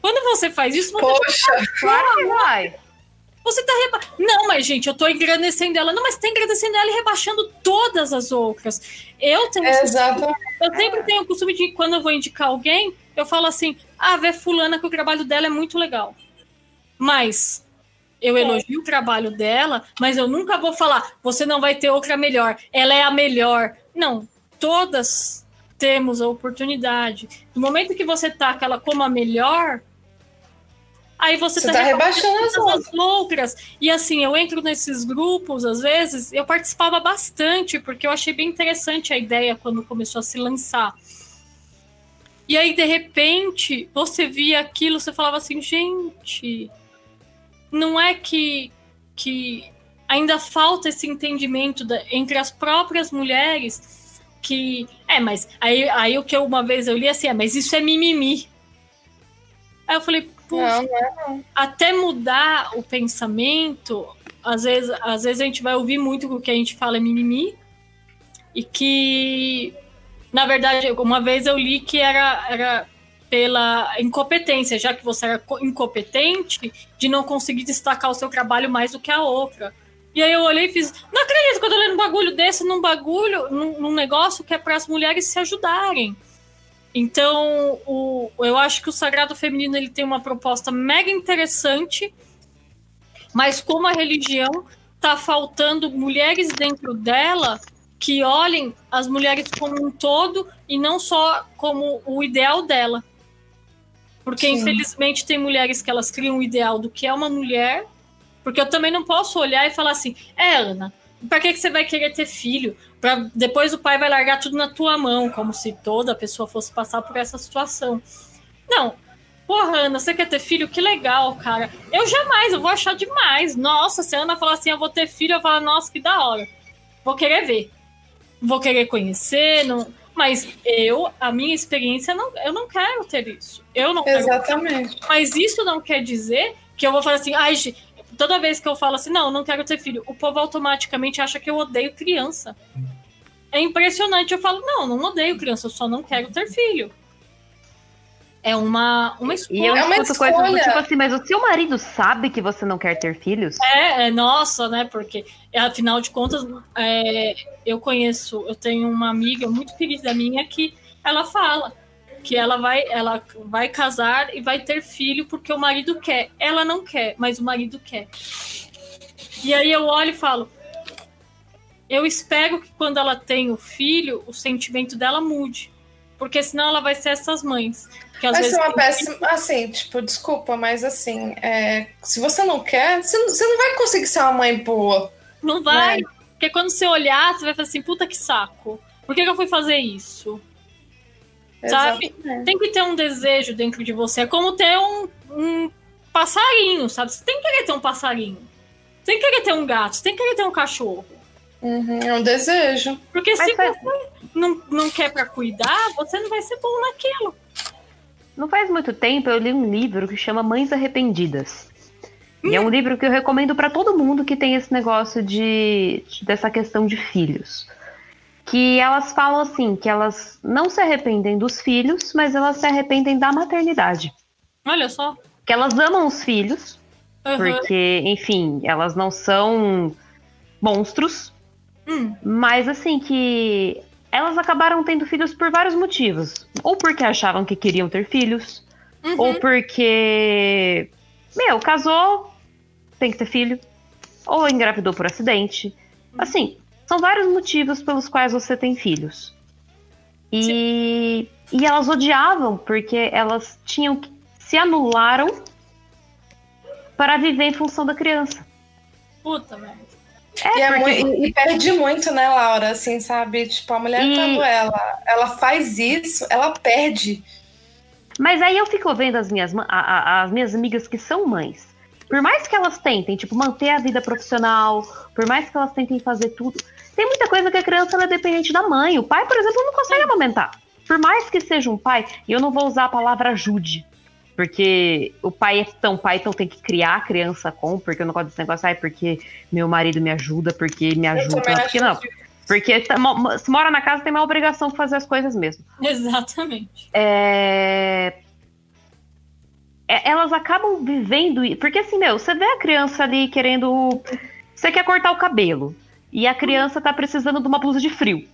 Speaker 2: Quando você faz isso, você
Speaker 3: Poxa,
Speaker 4: Claro que vai.
Speaker 2: você tá reba... Não, mas gente, eu tô engrandecendo ela. Não, mas tá engrandecendo ela e rebaixando todas as outras. Eu tenho,
Speaker 3: exato.
Speaker 2: eu sempre tenho o costume de, quando eu vou indicar alguém, eu falo assim: ah, vê fulana que o trabalho dela é muito legal. Mas eu elogio o trabalho dela, mas eu nunca vou falar, você não vai ter outra melhor. Ela é a melhor. Não, todas temos a oportunidade. No momento que você taca ela como a melhor, aí você,
Speaker 3: Você tá rebaixando as
Speaker 2: todas as outras. E assim, eu entro nesses grupos, às vezes, eu participava bastante, porque eu achei bem interessante a ideia quando começou a se lançar. E aí, de repente, você via aquilo, você falava assim, gente, não é que, que ainda falta esse entendimento da- entre as próprias mulheres que. É, mas aí, aí o que eu, uma vez eu li assim, é, mas isso é mimimi. Aí eu falei, puxa,
Speaker 3: Não, não é
Speaker 2: até mudar o pensamento, às vezes, às vezes a gente vai ouvir muito o que a gente fala é mimimi, e que, na verdade, uma vez eu li que era, era pela incompetência, já que você era co- incompetente, de não conseguir destacar o seu trabalho mais do que a outra. E aí eu olhei e fiz, não acredito que eu tô lendo um bagulho desse num bagulho, num, num negócio que é para as mulheres se ajudarem. Então, o, eu acho que o Sagrado Feminino ele tem uma proposta mega interessante, mas como a religião tá faltando mulheres dentro dela que olhem as mulheres como um todo e não só como o ideal dela. Porque,
Speaker 3: Sim.
Speaker 2: infelizmente, tem mulheres que elas criam um ideal do que é uma mulher, porque eu também não posso olhar e falar assim, é, Ana, pra que, que você vai querer ter filho? Pra, depois o pai vai largar tudo na tua mão, como se toda pessoa fosse passar por essa situação. Não. Porra, Ana, você quer ter filho? Que legal, cara. Eu jamais, eu vou achar demais. Nossa, se a Ana falar assim, eu vou ter filho, eu falo, nossa, que da hora. Vou querer ver. Vou querer conhecer, não... mas eu, a minha experiência, não, eu não quero ter isso. Eu não quero
Speaker 3: Exatamente.
Speaker 2: mas isso não quer dizer que eu vou falar assim, ai, toda vez que eu falo assim, não, não quero ter filho, o povo automaticamente acha que eu odeio criança. É impressionante. Eu falo, não, não odeio criança, eu só não quero ter filho. É uma, uma
Speaker 4: E
Speaker 2: escolha.
Speaker 4: eu
Speaker 3: É uma
Speaker 4: escuto coisas do
Speaker 3: escolha.
Speaker 4: tipo assim, mas o seu marido sabe que você não quer ter filhos?
Speaker 2: É, é nossa, né? Porque, afinal de contas, é, eu conheço, eu tenho uma amiga muito querida minha que ela fala que ela vai, ela vai casar e vai ter filho porque o marido quer. Ela não quer, mas o marido quer. E aí eu olho e falo, eu espero que quando ela tem o filho, o sentimento dela mude. Porque senão ela vai ser essas mães. Que às
Speaker 3: Vai
Speaker 2: vezes
Speaker 3: ser uma péssima. Assim, tipo, desculpa, mas assim, é, se você não quer, você não, você não vai conseguir ser uma mãe boa.
Speaker 2: Não vai.
Speaker 3: Né?
Speaker 2: Porque quando você olhar, você vai falar assim, puta que saco. Por que, que eu fui fazer isso? Sabe? Tem que ter um desejo dentro de você. É como ter um, um passarinho, sabe? Você tem que querer ter um passarinho. Você tem que querer ter um gato. Você tem que querer ter um cachorro.
Speaker 3: Uhum, é um desejo.
Speaker 2: Porque
Speaker 4: Mas
Speaker 2: se
Speaker 4: faz-
Speaker 2: você não, não quer pra cuidar, você não vai ser bom naquilo.
Speaker 4: Não faz muito tempo eu li um livro que chama Mães Arrependidas. E é um livro que eu recomendo pra todo mundo que tem esse negócio de dessa questão de filhos. Que elas falam assim, que elas não se arrependem dos filhos, mas elas se arrependem da maternidade.
Speaker 2: Olha só.
Speaker 4: Que elas amam os filhos,
Speaker 2: Aham.
Speaker 4: porque, enfim, elas não são monstros,
Speaker 2: Hum,
Speaker 4: mas assim que elas acabaram tendo filhos por vários motivos. Ou porque achavam que queriam ter filhos,
Speaker 2: uhum.
Speaker 4: ou porque, meu, casou, tem que ter filho, ou engravidou por acidente. Assim, são vários motivos pelos quais você tem filhos. E, e elas odiavam porque elas tinham que se anularam para viver em função da criança.
Speaker 2: Puta merda.
Speaker 3: e, é
Speaker 4: porque-
Speaker 3: mui- e perde muito, né, Laura? Assim, sabe? Tipo, a mulher,
Speaker 4: E-
Speaker 3: quando ela, ela faz isso, ela perde.
Speaker 4: Mas aí eu fico vendo as minhas, a- a- as minhas amigas que são mães. Por mais que elas tentem, tipo, manter a vida profissional, por mais que elas tentem fazer tudo, tem muita coisa que a criança é dependente da mãe. O pai, por exemplo, não consegue amamentar. Por mais que seja um pai, e eu não vou usar a palavra ajude, porque o pai é tão pai, então tem que criar a criança com, porque eu não gosto desse negócio, ai, porque meu marido me ajuda, porque me ajuda, porque não. Porque tá- se mora na casa, tem uma obrigação de fazer as coisas mesmo.
Speaker 2: Exatamente.
Speaker 4: É, é- Elas acabam vivendo. Porque assim, meu, você vê a criança ali querendo. Você quer cortar o cabelo. E a criança tá precisando de uma blusa de frio.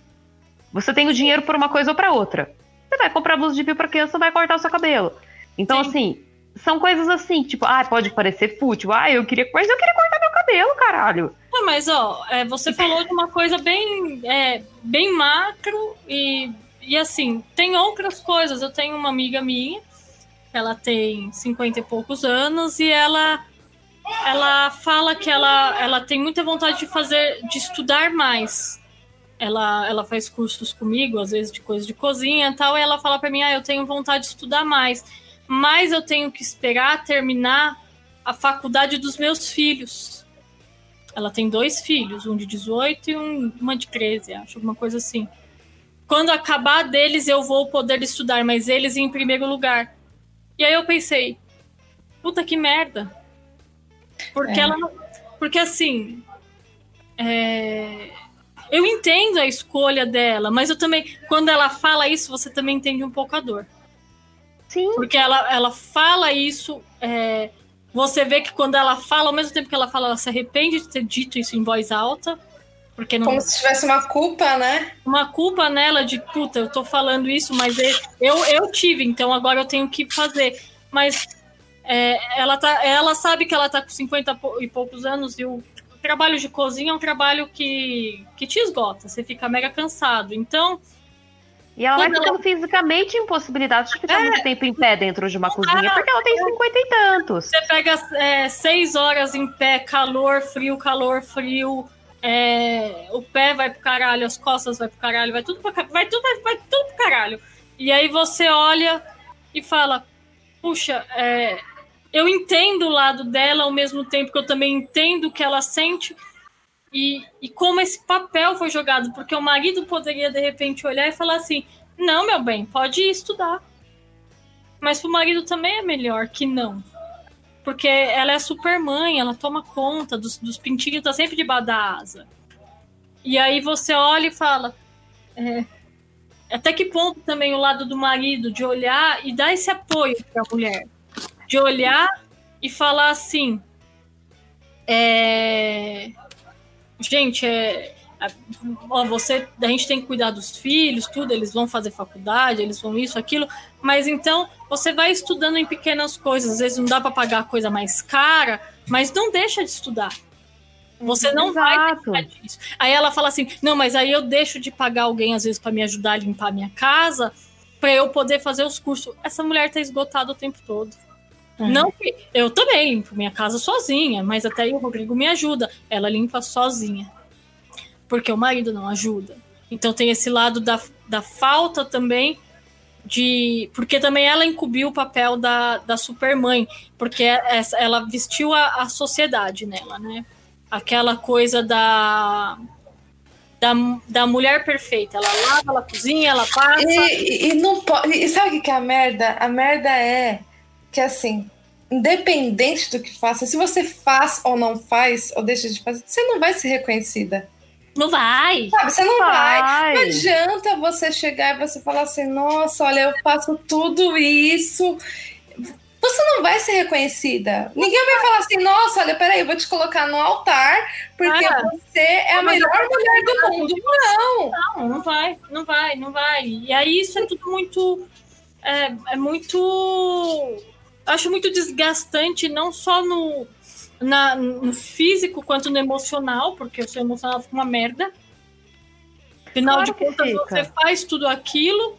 Speaker 4: Você tem o dinheiro por uma coisa ou pra outra. Você vai comprar blusa de frio pra criança vai cortar o seu cabelo. Então,
Speaker 2: Sim.
Speaker 4: assim, são coisas assim, tipo, ah, pode parecer fútil. Ah, eu queria. Mas eu queria cortar meu cabelo, caralho.
Speaker 2: Ah, mas ó, é, você falou de uma coisa bem, é, bem macro e, e assim, tem outras coisas. Eu tenho uma amiga minha, ela tem 50 e poucos anos e ela ela fala que ela, ela tem muita vontade de fazer, de estudar mais. Ela, ela faz cursos comigo, às vezes de coisa de cozinha e tal, e ela fala pra mim, ah, eu tenho vontade de estudar mais, mas eu tenho que esperar terminar a faculdade dos meus filhos. Ela tem dois filhos, um de 18 e um, uma de 13, acho, alguma coisa assim. Quando acabar deles, eu vou poder estudar, mas eles em primeiro lugar. E aí eu pensei, puta que merda. Porque
Speaker 3: É.
Speaker 2: ela. Porque assim. é, Eu entendo a escolha dela, mas eu também. Quando ela fala isso, você também entende um pouco a dor.
Speaker 4: Sim.
Speaker 2: Porque ela, ela fala isso. é, Você vê que quando ela fala, ao mesmo tempo que ela fala, ela se arrepende de ter dito isso em voz alta. Porque não
Speaker 3: Como se tivesse uma culpa, né?
Speaker 2: uma culpa nela de puta, eu tô falando isso, mas eu, eu tive, então agora eu tenho que fazer. Mas é, ela, tá, ela sabe que ela tá com 50 pou- e poucos anos e o trabalho de cozinha é um trabalho que, que te esgota, você fica mega cansado. Então,
Speaker 4: E ela vai
Speaker 2: Quando
Speaker 4: ficando fisicamente impossibilidade de ficar muito tempo em pé dentro de uma cozinha,
Speaker 2: Ah,
Speaker 4: porque ela tem 50 e tantos.
Speaker 2: você pega é, seis horas em pé, calor, frio, calor, frio. é, o pé vai pro caralho, as costas vai pro caralho, vai tudo pra, vai tudo, vai, vai tudo pro caralho. E aí você olha e fala, puxa, é, eu entendo o lado dela ao mesmo tempo que eu também entendo o que ela sente e, e como esse papel foi jogado, porque o marido poderia de repente olhar e falar assim: não, meu bem, pode estudar. Mas pro marido também é melhor que não. Porque ela é super mãe, ela toma conta dos, dos pintinhos, tá sempre debaixo da asa. E aí você olha e fala: é, até que ponto também o lado do marido de olhar e dar esse apoio para a mulher, de olhar e falar assim, é, gente, é, ó, você, a gente tem que cuidar dos filhos, tudo, eles vão fazer faculdade, eles vão isso, aquilo, mas então você vai estudando em pequenas coisas, às vezes não dá para pagar a coisa mais cara, mas não deixa de estudar. Você não
Speaker 4: Exato.
Speaker 2: vai deixar disso. Aí ela fala assim: "Não, mas aí eu deixo de pagar alguém às vezes para me ajudar a limpar a minha casa, para eu poder fazer os cursos". Essa mulher tá esgotada o tempo todo. Não que eu também limpo minha casa sozinha, mas até aí o Rodrigo me ajuda. Ela limpa sozinha. Porque o marido não ajuda. Então tem esse lado da, da falta também de. Porque também ela incumbiu o papel da, da supermãe. Porque essa, ela vestiu a, a sociedade nela, né? Aquela coisa da. Da, da mulher perfeita. Ela lava, ela cozinha, ela passa.
Speaker 3: E, e- não pode. E sabe o que é a merda? A merda é que assim, independente do que faça, se você faz ou não faz, ou deixa de fazer, você não vai ser reconhecida.
Speaker 2: Não vai!
Speaker 3: Sabe? Você não vai.
Speaker 4: Vai.
Speaker 3: Não adianta você chegar e você falar assim, nossa, olha, eu faço tudo isso. Você não vai ser reconhecida. Ninguém vai falar assim, nossa, olha, peraí, eu vou te colocar no altar, porque
Speaker 2: Ah.
Speaker 3: você é a melhor mulher do mundo. Não!
Speaker 2: Não, não vai, não vai, não vai. E aí isso é tudo muito. É, é muito. Acho muito desgastante, não só no, na- no físico quanto no emocional, porque o seu emocional fica uma merda. Afinal
Speaker 4: Claro
Speaker 2: de contas,
Speaker 4: fica.
Speaker 2: você faz tudo aquilo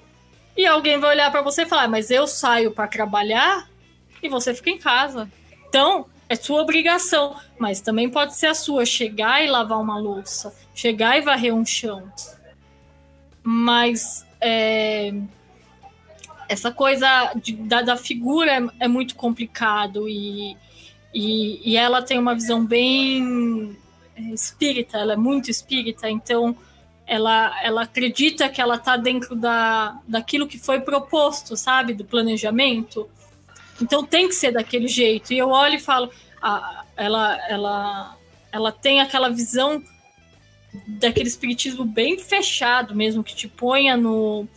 Speaker 2: e alguém vai olhar pra você e falar: Mas eu saio pra trabalhar e você fica em casa. Então, é sua obrigação, mas também pode ser a sua chegar e lavar uma louça, chegar e varrer um chão. Mas é, essa coisa de- da, da figura é, é muito complicado e, e, e ela tem uma visão bem é, espírita, ela é muito espírita, então ela, ela acredita que ela está dentro da, daquilo que foi proposto, sabe? Do planejamento. Então tem que ser daquele jeito. E eu olho e falo, ah, ela, ela, ela tem aquela visão daquele espiritismo bem fechado mesmo, que te ponha no,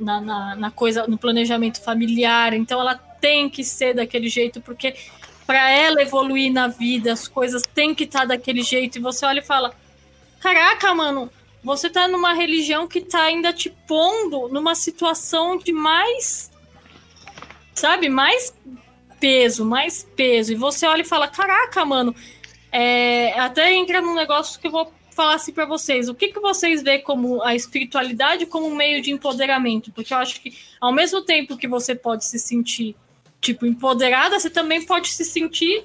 Speaker 2: na, na, na coisa, no planejamento familiar. Então ela tem que ser daquele jeito, porque para ela evoluir na vida, as coisas têm que estar daquele jeito. E você olha e fala: Caraca, mano, você tá numa religião que tá ainda te pondo numa situação de mais. Sabe, mais peso, mais peso. E você olha e fala: Caraca, mano, é, até entra num negócio que eu vou falar assim para vocês. O que, que vocês veem como a espiritualidade como um meio de empoderamento? Porque eu acho que ao mesmo tempo que você pode se sentir tipo empoderada, você também pode se sentir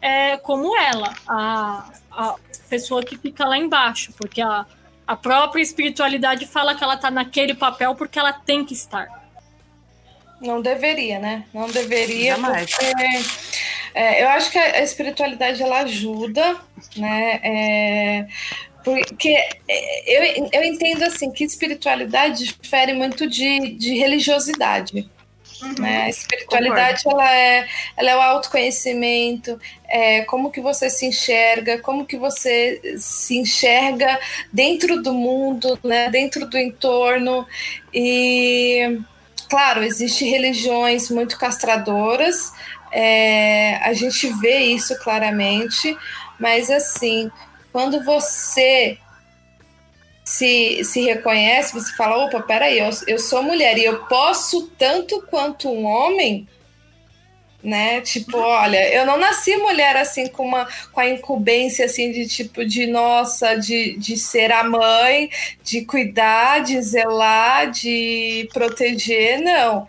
Speaker 2: é, como ela, a, a pessoa que fica lá embaixo, porque a, a própria espiritualidade fala que ela tá naquele papel porque ela tem que estar.
Speaker 3: Não deveria, né? Não deveria,
Speaker 4: Jamais.
Speaker 3: porque é, eu acho que a espiritualidade ela ajuda, né? É, porque é, eu, eu entendo assim que espiritualidade difere muito de, de religiosidade. Né? A espiritualidade ela é, ela é o autoconhecimento, é como que você se enxerga, como que você se enxerga dentro do mundo, né? dentro do entorno. E claro, existem religiões muito castradoras, é, a gente vê isso claramente, mas assim, quando você se, se reconhece, você fala, opa, peraí, eu, eu sou mulher e eu posso tanto quanto um homem, né? Tipo, olha, eu não nasci mulher assim com uma com a incumbência assim de tipo de nossa, de, de ser a mãe, de cuidar, de zelar, de proteger, não.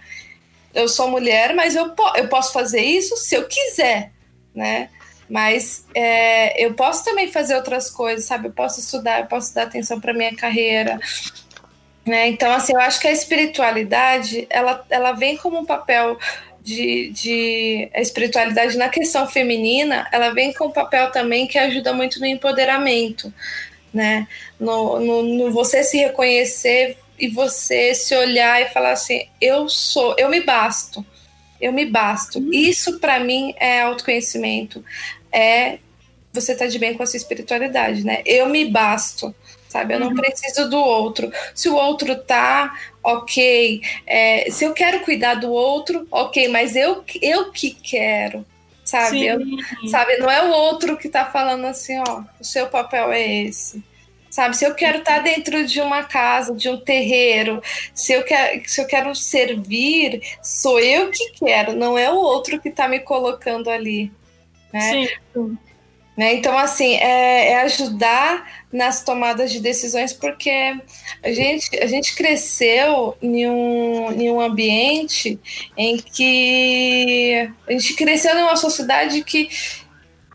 Speaker 3: Eu sou mulher, mas eu, po eu posso fazer isso se eu quiser, né? Mas é, eu posso também fazer outras coisas, sabe? Eu posso estudar, eu posso dar atenção para minha carreira. Né? Então, assim, eu acho que a espiritualidade, ela, ela vem como um papel de, de... A espiritualidade na questão feminina, ela vem com um papel também que ajuda muito no empoderamento, né? No, no, no você se reconhecer e você se olhar e falar assim, eu sou, eu me basto. Eu me basto. Isso, para mim, é autoconhecimento. É você estar tá de bem com a sua espiritualidade, né? Eu me basto. sabe? Eu não preciso do outro. Se o outro tá, ok. É, se eu quero cuidar do outro, ok, mas eu, eu que quero, sabe? Eu, sabe? Não é o outro que tá falando assim, ó, o seu papel é esse. Sabe, se eu quero estar dentro de uma casa, de um terreiro, se eu, quero, se eu quero servir, sou eu que quero, não é o outro que está me colocando ali. Né? Sim. Né? Então, assim, é, é, ajudar nas tomadas de decisões, porque a gente, a gente cresceu em um, em um ambiente em que a gente cresceu numa sociedade que,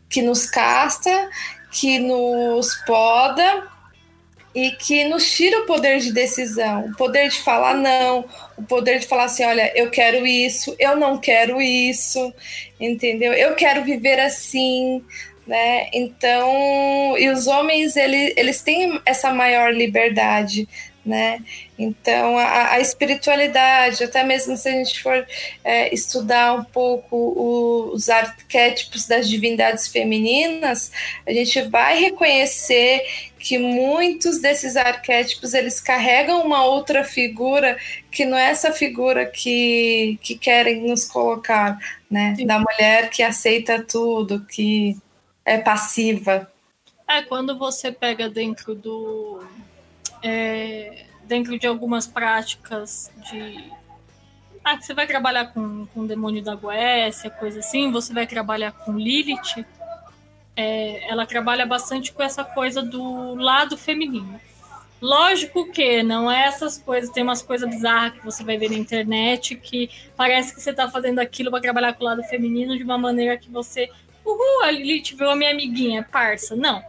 Speaker 3: que nos casta, que nos poda e que nos tira o poder de decisão, o poder de falar não, o poder de falar assim, olha, eu quero isso, eu não quero isso, entendeu? Eu quero viver assim, né? Então, e os homens ele, eles têm essa maior liberdade, né? Então, a, a, espiritualidade, até mesmo se a gente for é, estudar um pouco o, os arquétipos das divindades femininas, a gente vai reconhecer que muitos desses arquétipos eles carregam uma outra figura que não é essa figura que, que querem nos colocar, né? Sim. Da mulher que aceita tudo, que é passiva.
Speaker 2: É, quando você pega dentro do. É, dentro de algumas práticas de. Ah, que você vai trabalhar com, com o demônio da Goécia, coisa assim, você vai trabalhar com Lilith. É, ela trabalha bastante com essa coisa do lado feminino. Lógico que não é essas coisas, tem umas coisas bizarras que você vai ver na internet que parece que você está fazendo aquilo para trabalhar com o lado feminino de uma maneira que você uhul, a Lilith a minha amiguinha, parça. Não.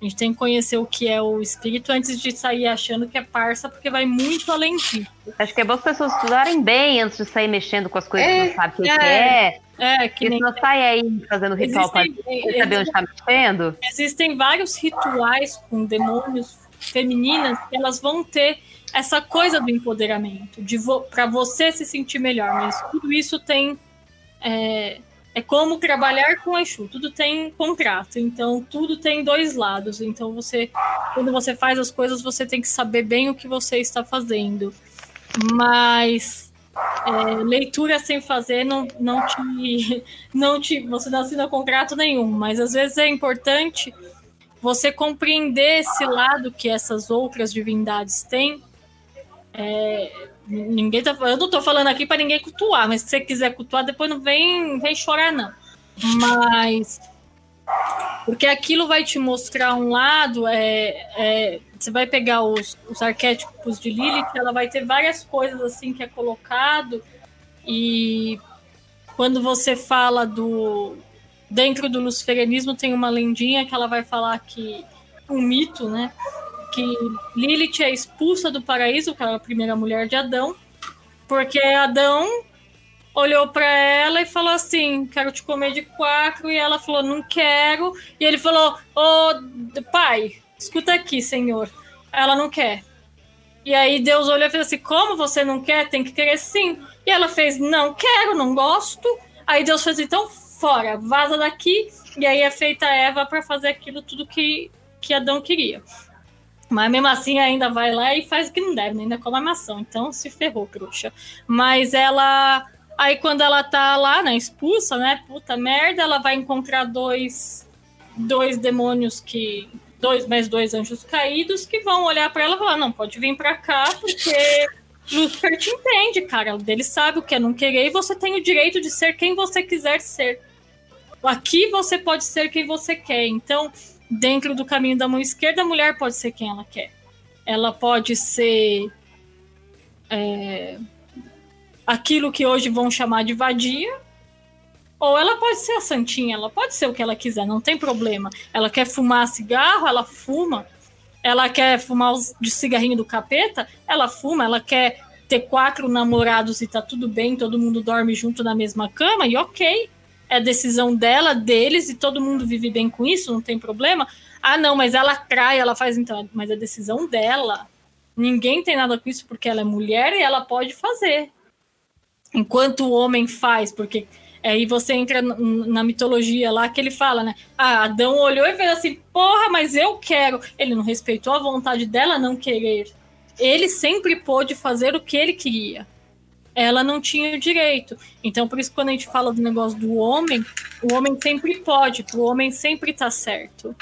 Speaker 2: A gente tem que conhecer o que é o espírito antes de sair achando que é parça, porque vai muito além disso.
Speaker 4: Acho que é bom as pessoas estudarem bem antes de sair mexendo com as coisas é, que não sabe o que é. É, é que Porque nem... não sai aí fazendo ritual para saber onde está mexendo.
Speaker 2: Existem vários rituais com demônios femininas que elas vão ter essa coisa do empoderamento, de vo para você se sentir melhor. Mas tudo isso tem é, é como trabalhar com Exu. Tudo tem contrato, então tudo tem dois lados. Então você, quando você faz as coisas, você tem que saber bem o que você está fazendo. Mas é, leitura sem fazer não, não te, não te, você não assina contrato nenhum. Mas às vezes é importante você compreender esse lado que essas outras divindades têm. É, Ninguém tá, eu não tô falando aqui para ninguém cultuar, mas se você quiser cultuar, depois não vem, vem chorar, não. Mas. Porque aquilo vai te mostrar um lado, é, é, você vai pegar os, os arquétipos de Lilith, ela vai ter várias coisas assim que é colocado, e quando você fala do. Dentro do luciferianismo tem uma lendinha que ela vai falar que. Um mito, né? Que Lilith é expulsa do paraíso, que ela é a primeira mulher de Adão, porque Adão olhou para ela e falou assim: Quero te comer de quatro. E ela falou: Não quero. E ele falou: Ô oh, pai, escuta aqui, senhor. Ela não quer. E aí Deus olhou e fez assim: Como você não quer? Tem que querer sim. E ela fez: Não quero, não gosto. Aí Deus fez: Então, fora, vaza daqui. E aí é feita a Eva para fazer aquilo tudo que, que Adão queria. Mas mesmo assim ainda vai lá e faz o que não deve, né? ainda come a maçã. Então se ferrou, trouxa. Mas ela. Aí quando ela tá lá, né, expulsa, né? Puta merda, ela vai encontrar dois. Dois demônios que. Dois, mais dois anjos caídos que vão olhar para ela e falar: não, pode vir para cá, porque Lúcifer te entende, cara. Ele sabe o que é não querer e você tem o direito de ser quem você quiser ser. Aqui você pode ser quem você quer. Então, dentro do caminho da mão esquerda, a mulher pode ser quem ela quer. Ela pode ser é, aquilo que hoje vão chamar de vadia, ou ela pode ser a santinha, ela pode ser o que ela quiser, não tem problema. Ela quer fumar cigarro, ela fuma. Ela quer fumar os de cigarrinho do capeta, ela fuma. Ela quer ter quatro namorados e tá tudo bem, todo mundo dorme junto na mesma cama, e ok é decisão dela, deles, e todo mundo vive bem com isso, não tem problema. Ah, não, mas ela trai, ela faz então, mas é decisão dela. Ninguém tem nada com isso porque ela é mulher e ela pode fazer. Enquanto o homem faz, porque Aí você entra na mitologia lá que ele fala, né? Ah, Adão olhou e fez assim: porra, mas eu quero. Ele não respeitou a vontade dela não querer. Ele sempre pôde fazer o que ele queria. Ela não tinha o direito. Então, por isso, quando a gente fala do negócio do homem, o homem sempre pode, o homem sempre tá certo.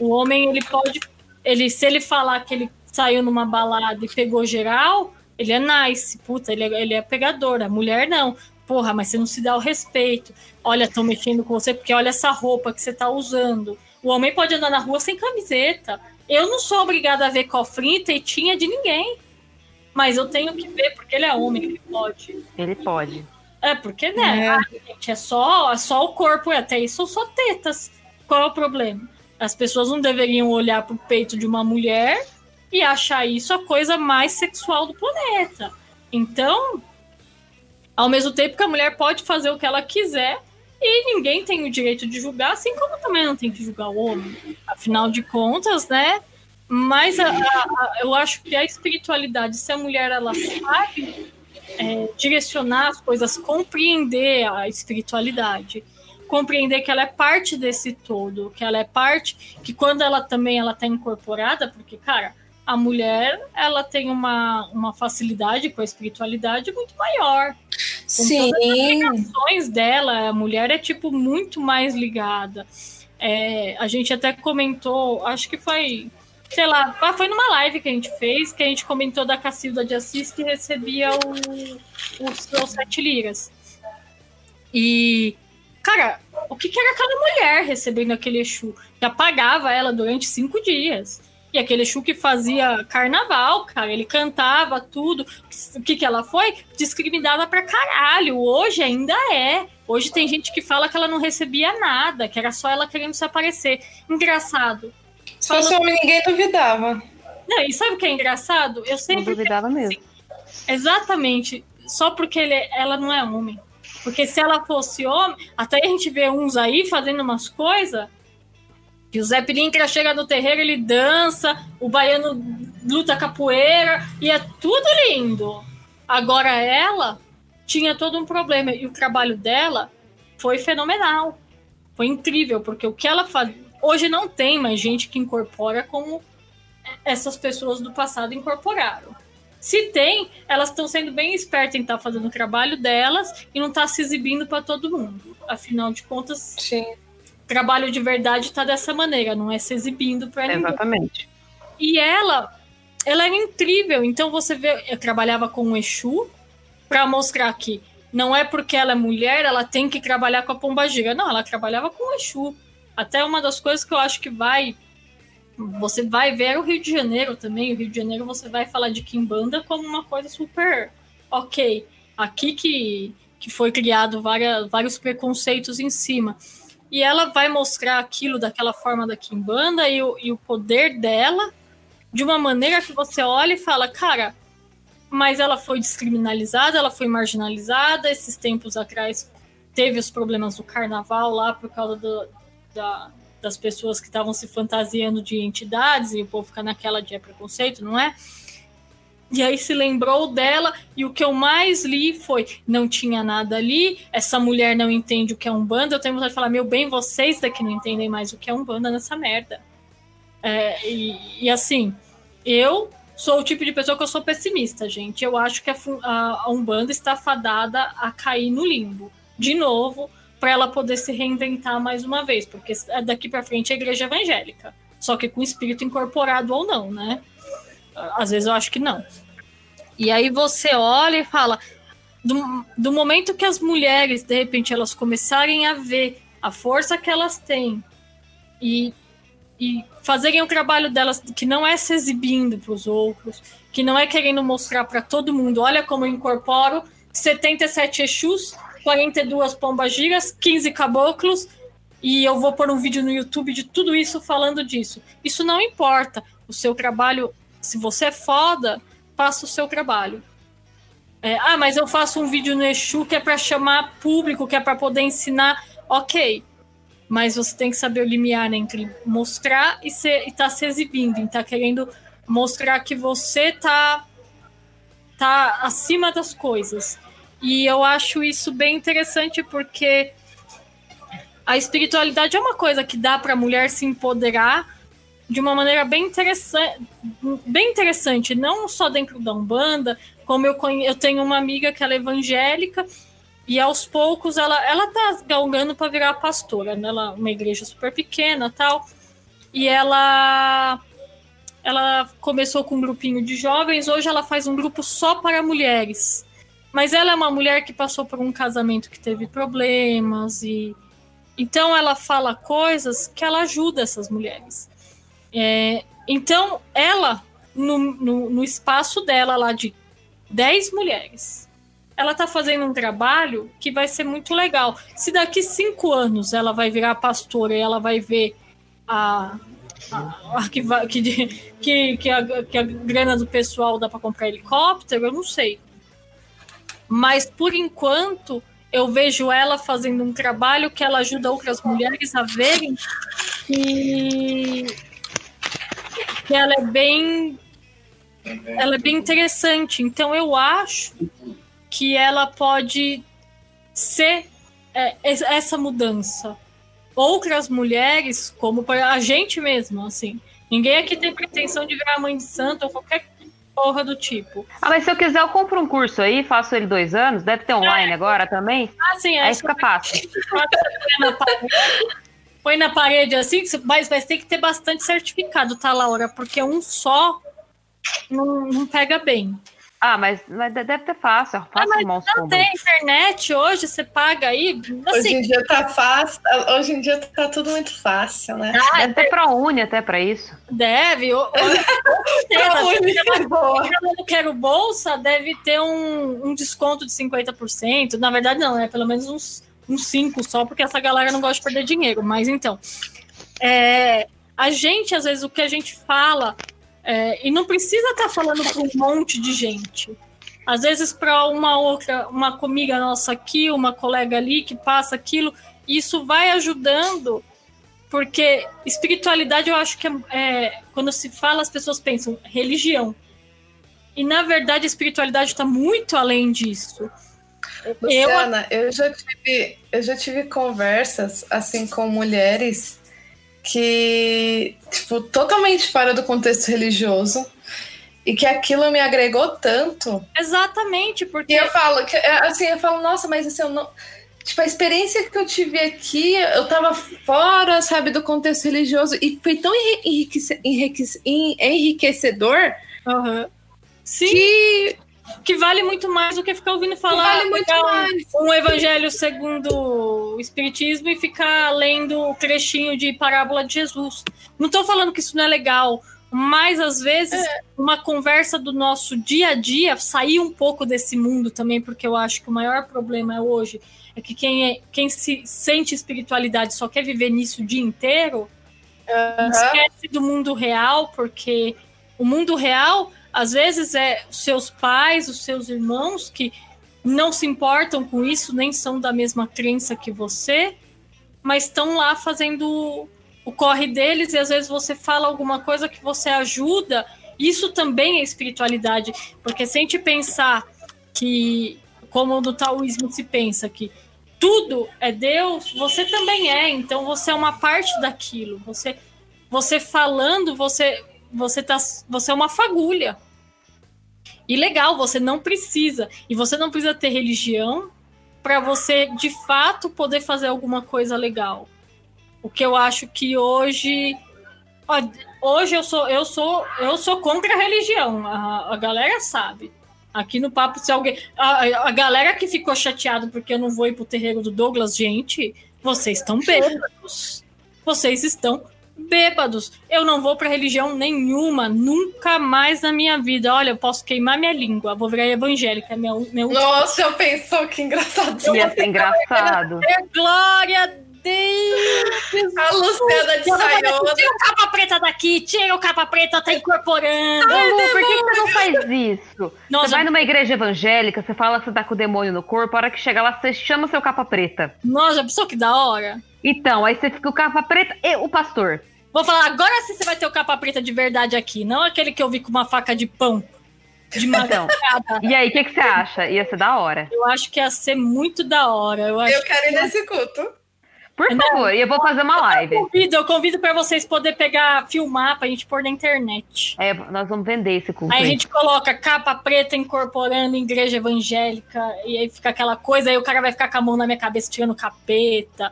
Speaker 2: O homem, ele pode. Ele, se ele falar que ele saiu numa balada e pegou geral, ele é nice, puta, ele é, ele é pegador. A mulher não. Porra, mas você não se dá o respeito. Olha, estão mexendo com você porque olha essa roupa que você tá usando. O homem pode andar na rua sem camiseta. Eu não sou obrigada a ver cofrinho e tetinha de ninguém. Mas eu tenho que ver porque ele é homem, ele pode.
Speaker 4: Ele pode.
Speaker 2: É, porque, né?
Speaker 3: É.
Speaker 2: Ah, gente, é só, é só o corpo, e até isso são só tetas. Qual é o problema? As pessoas não deveriam olhar pro peito de uma mulher e achar isso a coisa mais sexual do planeta. Então, ao mesmo tempo que a mulher pode fazer o que ela quiser e ninguém tem o direito de julgar, assim como também não tem que julgar o homem. Afinal de contas, né? Mas a- a- eu acho que a espiritualidade, se a mulher ela sabe é, direcionar as coisas, compreender a espiritualidade, compreender que ela é parte desse todo, que ela é parte, que quando ela também ela está incorporada, porque cara, a mulher ela tem uma, uma facilidade com a espiritualidade muito maior.
Speaker 3: Sim,
Speaker 2: Ações dela, a mulher é tipo muito mais ligada. É, a gente até comentou, acho que foi sei lá, ah, foi numa live que a gente fez, que a gente comentou da Cacilda de Assis que recebia o, os sete liras. E, cara, o que, que era aquela mulher recebendo aquele Exu? Já pagava ela durante cinco dias. E aquele Exu que fazia carnaval, cara, ele cantava tudo. O que, que ela foi? Discriminada pra caralho. Hoje ainda é. Hoje tem gente que fala que ela não recebia nada, que era só ela querendo se aparecer. Engraçado.
Speaker 3: Se fosse homem, ninguém duvidava.
Speaker 2: Não, e sabe o que é engraçado? Eu
Speaker 4: Não
Speaker 2: sempre
Speaker 4: duvidava mesmo.
Speaker 2: Exatamente. Só porque ele, ela não é homem. Porque se ela fosse homem, até a gente vê uns aí fazendo umas coisas. Que o Zé Pilintra chega no terreiro, ele dança, o baiano luta capoeira, e é tudo lindo. Agora ela tinha todo um problema. E o trabalho dela foi fenomenal. Foi incrível, porque o que ela faz. Hoje não tem mais gente que incorpora como essas pessoas do passado incorporaram. Se tem, elas estão sendo bem espertas em estar fazendo o trabalho delas e não estar se exibindo para todo mundo. Afinal de contas,
Speaker 3: Sim.
Speaker 2: trabalho de verdade está dessa maneira, não é se exibindo para ninguém.
Speaker 4: Exatamente.
Speaker 2: E ela, ela era incrível. Então você vê, eu trabalhava com o Exu para mostrar que não é porque ela é mulher, ela tem que trabalhar com a pombagira. Não, ela trabalhava com o Exu. Até uma das coisas que eu acho que vai você vai ver o Rio de Janeiro também. O Rio de Janeiro você vai falar de Kimbanda como uma coisa super ok. Aqui que, que foi criado várias, vários preconceitos em cima. E ela vai mostrar aquilo daquela forma da Kimbanda e o, e o poder dela de uma maneira que você olha e fala, cara, mas ela foi descriminalizada, ela foi marginalizada. Esses tempos atrás teve os problemas do carnaval lá por causa do, da, das pessoas que estavam se fantasiando de entidades e o povo fica naquela de é preconceito, não é? E aí se lembrou dela e o que eu mais li foi não tinha nada ali, essa mulher não entende o que é um banda. Eu tenho vontade de falar, meu bem, vocês daqui não entendem mais o que é um banda nessa merda. É, e, e assim, eu sou o tipo de pessoa que eu sou pessimista, gente. Eu acho que a, a, a Umbanda está fadada a cair no limbo. De novo, para ela poder se reinventar mais uma vez, porque daqui para frente é a igreja evangélica, só que com espírito incorporado ou não, né? Às vezes eu acho que não. E aí você olha e fala, do, do momento que as mulheres, de repente, elas começarem a ver a força que elas têm e, e fazerem o trabalho delas, que não é se exibindo para os outros, que não é querendo mostrar para todo mundo, olha como eu incorporo 77 Exus, 42 pombagiras, 15 caboclos, e eu vou pôr um vídeo no YouTube de tudo isso falando disso. Isso não importa. O seu trabalho, se você é foda, faça o seu trabalho. É, ah, mas eu faço um vídeo no Exu que é para chamar público, que é para poder ensinar. Ok. Mas você tem que saber o limiar entre mostrar e estar tá se exibindo, e tá querendo mostrar que você tá, tá acima das coisas. E eu acho isso bem interessante porque a espiritualidade é uma coisa que dá para a mulher se empoderar de uma maneira bem interessante, bem interessante, não só dentro da Umbanda, como eu, eu tenho uma amiga que ela é evangélica e aos poucos ela ela tá galgando para virar pastora, né? Ela uma igreja super pequena, tal. E ela ela começou com um grupinho de jovens, hoje ela faz um grupo só para mulheres. Mas ela é uma mulher que passou por um casamento que teve problemas e então ela fala coisas que ela ajuda essas mulheres. É, então ela no, no, no, espaço dela lá de 10 mulheres, ela tá fazendo um trabalho que vai ser muito legal. Se daqui cinco anos ela vai virar pastora e ela vai ver a, a, a que, que, que, a, que a grana do pessoal dá para comprar helicóptero, eu não sei. Mas por enquanto eu vejo ela fazendo um trabalho que ela ajuda outras mulheres a verem que, que ela é bem ela é bem interessante. Então eu acho que ela pode ser é, essa mudança. Outras mulheres, como a gente mesmo, assim. Ninguém aqui tem pretensão de virar mãe de santo ou qualquer porra do tipo.
Speaker 4: Ah, mas se eu quiser, eu compro um curso aí, faço ele dois anos, deve ter online é. agora também.
Speaker 2: Ah, sim, é.
Speaker 4: Aí fica fácil.
Speaker 2: Põe na parede assim, mas, mas tem que ter bastante certificado, tá, Laura? Porque um só não, não pega bem.
Speaker 4: Ah, mas, mas deve ter fácil, fácil ah, mas
Speaker 2: não tem internet hoje, você paga aí.
Speaker 3: Assim, hoje em dia tá fácil, hoje em dia tá tudo muito fácil, né?
Speaker 4: Ah, deve ter ProUni até para isso.
Speaker 2: Deve. ProUni é boa. Eu quero bolsa, deve ter um, um desconto de 50%. Na verdade, não, é pelo menos uns, uns 5 só, porque essa galera não gosta de perder dinheiro. Mas então, é, a gente, às vezes, o que a gente fala é, e não precisa estar tá falando para um monte de gente. Às vezes, para uma outra, uma comiga nossa aqui, uma colega ali que passa aquilo, isso vai ajudando, porque espiritualidade eu acho que é, é quando se fala, as pessoas pensam religião. E na verdade, a espiritualidade está muito além disso.
Speaker 3: Luciana, eu... eu, já tive, eu já tive conversas assim com mulheres que, tipo, totalmente fora do contexto religioso e que aquilo me agregou tanto.
Speaker 2: Exatamente, porque
Speaker 3: e eu falo que assim, eu falo, nossa, mas assim, eu não Tipo, a experiência que eu tive aqui, eu tava fora, sabe, do contexto religioso e foi tão enriquece, enriquece, enriquecedor
Speaker 2: uhum. Sim. que que vale muito mais do que ficar ouvindo falar
Speaker 3: vale mais.
Speaker 2: um evangelho segundo o espiritismo e ficar lendo o trechinho de parábola de Jesus. Não estou falando que isso não é legal, mas às vezes é. uma conversa do nosso dia a dia sair um pouco desse mundo também, porque eu acho que o maior problema hoje é que quem, é, quem se sente espiritualidade só quer viver nisso o dia inteiro, uhum. esquece do mundo real, porque o mundo real às vezes é os seus pais, os seus irmãos que não se importam com isso, nem são da mesma crença que você, mas estão lá fazendo o corre deles e às vezes você fala alguma coisa que você ajuda. Isso também é espiritualidade, porque se a gente pensar que, como no taoísmo se pensa que tudo é Deus, você também é, então você é uma parte daquilo. Você, você falando, você você tá você é uma fagulha. E legal, você não precisa. E você não precisa ter religião para você de fato poder fazer alguma coisa legal. O que eu acho que hoje hoje eu sou eu sou eu sou contra a religião. A, a galera sabe. Aqui no papo se alguém a, a galera que ficou chateado porque eu não vou ir pro terreiro do Douglas, gente, vocês estão bêbados. Vocês estão bêbados. Eu não vou para religião nenhuma, nunca mais na minha vida. Olha, eu posso queimar minha língua, vou virar evangélica. Meu, meu...
Speaker 3: Nossa, eu pensou que engraçado.
Speaker 4: Ia ser engraçado.
Speaker 2: Glória a Deus!
Speaker 3: A Luciana de Saiola.
Speaker 2: Tira o capa preta daqui, tira o capa preta, tá incorporando.
Speaker 4: Ai, Lu, por que, você não faz isso? Nossa, você vai numa igreja evangélica, você fala que você tá com o demônio no corpo, a hora que chega lá, você chama o seu capa preta.
Speaker 2: Nossa, pessoa que da hora.
Speaker 4: Então, aí você fica o capa preta e o pastor.
Speaker 2: Vou falar, agora sim você vai ter o capa preta de verdade aqui, não aquele que eu vi com uma faca de pão. de
Speaker 4: Então, e aí, o que, que você acha? Ia ser da hora.
Speaker 2: Eu acho que ia ser muito da hora. Eu acho
Speaker 3: Eu quero ir nesse culto.
Speaker 4: Por
Speaker 2: Não.
Speaker 4: favor, e eu vou fazer uma live.
Speaker 2: Eu convido, eu convido para vocês poderem pegar, filmar pra gente pôr na internet.
Speaker 4: É, nós vamos vender esse culto.
Speaker 2: Aí a
Speaker 4: aí.
Speaker 2: gente coloca capa preta incorporando igreja evangélica, e aí fica aquela coisa, aí o cara vai ficar com a mão na minha cabeça tirando capeta.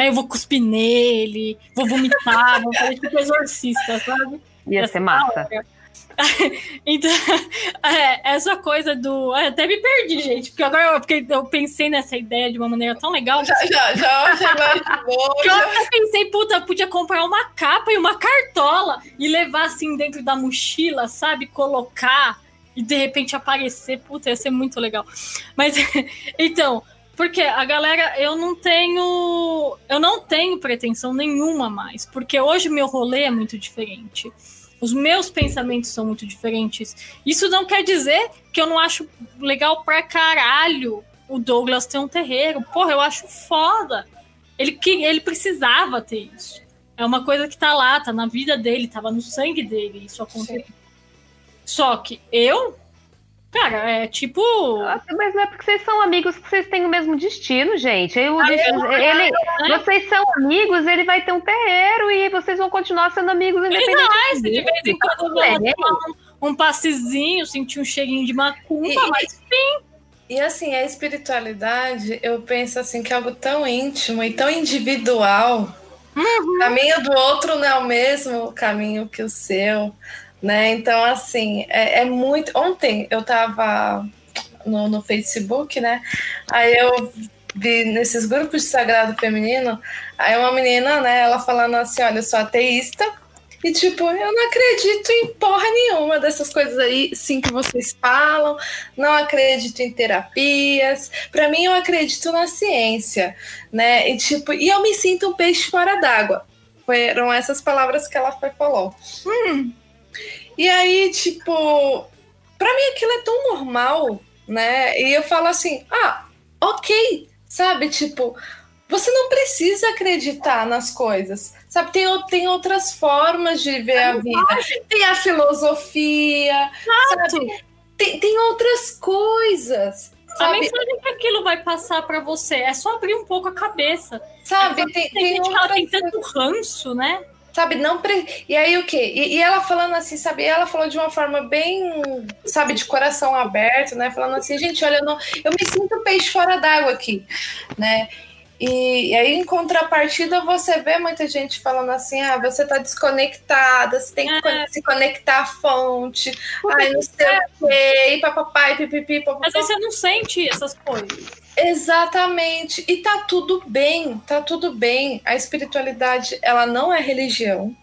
Speaker 2: Aí eu vou cuspir nele, vou vomitar, vou fazer tipo exorcista, sabe?
Speaker 4: Ia ser massa.
Speaker 2: Então, é, essa coisa do. é, Até me perdi, gente, porque agora eu, porque eu pensei nessa ideia de uma maneira tão legal.
Speaker 3: Já, já, já, já imaginou.
Speaker 2: Que eu
Speaker 3: já-
Speaker 2: até pensei, puta, eu podia comprar uma capa e uma cartola e levar assim dentro da mochila, sabe? Colocar e de repente aparecer. Puta, ia ser muito legal. Mas, então, porque a galera, eu não tenho. Eu não tenho pretensão nenhuma mais. Porque hoje meu rolê é muito diferente. Os meus pensamentos são muito diferentes. Isso não quer dizer que eu não acho legal pra caralho o Douglas ter um terreiro. Porra, eu acho foda. Ele, que, ele precisava ter isso. É uma coisa que tá lá, tá na vida dele, tava no sangue dele. Isso aconteceu. Só que eu, cara, é tipo.
Speaker 4: Mas não é porque vocês são amigos que vocês têm o mesmo destino, gente. Aí o
Speaker 2: Ah,
Speaker 4: destino-
Speaker 2: é,
Speaker 4: ele,
Speaker 2: né?
Speaker 4: vocês são amigos, ele vai ter um terreiro e vocês vão continuar sendo amigos independente
Speaker 2: Mas de vez em quando eu tomar um, um passezinho, sentir um cheirinho de macumba,
Speaker 3: E-
Speaker 2: mas
Speaker 3: E assim, a espiritualidade, eu penso assim que é algo tão íntimo e tão individual. O caminho do outro não é o mesmo caminho que o seu, né? Então, assim, é, é muito. Ontem eu tava no, no Facebook, né? Aí eu vi nesses grupos de sagrado feminino, aí uma menina, né, ela falando assim: olha, eu sou ateísta. E, tipo, eu não acredito em porra nenhuma dessas coisas aí, sim, que vocês falam. Não acredito em terapias. Pra mim, eu acredito na ciência, né? E, tipo, e eu me sinto um peixe fora d'água. Foram essas palavras que ela foi falou. E aí, tipo, pra mim aquilo é tão normal, né? E eu falo assim, ah, ok, sabe? Tipo, você não precisa acreditar nas coisas, sabe? Tem, tem outras formas de ver a vida. Tem a filosofia, sabe? Tem, tem outras coisas,
Speaker 2: a
Speaker 3: sabe?
Speaker 2: mensagem que aquilo vai passar pra você é só abrir um pouco a cabeça.
Speaker 3: Sabe? Tem,
Speaker 2: Tem,
Speaker 3: tem
Speaker 2: gente
Speaker 3: outras
Speaker 2: tem tanto ranço, né?
Speaker 3: Sabe, não pre... E aí o quê? E, e ela falando assim, sabe? Ela falou de uma forma bem, sabe, de coração aberto, né? Falando assim, gente, olha, eu, não... eu me sinto peixe fora d'água aqui, né? E, e aí, em contrapartida, você vê muita gente falando assim: ah, você tá desconectada, você tem que
Speaker 2: É.
Speaker 3: se conectar à fonte, ai, não sei o quê, e papapá, e pipipi, papapá.
Speaker 2: Às vezes você não sente essas coisas.
Speaker 3: Exatamente. E tá tudo bem, tá tudo bem. A espiritualidade, ela não é religião.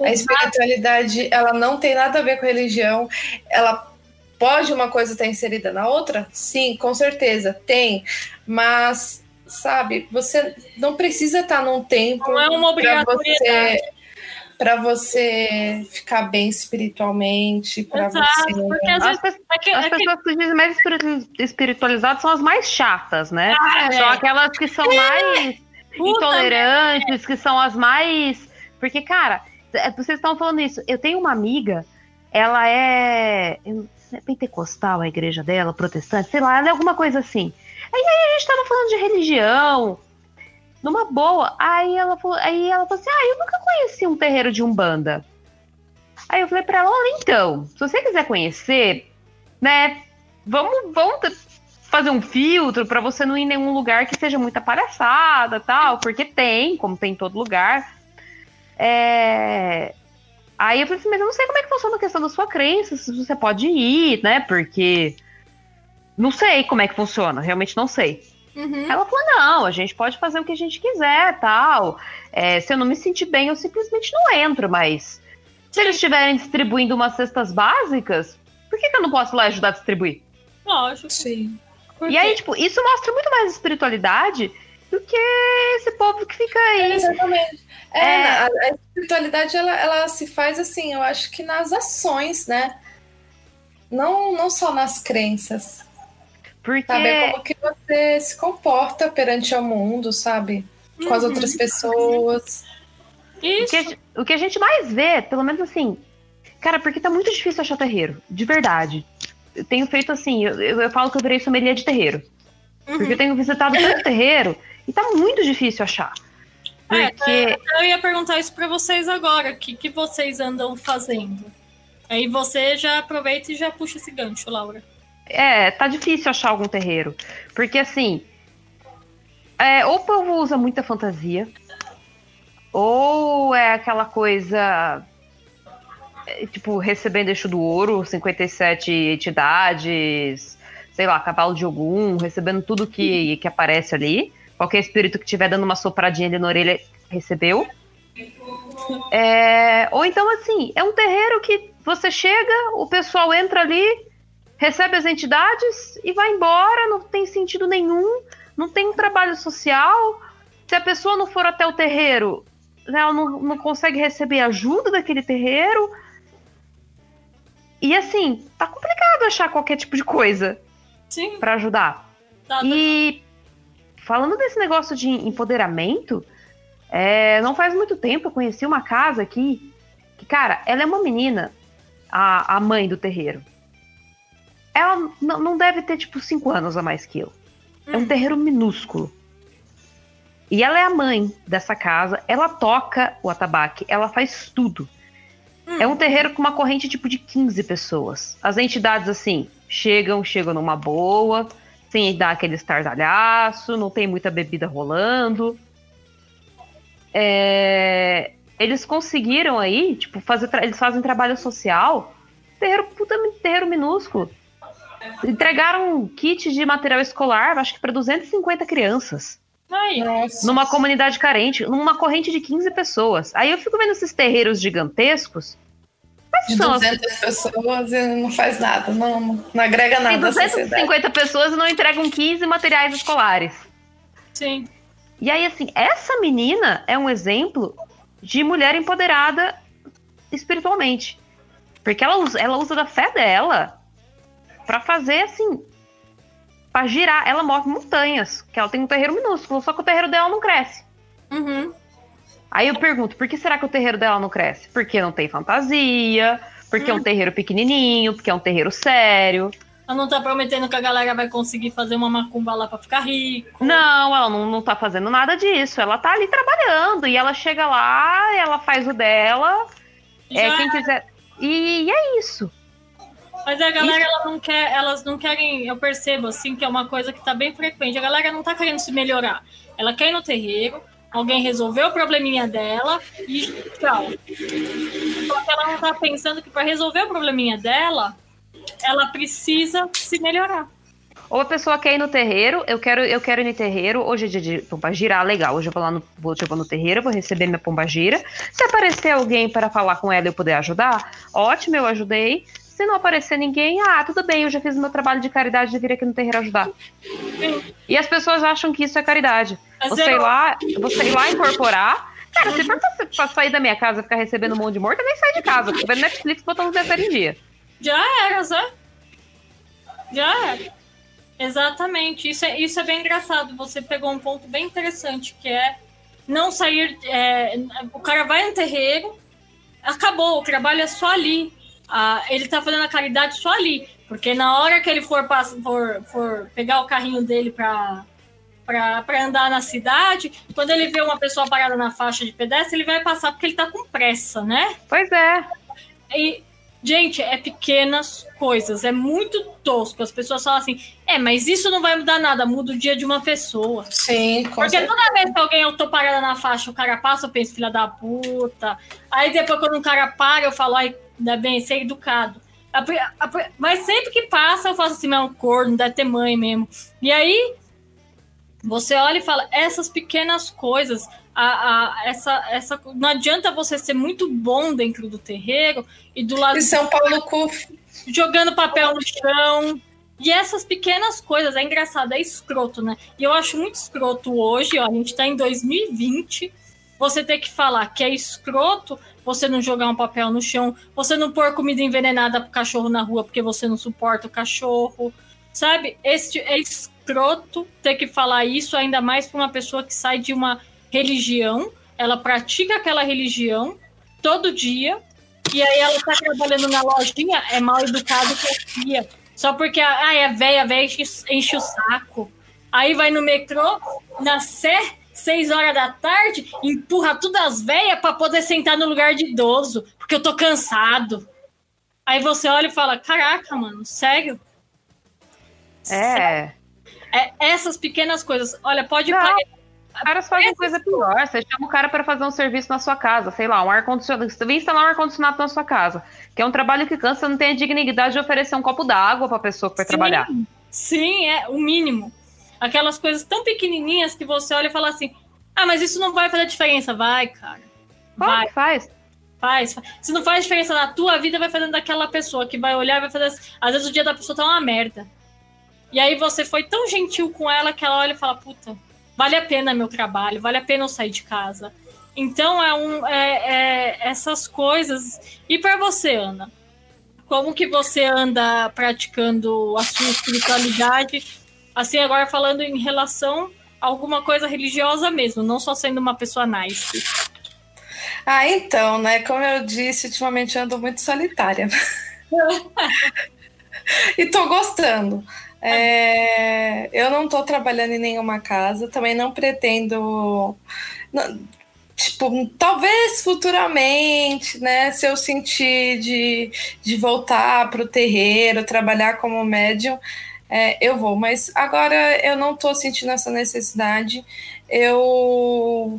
Speaker 3: A espiritualidade, ela não tem nada a ver com religião. Ela pode uma coisa estar inserida na outra? Sim, com certeza, tem. Mas, sabe, você não precisa estar num templo
Speaker 2: Não é uma obrigatoriedade.
Speaker 3: você para você ficar bem espiritualmente, para você
Speaker 2: porque às
Speaker 4: As,
Speaker 2: vezes
Speaker 4: pe-
Speaker 2: é que,
Speaker 4: as
Speaker 2: é que-
Speaker 4: pessoas que dizem mais espiritu- espiritualizadas são as mais chatas, né?
Speaker 2: Ah,
Speaker 4: São
Speaker 2: é.
Speaker 4: aquelas que são mais
Speaker 2: Puta
Speaker 4: intolerantes, que são as mais. Porque, cara, é, vocês estão falando isso. Eu tenho uma amiga, ela é. é pentecostal, a igreja dela, protestante, sei lá, ela é alguma coisa assim. Aí, aí a gente tava falando de religião, numa boa. Aí ela falou, aí ela falou assim: Ah, eu nunca conheci um terreiro de Umbanda. Aí eu falei pra ela: Olha, então, se você quiser conhecer, né, vamos, vamos fazer um filtro pra você não ir em nenhum lugar que seja muita palhaçada tal, porque tem, como tem em todo lugar. É... Aí eu falei assim, mas eu não sei como é que funciona a questão da sua crença, se você pode ir, né? Porque não sei como é que funciona, realmente não sei.
Speaker 2: Uhum.
Speaker 4: Ela falou, não, a gente pode fazer o que a gente quiser, tal. É, se eu não me sentir bem, eu simplesmente não entro, mas se eles estiverem distribuindo umas cestas básicas, por que, que eu não posso lá ajudar a distribuir?
Speaker 2: Lógico.
Speaker 3: Sim.
Speaker 2: Porque-
Speaker 4: E aí, tipo, isso mostra muito mais espiritualidade do que esse povo que fica aí.
Speaker 3: Exatamente. É,
Speaker 4: É.
Speaker 3: A, a espiritualidade ela, ela se faz assim, eu acho que nas ações, né? Não, não só nas crenças.
Speaker 4: Porque
Speaker 3: Sabe? É como que você se comporta perante o mundo, sabe? Com as
Speaker 2: Uhum.
Speaker 3: outras pessoas.
Speaker 4: o
Speaker 2: Isso.
Speaker 4: que, a gente- o que a gente mais vê, pelo menos assim, cara, porque tá muito difícil achar terreiro, de verdade. eu tenho feito assim, eu, eu, eu falo que eu virei sommelier de terreiro. Porque eu tenho visitado tanto terreiro e tá muito difícil achar.
Speaker 2: É,
Speaker 4: Porque.
Speaker 2: eu ia perguntar isso pra vocês agora. O que, que vocês andam fazendo? Aí você já aproveita e já puxa esse gancho, Laura.
Speaker 4: É, tá difícil achar algum terreiro. Porque assim. É, ou o povo usa muita fantasia, ou é aquela coisa. é, Tipo, recebendo eixo do ouro, 57 entidades, sei lá, cavalo de Ogum, recebendo tudo que, que aparece ali. Qualquer espírito que estiver dando uma sopradinha ali na orelha recebeu. É, ou então, assim, é um terreiro que você chega, o pessoal entra ali, recebe as entidades e vai embora, não tem sentido nenhum, não tem um trabalho social. Se a pessoa não for até o terreiro, né, ela não, não consegue receber ajuda daquele terreiro. E assim, tá complicado achar qualquer tipo de coisa
Speaker 2: Sim,
Speaker 4: pra ajudar.
Speaker 2: tá, tá.
Speaker 4: E falando desse negócio de empoderamento, é, não faz muito tempo eu conheci uma casa aqui que, cara, ela é uma menina, a, a mãe do terreiro. Ela não deve ter, tipo, cinco anos a mais que eu. É um terreiro minúsculo. E ela é a mãe dessa casa, ela toca o atabaque, ela faz tudo. É um terreiro com uma corrente tipo de 15 pessoas. As entidades, assim, chegam, chegam numa boa, sem dar aquele estardalhaço, não tem muita bebida rolando. É, Eles conseguiram aí, tipo, fazer tra- eles fazem trabalho social. Terreiro, puta, terreiro minúsculo. Entregaram um kit de material escolar, acho que para 250 crianças
Speaker 2: Aí,
Speaker 3: Nossa.
Speaker 4: numa comunidade carente, numa corrente de 15 pessoas. Aí eu fico vendo esses terreiros gigantescos. Quais
Speaker 3: De
Speaker 4: são as
Speaker 3: 200 pessoas e não faz nada, não, não agrega
Speaker 4: Tem
Speaker 3: nada sociedade.
Speaker 4: 250 pessoas e não entregam 15 materiais escolares.
Speaker 2: sim.
Speaker 4: E aí, assim, essa menina é um exemplo de mulher empoderada espiritualmente. Porque ela usa, ela usa da fé dela pra fazer, assim, pra girar. Ela move montanhas, que ela tem um terreiro minúsculo, só que o terreiro dela não cresce.
Speaker 2: Uhum.
Speaker 4: Aí eu pergunto, por que será que o terreiro dela não cresce? Porque não tem fantasia, porque é um terreiro pequenininho, porque é um terreiro sério.
Speaker 2: Ela não tá prometendo que a galera vai conseguir fazer uma macumba lá pra ficar rico.
Speaker 4: Não, ela não, não tá fazendo nada disso. Ela tá ali trabalhando e ela chega lá, ela faz o dela. É,
Speaker 2: Já-
Speaker 4: quem quiser. E, é isso.
Speaker 2: Mas a galera, ela não quer, elas não querem, eu percebo assim, que é uma coisa que tá bem frequente. A galera não tá querendo se melhorar. Ela quer ir no terreiro, alguém resolveu o probleminha dela e tchau. Só que ela não tá pensando que para resolver o probleminha dela, ela precisa se melhorar.
Speaker 4: Ou a pessoa quer ir no terreiro, eu quero, eu quero ir no terreiro, hoje é dia de pombagira, legal, hoje eu vou lá no, vou, eu vou no terreiro, vou receber minha pombagira. Se aparecer alguém para falar com ela e eu poder ajudar, ótimo, eu ajudei. Se não aparecer ninguém, ah, tudo bem, eu já fiz o meu trabalho de caridade de vir aqui no terreiro ajudar. E as pessoas acham que isso é caridade.
Speaker 2: Mas
Speaker 4: Você
Speaker 2: eu-
Speaker 4: ir lá, você ir lá incorporar. Cara, se for pra, sair da minha casa e ficar recebendo um monte de morto, eu nem saio de casa. Tô vendo Netflix botando o terceiro em dia.
Speaker 2: Já era, Zé. Já era. Exatamente. Isso é, isso é bem engraçado. Você pegou um ponto bem interessante, que é não sair. é, o cara vai no terreiro, acabou, o trabalho é só ali. Ah, ele tá fazendo a caridade só ali. Porque na hora que ele for, for, for pegar o carrinho dele pra andar na cidade, quando ele vê uma pessoa parada na faixa de pedestre, ele vai passar porque ele tá com pressa, né?
Speaker 4: Pois é.
Speaker 2: E, gente, é pequenas coisas, é muito tosco. As pessoas falam assim, é, mas isso não vai mudar nada, muda o dia de uma pessoa.
Speaker 3: Sim, com
Speaker 2: Porque
Speaker 3: certeza.
Speaker 2: toda vez que alguém eu tô parada na faixa, o cara passa, eu penso, filha da puta. Aí depois, quando um cara para, eu falo, ai, ainda bem, ser educado. Mas sempre que passa, eu faço assim, mas é um corno, deve ter mãe mesmo. E aí, você olha e fala, essas pequenas coisas, a, a- essa, essa, não adianta você ser muito bom dentro do terreiro e do lado
Speaker 3: E São Paulo cu
Speaker 2: jogando papel no chão. E essas pequenas coisas, é engraçado, é escroto, né? E eu acho muito escroto hoje, ó, a gente tá em 2020, você ter que falar que é escroto você não jogar um papel no chão, você não pôr comida envenenada pro cachorro na rua porque você não suporta o cachorro, sabe? Esse é escroto ter que falar isso, ainda mais pra uma pessoa que sai de uma religião, ela pratica aquela religião todo dia, e aí ela tá trabalhando na lojinha, é mal educado que é. Só porque ai, é velha, a velha enche, enche o saco. Aí vai no metrô, na Sé, seis horas da tarde, empurra todas as velhas pra poder sentar no lugar de idoso, porque eu tô cansado. Aí você olha e fala: Caraca, mano, sério?
Speaker 4: É.
Speaker 2: É, essas pequenas coisas. Olha, pode
Speaker 4: Não. Os caras fazem coisa pior. Você chama o cara para fazer um serviço na sua casa, sei lá, um ar-condicionado. Você vem instalar um ar-condicionado na sua casa, que é um trabalho que cansa, não tem a dignidade de oferecer um copo d'água pra pessoa que vai trabalhar.
Speaker 2: Sim, é o mínimo. Aquelas coisas tão pequenininhas que você olha e fala assim: Ah, mas isso não vai fazer diferença. Vai, cara. Vai,
Speaker 4: faz.
Speaker 2: faz, faz. Se não faz diferença na tua vida, vai fazendo daquela pessoa que vai olhar e vai fazer. assim. Às vezes o dia da pessoa tá uma merda. E aí você foi tão gentil com ela que ela olha e fala: Puta, vale a pena meu trabalho, vale a pena eu sair de casa. Então é um é, é essas coisas. E pra você, Ana? Como que você anda praticando a sua espiritualidade? Assim, agora falando em relação a alguma coisa religiosa mesmo, não só sendo uma pessoa nice.
Speaker 3: Ah, então, né? Como eu disse, ultimamente ando muito solitária. e tô gostando. É, eu não tô trabalhando em nenhuma casa, também não pretendo. não- tipo, talvez futuramente, né? Se eu sentir de, de voltar pro terreiro, trabalhar como médium, é, eu vou. Mas agora eu não tô sentindo essa necessidade. Eu.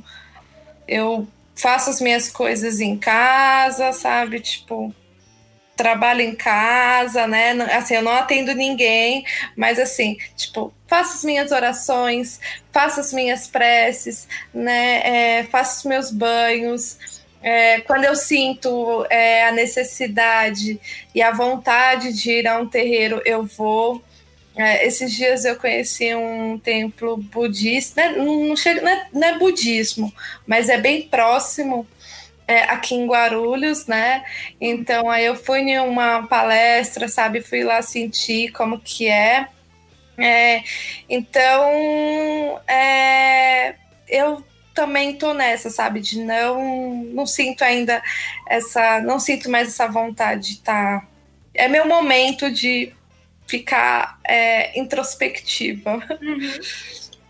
Speaker 3: Eu faço as minhas coisas em casa, sabe? Tipo, trabalho em casa, né? Assim, eu não atendo ninguém, mas assim, tipo, faço as minhas orações, faço as minhas preces, né? É, faço os meus banhos. É, quando eu sinto é, a necessidade e a vontade de ir a um terreiro, eu vou. É, esses dias eu conheci um templo budista, né? não, chega, não, é, não é budismo, mas é bem próximo é, aqui em Guarulhos, né? Então aí eu fui em uma palestra, sabe? Fui lá sentir como que é. É, então é, eu também tô nessa, sabe? De não não sinto ainda essa, não sinto mais essa vontade de estar. É meu momento de ficar é, introspectiva.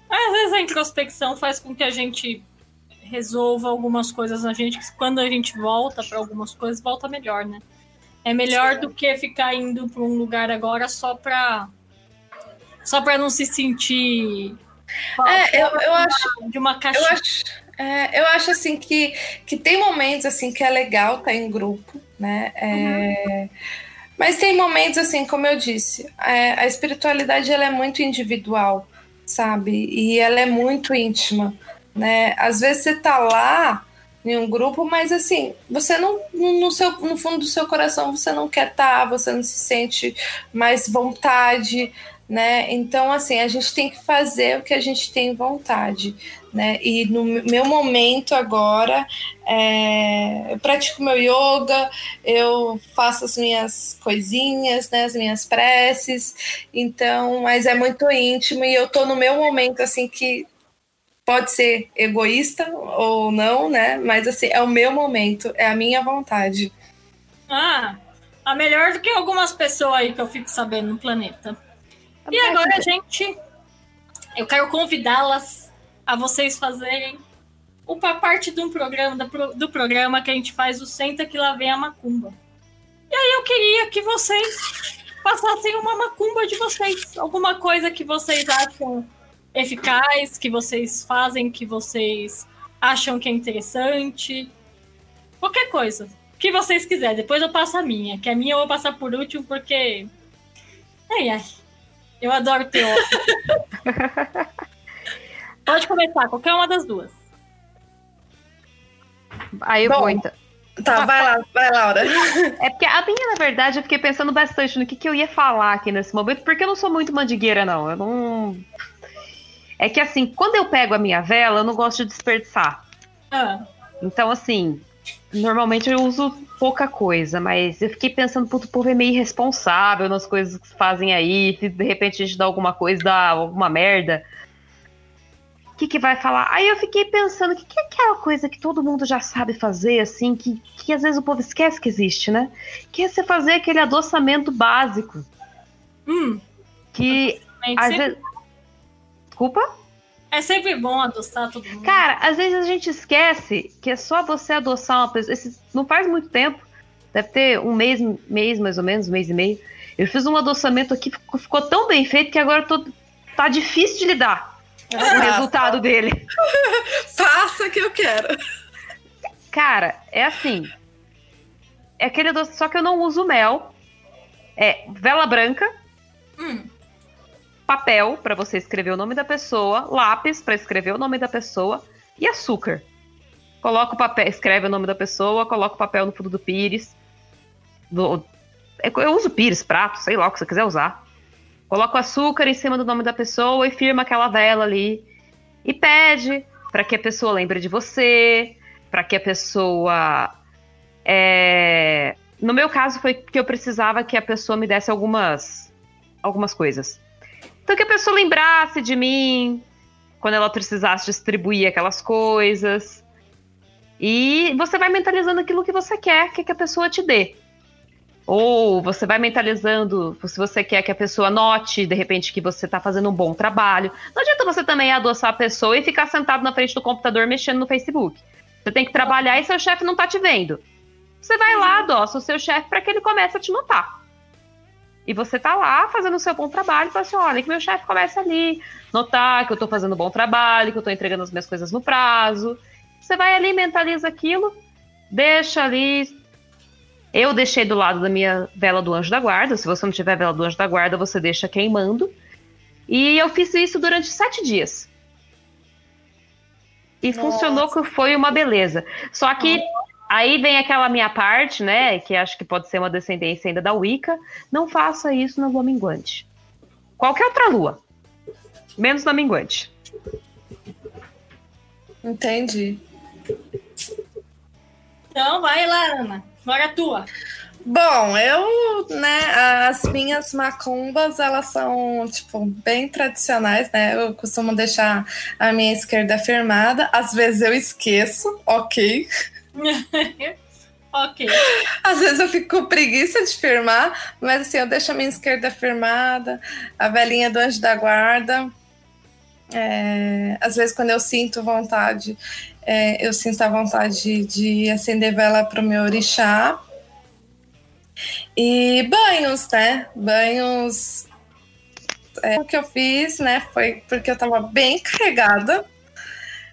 Speaker 2: Às vezes a introspecção faz com que a gente resolva algumas coisas na gente, que quando a gente volta para algumas coisas, volta melhor, né? É melhor do que ficar indo para um lugar agora só pra só para não se sentir
Speaker 3: É, eu, eu acho
Speaker 2: de uma caixa.
Speaker 3: Eu acho, é, eu acho assim que, que tem momentos assim que é legal estar em grupo, né? É, Mas tem momentos assim, como eu disse, é, a espiritualidade ela é muito individual, sabe? E ela é muito íntima, né? Às vezes você tá lá em um grupo, mas assim, você não no, seu, no fundo do seu coração você não quer estar, você não se sente mais vontade, né? Então assim, a gente tem que fazer o que a gente tem vontade, né? E no meu momento agora, é, eu pratico meu yoga, eu faço as minhas coisinhas, né? As minhas preces, então, mas é muito íntimo e eu tô no meu momento assim que pode ser egoísta ou não, né? Mas assim, é o meu momento, é a minha vontade.
Speaker 2: Ah, a melhor do que algumas pessoas aí que eu fico sabendo no planeta. E agora, gente, eu quero convidá-las a vocês fazerem uma parte de um programa, do programa que a gente faz o Senta que lá vem a macumba. E aí eu queria que vocês passassem uma macumba de vocês. Alguma coisa que vocês acham eficaz, que vocês fazem, que vocês acham que é interessante. Qualquer coisa. O que vocês quiserem. Depois eu passo a minha. Que a minha eu vou passar por último, porque. Ai, ai. Eu adoro teórico. Pode começar, qualquer uma das duas.
Speaker 4: Aí eu
Speaker 3: Bom.
Speaker 4: vou então.
Speaker 3: Tá, vai lá, vai, Laura.
Speaker 4: É porque a minha, na verdade, eu fiquei pensando bastante no que, que eu ia falar aqui nesse momento, porque eu não sou muito mandigueira, não. Eu não. É que assim, quando eu pego a minha vela, eu não gosto de desperdiçar.
Speaker 2: Ah,
Speaker 4: Então, assim, normalmente eu uso pouca coisa, mas eu fiquei pensando, puto, o povo é meio irresponsável nas coisas que fazem aí, se de repente a gente dá alguma coisa, dá alguma merda. O que, que vai falar? Aí eu fiquei pensando, o que, que é aquela coisa que todo mundo já sabe fazer, assim, que, que às vezes o povo esquece que existe, né? Que é você fazer aquele adoçamento básico.
Speaker 2: Hum,
Speaker 4: Que às
Speaker 2: sempre-
Speaker 4: vezes. Desculpa?
Speaker 2: é sempre bom adoçar todo mundo.
Speaker 4: Cara, às vezes a gente esquece que é só você adoçar uma pessoa. Esse- não faz muito tempo, deve ter um mês, mês mais ou menos, um mês e meio. Eu fiz um adoçamento aqui, ficou, ficou tão bem feito que agora tô, tá difícil de lidar com o resultado dele.
Speaker 3: Faça que eu quero.
Speaker 4: Cara, é assim. É aquele doce, só que eu não uso mel. É vela branca,
Speaker 2: Hum,
Speaker 4: papel pra você escrever o nome da pessoa, lápis pra escrever o nome da pessoa e açúcar. Coloca o papel, escreve o nome da pessoa, coloca o papel no fundo do pires. Do, é, eu uso pires, prato, sei lá o que você quiser usar. Coloca o açúcar em cima do nome da pessoa e firma aquela vela ali. E pede pra que a pessoa lembre de você, pra que a pessoa. é, No meu caso foi que eu precisava que a pessoa me desse algumas algumas coisas. Então que a pessoa lembrasse de mim quando ela precisasse distribuir aquelas coisas. E você vai mentalizando aquilo que você quer que, que a pessoa te dê. Ou você vai mentalizando se você quer que a pessoa note, de repente, que você está fazendo um bom trabalho. Não adianta você também adoçar a pessoa e ficar sentado na frente do computador mexendo no Facebook. Você tem que trabalhar e seu chefe não tá te vendo. Você vai lá, adoça o seu chefe para que ele comece a te notar. E você tá lá fazendo o seu bom trabalho, fala assim, olha, que meu chefe começa ali, notar que eu tô fazendo um bom trabalho, que eu tô entregando as minhas coisas no prazo. Você vai ali, mentaliza aquilo, deixa ali. Eu deixei do lado da minha vela do anjo da guarda. Se você não tiver vela do anjo da guarda, você deixa queimando. E eu fiz isso durante sete dias. E
Speaker 3: Nossa.
Speaker 4: funcionou que foi uma beleza. Só que aí vem aquela minha parte, né? Que acho que pode ser uma descendência ainda da Wicca. Não faça isso na lua minguante. Qualquer outra lua. Menos na minguante.
Speaker 3: Entendi.
Speaker 2: Então vai lá, Ana. Agora a tua.
Speaker 3: Bom, eu, né, as minhas macumbas, elas são, tipo, bem tradicionais, né? Eu costumo deixar a minha esquerda firmada. Às vezes eu esqueço, ok.
Speaker 2: ok.
Speaker 3: Às vezes eu fico com preguiça de firmar, mas assim, eu deixo a minha esquerda firmada, a velhinha do anjo da guarda. É, às vezes, quando eu sinto vontade, é, eu sinto a vontade de, de acender vela para o meu orixá. E banhos, né? Banhos. É, o que eu fiz, né? Foi porque eu tava bem carregada.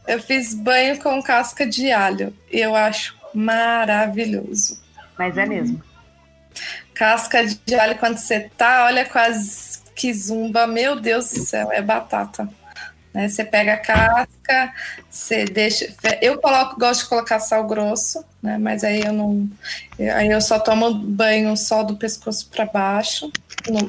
Speaker 3: Eu fiz banho com casca de alho. E eu acho maravilhoso.
Speaker 4: Mas é mesmo.
Speaker 3: Casca de alho, quando você tá, olha quase que zumba, meu Deus do céu, é batata. Né? Você pega a casca, você deixa. Eu coloco, gosto de colocar sal grosso, né? Mas aí eu não. Aí eu só tomo banho só do pescoço para baixo. Não-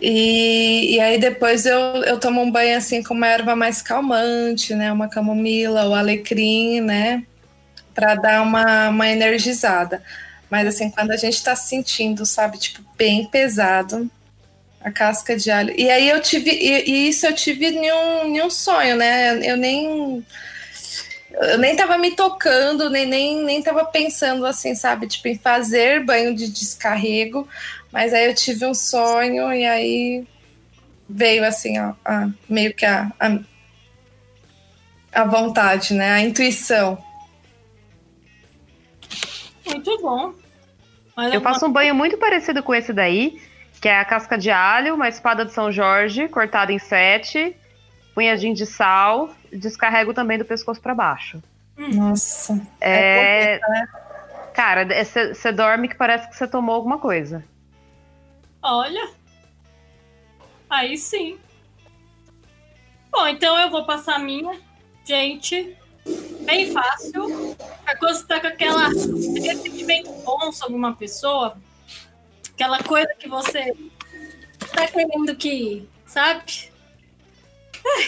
Speaker 3: E, e aí depois eu, eu tomo um banho assim com uma erva mais calmante, né? Uma camomila, o alecrim, né? Para dar uma, uma energizada. Mas assim, quando a gente tá sentindo, sabe, tipo, bem pesado, a casca de alho. E aí eu tive, e, e isso eu tive em um, em um sonho, né? Eu nem. Eu nem tava me tocando, nem, nem, nem tava pensando assim, sabe, tipo, em fazer banho de descarrego. Mas aí eu tive um sonho e aí veio assim, ó, a- meio que a, a, a vontade, né? A intuição.
Speaker 2: Muito bom. Mas
Speaker 4: Eu faço um banho muito parecido com esse daí, que é a casca de alho, uma espada de São Jorge, cortada em sete, punhadinho de sal, descarrego também do pescoço pra baixo.
Speaker 3: Nossa.
Speaker 4: É. Cara, você dorme que parece que você tomou alguma coisa.
Speaker 2: Olha. Aí sim. Bom, então eu vou passar a minha. Gente, bem fácil. A coisa você tá com aquela, aquele sentimento bom sobre uma pessoa. Aquela coisa que você tá querendo que, sabe?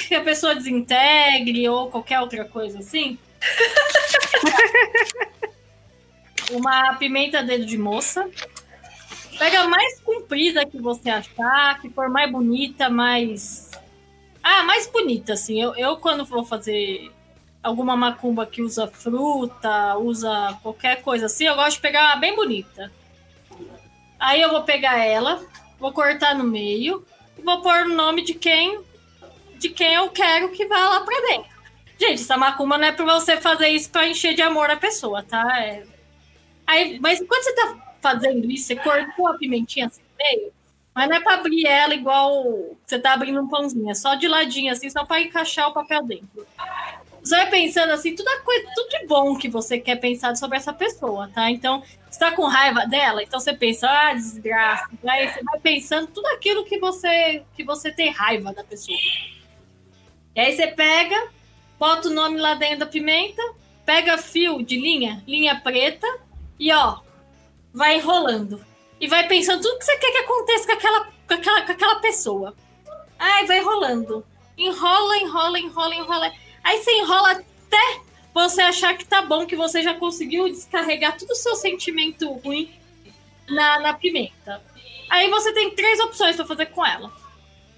Speaker 2: Que a pessoa desintegre ou qualquer outra coisa assim. Uma pimenta dedo de moça. Pega a mais comprida que você achar, que for mais bonita, mais. Ah, mais bonita, assim. Eu, eu quando vou fazer alguma macumba que usa fruta, usa qualquer coisa assim, eu gosto de pegar uma bem bonita. Aí eu vou pegar ela, vou cortar no meio e vou pôr o nome de quem de quem eu quero que vá lá pra dentro. Gente, essa macumba não é pra você fazer isso pra encher de amor a pessoa, tá? É... Aí, mas quando você tá fazendo isso, você cortou a pimentinha assim meio, mas não é pra abrir ela igual você tá abrindo um pãozinho, é só de ladinho, assim, só pra encaixar o papel dentro. Você vai pensando assim, tudo, a coisa, tudo de bom que você quer pensar sobre essa pessoa, tá? Então, você tá com raiva dela, então você pensa, ah, desgraça. Aí você vai pensando tudo aquilo que você, que você tem raiva da pessoa. E aí você pega, bota o nome lá dentro da pimenta, pega fio de linha, linha preta, e ó, vai enrolando. E vai pensando tudo que você quer que aconteça com aquela, com aquela, com aquela pessoa. Ai, vai enrolando. Enrola, enrola, enrola, enrola. Aí você enrola até você achar que tá bom, que você já conseguiu descarregar todo o seu sentimento ruim na, na pimenta. Aí você tem três opções para fazer com ela.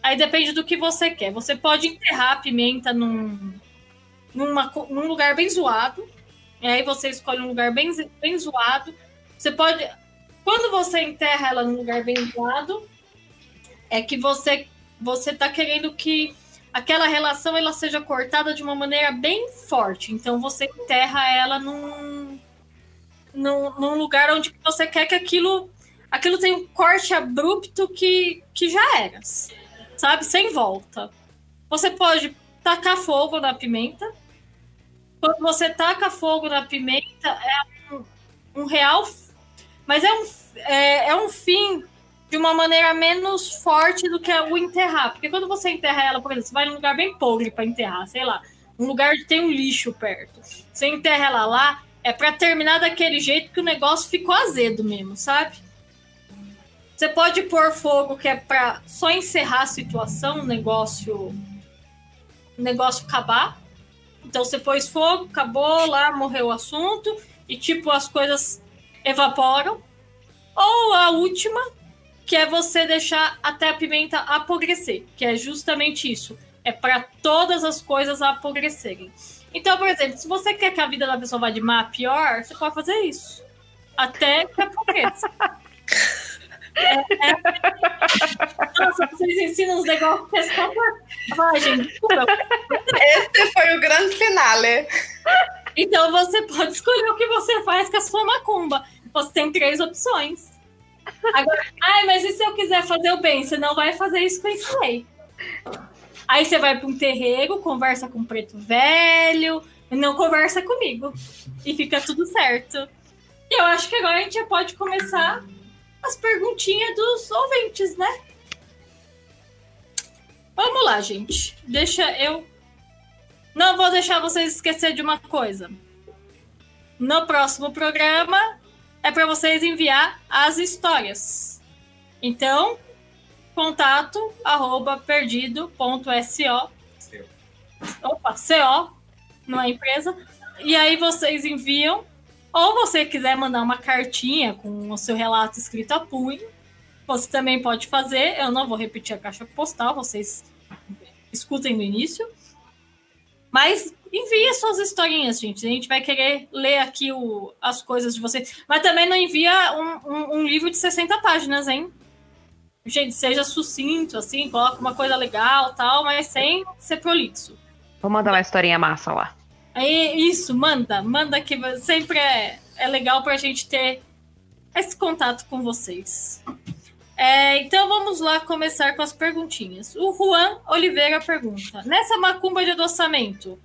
Speaker 2: Aí depende do que você quer. Você pode enterrar a pimenta num, numa, num lugar bem zoado. E aí você escolhe um lugar bem, bem zoado. Você pode. Quando você enterra ela num lugar bem zoado, é que você você tá querendo que aquela relação ela seja cortada de uma maneira bem forte. Então você enterra ela num, num, num lugar onde você quer que aquilo aquilo tenha um corte abrupto que, que já era, sabe? Sem volta. Você pode tacar fogo na pimenta. Quando você taca fogo na pimenta, é um, um real. Mas é um, é, é um fim de uma maneira menos forte do que o enterrar. Porque quando você enterra ela, por exemplo, você vai num lugar bem podre para enterrar, sei lá, um lugar que tem um lixo perto. Você enterra ela lá, é para terminar daquele jeito que o negócio ficou azedo mesmo, sabe? Você pode pôr fogo que é para só encerrar a situação, o negócio, o negócio acabar. Então você pôs fogo, acabou lá, morreu o assunto e tipo as coisas evaporam. Ou a última, que é você deixar até a pimenta apodrecer, que é justamente isso. É para todas as coisas apodrecerem. Então, por exemplo, se você quer que a vida da pessoa vá de má a pior, você pode fazer isso. Até que apodreça. é, é... Nossa, vocês ensinam uns negócios que é só pra... Ai, gente.
Speaker 3: Esse foi o grande finale.
Speaker 2: Então você pode escolher o que você faz com a sua macumba. Você tem três opções. Agora, ai, mas e se eu quiser fazer o bem? Você não vai fazer isso com isso aí. Aí você vai para um terreiro, conversa com o preto velho, não conversa comigo. E fica tudo certo. E eu acho que agora a gente já pode começar as perguntinhas dos ouvintes, né? Vamos lá, gente. Deixa eu. Não vou deixar vocês esquecer de uma coisa. No próximo programa, é para vocês enviar as histórias. Então, contato arroba perdido.so Opa, CO, não é empresa. E aí vocês enviam, ou você quiser mandar uma cartinha com o seu relato escrito a punho, você também pode fazer. Eu não vou repetir a caixa postal, vocês escutem no início. Mas envie suas historinhas, gente. A gente vai querer ler aqui o, as coisas de vocês. Mas também não envia um, um, um, livro de 60 páginas, hein? Gente, seja sucinto, assim, coloca uma coisa legal tal, mas sem ser prolixo.
Speaker 4: Vou mandar uma historinha massa lá.
Speaker 2: Aí, isso, manda. Manda que sempre é, é legal pra gente ter esse contato com vocês. É, então vamos lá começar com as perguntinhas. O Juan Oliveira pergunta: Nessa macumba de adoçamento,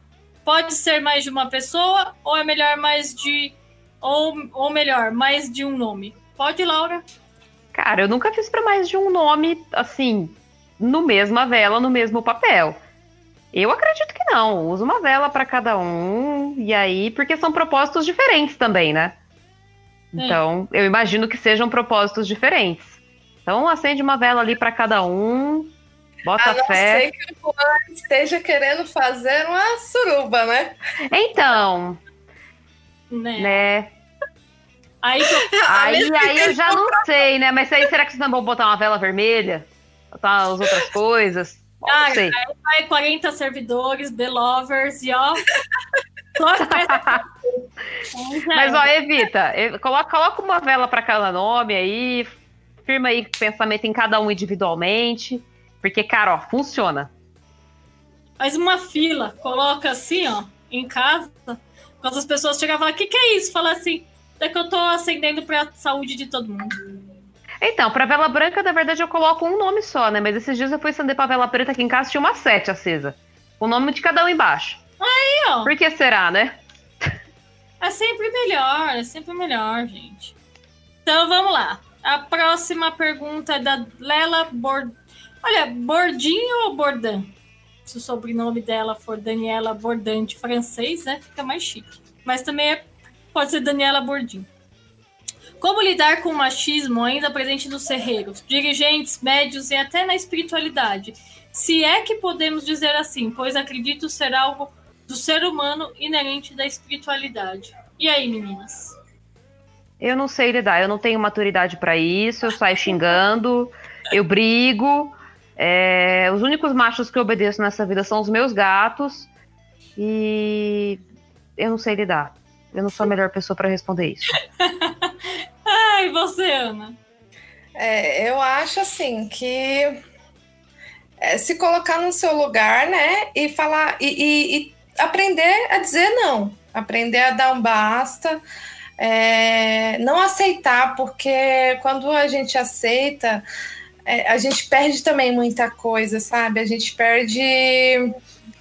Speaker 2: pode ser mais de uma pessoa ou é melhor mais de. Ou, ou melhor, mais de um nome? Pode, Laura?
Speaker 4: Cara, eu nunca fiz para mais de um nome, assim, no mesma vela, no mesmo papel. Eu acredito que não. Uso uma vela para cada um, e aí, porque são propósitos diferentes também, né? É. Então, eu imagino que sejam propósitos diferentes. Então acende uma vela ali para cada um, bota
Speaker 3: a não
Speaker 4: fé.
Speaker 3: Ser que o Juan esteja querendo fazer uma suruba, né?
Speaker 4: Então,
Speaker 2: né?
Speaker 4: né?
Speaker 2: Aí,
Speaker 4: aí, aí eu já não sei, né? Mas aí será que vocês não vão botar uma vela vermelha? Botar as outras coisas?
Speaker 2: Ah, aí vai 40 servidores, The Lovers e ó.
Speaker 4: Mas ó, evita. Coloca, coloca uma vela para cada nome aí, firma aí pensamento em cada um individualmente. Porque, cara, ó, funciona.
Speaker 2: Faz uma fila, coloca assim, ó, em casa. Quando as pessoas chegam e falam, o que, que é isso? Fala assim, é que eu tô acendendo pra saúde de todo mundo.
Speaker 4: Então, pra vela branca, na verdade, eu coloco um nome só, né? Mas esses dias eu fui acender pra vela preta aqui em casa, tinha uma sete acesa. O nome de cada um embaixo.
Speaker 2: Aí, ó.
Speaker 4: Por que será, né?
Speaker 2: É sempre melhor, é sempre melhor, gente. Então vamos lá. A próxima pergunta é da Lela Bord... Olha, Bordinho ou Bordan? Se o sobrenome dela for Daniela Bordan de francês, né? Fica mais chique. Mas também é... pode ser Daniela Bordinho. Como lidar com o machismo ainda presente nos terreiros, dirigentes, médios e até na espiritualidade? Se é que podemos dizer assim, pois acredito ser algo do ser humano inerente da espiritualidade. E aí, meninas?
Speaker 4: Eu não sei lidar, eu não tenho maturidade pra isso, eu saio xingando, eu brigo. É, os únicos machos que eu obedeço nessa vida são os meus gatos. E eu não sei lidar. Eu não sou a melhor pessoa pra responder isso.
Speaker 2: Ai, você, Ana?
Speaker 3: É, eu acho assim que é, se colocar no seu lugar, né? E falar e, e- e aprender a dizer não, aprender a dar um basta, é, não aceitar, porque quando a gente aceita, é, a gente perde também muita coisa, sabe? A gente perde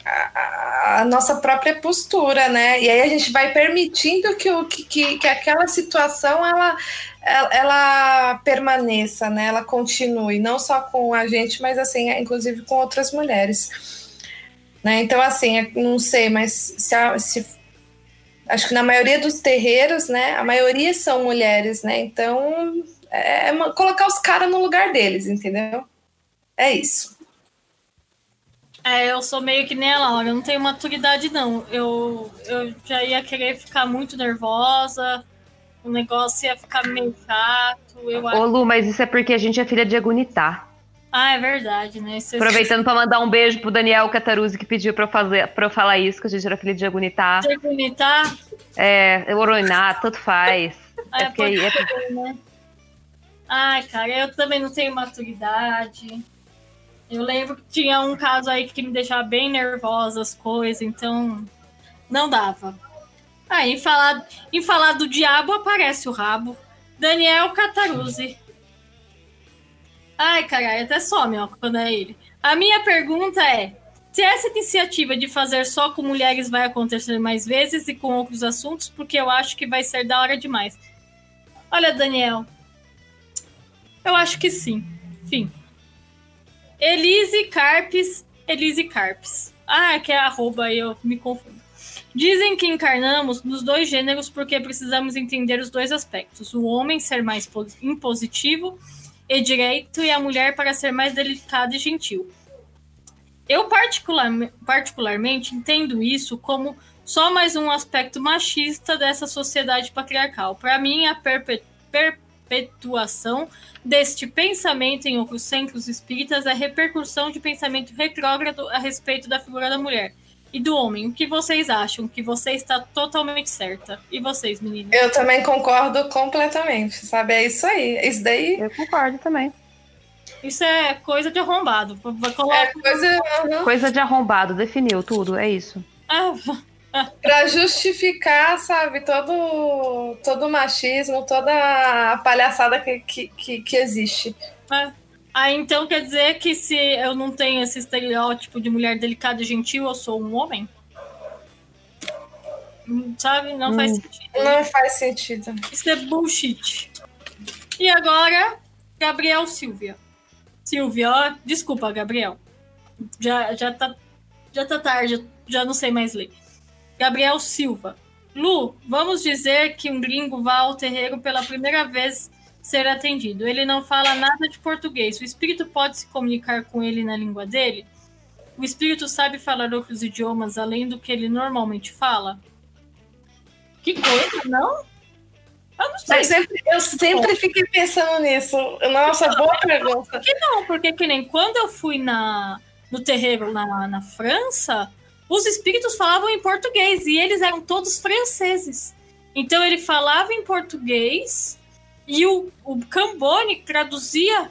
Speaker 3: a, a- nossa própria postura, né? E aí a gente vai permitindo que, o, que, que, que aquela situação ela, ela, ela permaneça, né? Ela continue, não só com a gente, mas assim, inclusive com outras mulheres. Né? Então, assim, não sei, mas se, se- acho que na maioria dos terreiros, né? A maioria são mulheres, né? Então é uma- colocar os caras no lugar deles, entendeu? É isso.
Speaker 2: É, eu sou meio que nem a Laura, eu não tenho maturidade, não. Eu, eu já ia querer ficar muito nervosa, o negócio ia ficar meio chato. Eu
Speaker 4: Ô,
Speaker 2: acho...
Speaker 4: Lu, mas isso é porque a gente é filha de Agunitá.
Speaker 2: Ah, é verdade, né? Você
Speaker 4: Aproveitando pra mandar um beijo pro Daniel Cataruzzi, que pediu eu, fazer, eu falar isso, que a gente era filha de Agunitá.
Speaker 2: Você bonita,
Speaker 4: É, Oroiná, tanto faz.
Speaker 2: Ah,
Speaker 4: É porque
Speaker 2: pode
Speaker 4: é-
Speaker 2: ser, né? Ai, cara, eu também não tenho maturidade. Eu lembro que tinha um caso aí que me deixava bem nervosa as coisas, então não dava. Ah, em falar, em falar do diabo aparece o rabo. Daniel Cataruzzi. Ai, caralho, até some, ó, quando é ele. A minha pergunta é: se essa iniciativa de fazer só com mulheres vai acontecer mais vezes e com outros assuntos, porque eu acho que vai ser da hora demais. Olha, Daniel. Eu acho que sim. Fim. Elise Carpes. Elise Carpes. Ah, que é arroba aí, eu me confundo. Dizem que encarnamos nos dois gêneros porque precisamos entender os dois aspectos. O homem ser mais po- impositivo e direito e a mulher para ser mais delicada e gentil. Eu particular- particularmente entendo isso como só mais um aspecto machista dessa sociedade patriarcal. Para mim, a perpe- perpetuação deste pensamento em outros centros espíritas é repercussão de pensamento retrógrado a respeito da figura da mulher e do homem. O que vocês acham? Que você está totalmente certa. E vocês, meninas?
Speaker 3: Eu também concordo completamente, sabe? É isso aí. Isso daí
Speaker 4: Eu concordo também.
Speaker 2: Isso é coisa de arrombado. Vai colocar.
Speaker 3: é coisa uhum,
Speaker 4: Coisa de arrombado, definiu tudo, é isso.
Speaker 2: Ah,
Speaker 3: para justificar, sabe, todo, todo o machismo, toda a palhaçada que, que, que, que existe.
Speaker 2: ah. Ah, então quer dizer que se eu não tenho esse estereótipo de mulher delicada e gentil, eu sou um homem? Hum, Sabe? Não faz sentido.
Speaker 3: Não faz sentido.
Speaker 2: Isso é bullshit. E agora, Gabriel Silvia. Silvia, ó, desculpa, Gabriel. Já, já, tá, já tá tarde, já não sei mais ler. Gabriel Silva. Lu, vamos dizer que um gringo vá ao terreiro pela primeira vez ser atendido. Ele não fala nada de português. O espírito pode se comunicar com ele na língua dele? O espírito sabe falar outros idiomas além do que ele normalmente fala? Que coisa, não? Eu não
Speaker 3: sempre, eu sempre fiquei pensando nisso. Nossa, boa pergunta.
Speaker 2: Não, porque que nem quando eu fui na, no terreiro na, na França, os espíritos falavam em português e eles eram todos franceses. Então ele falava em português E o, o Cambone traduzia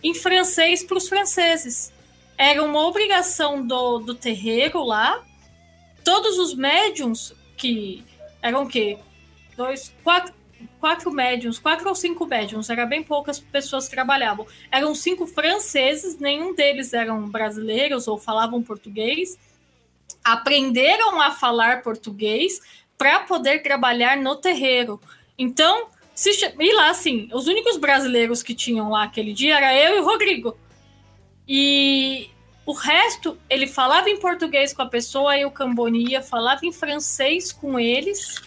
Speaker 2: em francês para os franceses. Era uma obrigação do, do terreiro lá. Todos os médiums, que eram o quê? Dois, quatro, quatro médiums, quatro ou cinco médiums, era bem poucas pessoas que trabalhavam. Eram cinco franceses, nenhum deles eram brasileiros ou falavam português. Aprenderam a falar português para poder trabalhar no terreiro. Então, se, e lá, assim, os únicos brasileiros que tinham lá aquele dia era eu e o Rodrigo. E o resto, ele falava em português com a pessoa, e o Cambonia falava em francês com eles.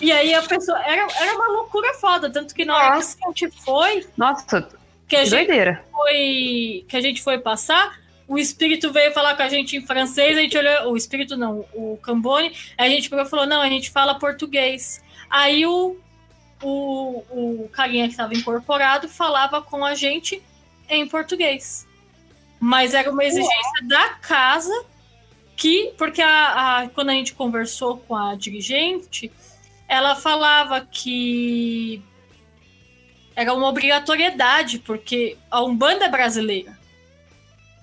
Speaker 2: E aí a pessoa. Era, era uma loucura foda. Tanto que na hora que a gente foi.
Speaker 4: Nossa,
Speaker 2: que a gente
Speaker 4: doideira.
Speaker 2: foi. Que a gente foi passar, o espírito veio falar com a gente em francês, a gente olhou. O espírito não, o Cambone, a gente pegou e falou: não, a gente fala português. Aí o, o, o carinha que estava incorporado falava com a gente em português. Mas era uma exigência da casa que, porque a, a, quando a gente conversou com a dirigente, ela falava que era uma obrigatoriedade, porque a Umbanda é brasileira.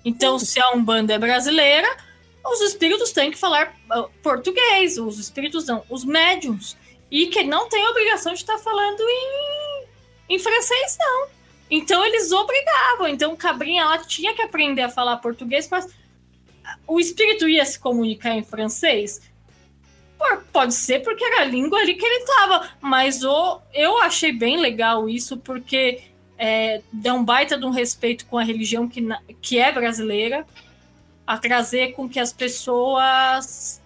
Speaker 2: Então, se a Umbanda é brasileira, os espíritos têm que falar ah, português, os espíritos não, os médiums. E que não tem obrigação de estar falando em, em francês, não. Então eles obrigavam. Então Cabrinha ela tinha que aprender a falar português, mas o espírito ia se comunicar em francês. Pode ser porque era a língua ali que ele estava, mas o, eu achei bem legal isso, porque é, dá um baita de um respeito com a religião que, que é brasileira, a trazer com que as pessoas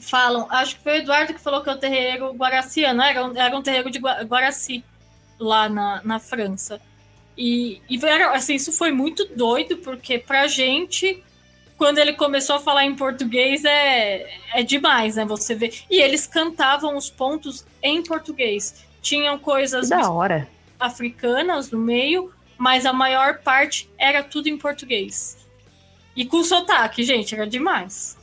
Speaker 2: falam. Acho que foi o Eduardo que falou que é o terreiro guaraciano, era um, era um terreiro de Guaraci, lá na, na França. E, e era, assim, isso foi muito doido, porque pra gente quando ele começou a falar em português é, é demais, né? Você vê. E eles cantavam os pontos em português. Tinham coisas
Speaker 4: da hora.
Speaker 2: africanas no meio, mas a maior parte era tudo em português. E com sotaque, gente, era demais.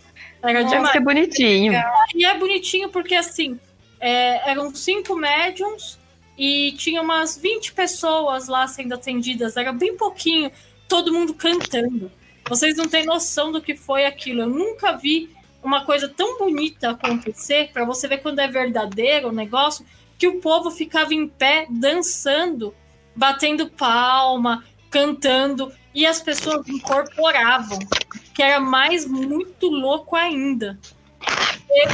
Speaker 2: Era
Speaker 4: Nossa,
Speaker 2: demais.
Speaker 4: bonitinho.
Speaker 2: E é bonitinho porque, assim, é, eram cinco médiums e tinha umas 20 pessoas lá sendo atendidas. Era bem pouquinho, todo mundo cantando. Vocês não têm noção do que foi aquilo. Eu nunca vi uma coisa tão bonita acontecer, para você ver quando é verdadeiro o negócio, que o povo ficava em pé dançando, batendo palma, cantando, e as pessoas incorporavam, que era mais muito louco ainda.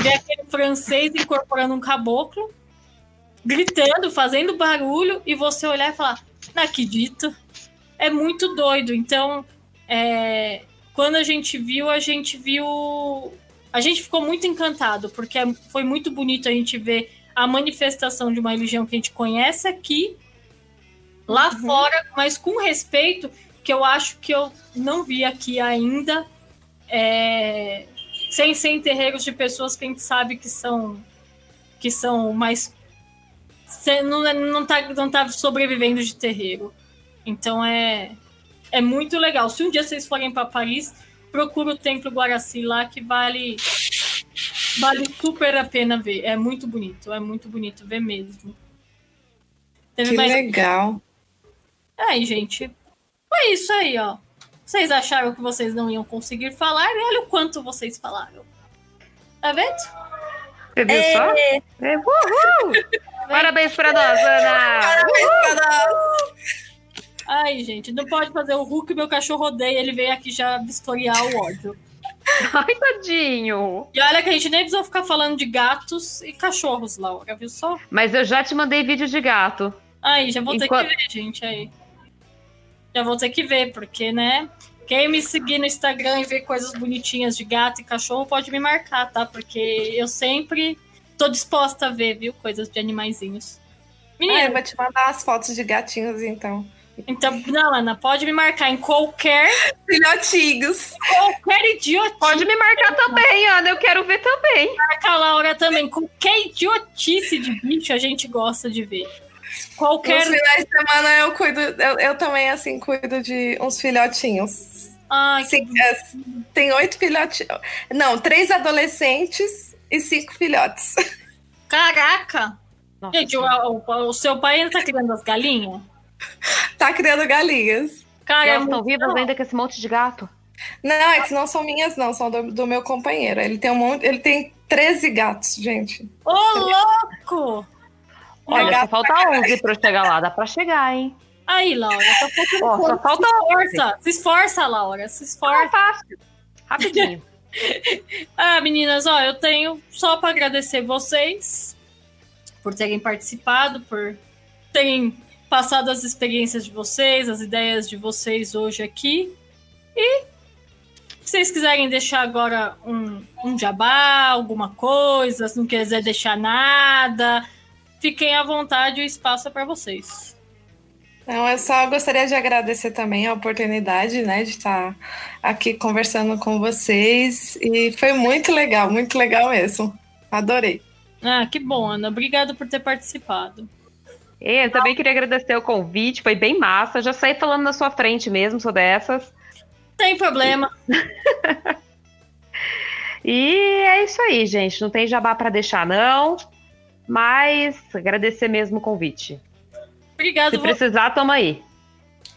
Speaker 2: Ver aquele francês incorporando um caboclo, gritando, fazendo barulho, e você olhar e falar, não acredito. É muito doido. Então, é, quando a gente viu, a gente viu. A gente ficou muito encantado, porque é, foi muito bonito a gente ver a manifestação de uma religião que a gente conhece aqui, lá uhum. fora, mas com respeito, que eu acho que eu não vi aqui ainda, é, sem ser em terreiros de pessoas que a gente sabe que são que são mais não, não, tá, não tá sobrevivendo de terreiro. Então é é muito legal. Se um dia vocês forem para Paris, procura o Templo Guaraci lá, que vale vale super a pena ver. É muito bonito, é muito bonito ver mesmo.
Speaker 3: Teve que mais... legal.
Speaker 2: Aí, gente, foi isso aí, ó. Vocês acharam que vocês não iam conseguir falar e olha o quanto vocês falaram. Tá vendo?
Speaker 4: Você viu é. só? É, uhul! Parabéns pra nós, Ana!
Speaker 3: Parabéns uhul! pra nós!
Speaker 2: Ai, gente, não pode fazer o Hulk, meu cachorro odeia, ele veio aqui já vistoriar o ódio.
Speaker 4: Ai, tadinho.
Speaker 2: E olha que a gente nem precisou ficar falando de gatos e cachorros, Laura, viu só?
Speaker 4: Mas eu já te mandei vídeo de gato.
Speaker 2: Aí, já vou Enquanto... ter que ver, gente, aí. Já vou ter que ver, porque, né? Quem me seguir no Instagram e ver coisas bonitinhas de gato e cachorro pode me marcar, tá? Porque eu sempre tô disposta a ver, viu? Coisas de animaizinhos.
Speaker 3: Menina, ah, eu vou te mandar as fotos de gatinhos, então.
Speaker 2: Então, não, Ana, pode me marcar em qualquer.
Speaker 3: Filhotinhos.
Speaker 2: Qualquer idiotice.
Speaker 4: Pode me marcar também, Ana, eu quero ver também.
Speaker 2: Marca a Laura também. Qualquer idiotice de bicho a gente gosta de ver. Qualquer.
Speaker 3: Nos finais de semana eu cuido, eu, eu também, assim, cuido de uns filhotinhos.
Speaker 2: Ai, Sim, que... é,
Speaker 3: tem oito filhotinhos. Não, três adolescentes e cinco filhotes.
Speaker 2: Caraca!
Speaker 4: Nossa
Speaker 2: Gente, o, o- o seu pai ainda tá criando as galinhas?
Speaker 3: Tá criando galinhas.
Speaker 2: Cara, é
Speaker 4: Elas estão
Speaker 2: muito-
Speaker 4: vivas ainda com esse monte de gato?
Speaker 3: Não, essas não são minhas, não, são do, do meu companheiro. Ele tem um monte, ele tem 13 gatos, gente.
Speaker 2: Ô, louco!
Speaker 4: Olha, só falta 11 pra eu chegar lá. Dá pra chegar, hein?
Speaker 2: Aí, Laura, só falta
Speaker 4: Ó, só falta
Speaker 2: Se esforça, se esforça, Laura, se
Speaker 4: Ah,
Speaker 2: esforça.
Speaker 4: fácil. Rapidinho.
Speaker 2: Ah, meninas, ó, eu tenho só para agradecer vocês por terem participado, por terem passado as experiências de vocês, as ideias de vocês hoje aqui. E se vocês quiserem deixar agora um, um jabá, alguma coisa, se não quiser deixar nada, fiquem à vontade, o espaço é para vocês.
Speaker 3: Então, eu só gostaria de agradecer também a oportunidade, né, de estar aqui conversando com vocês. E foi muito legal, muito legal mesmo. Adorei.
Speaker 2: Ah, que bom, Ana. Obrigada por ter participado.
Speaker 4: E Eu também queria agradecer o convite, foi bem massa. Já saí falando na sua frente mesmo, sou dessas.
Speaker 2: Tem problema.
Speaker 4: E é isso aí, gente. Não tem jabá pra deixar, não. Mas agradecer mesmo o convite.
Speaker 2: Obrigado.
Speaker 4: Se
Speaker 2: vo-
Speaker 4: precisar, toma aí.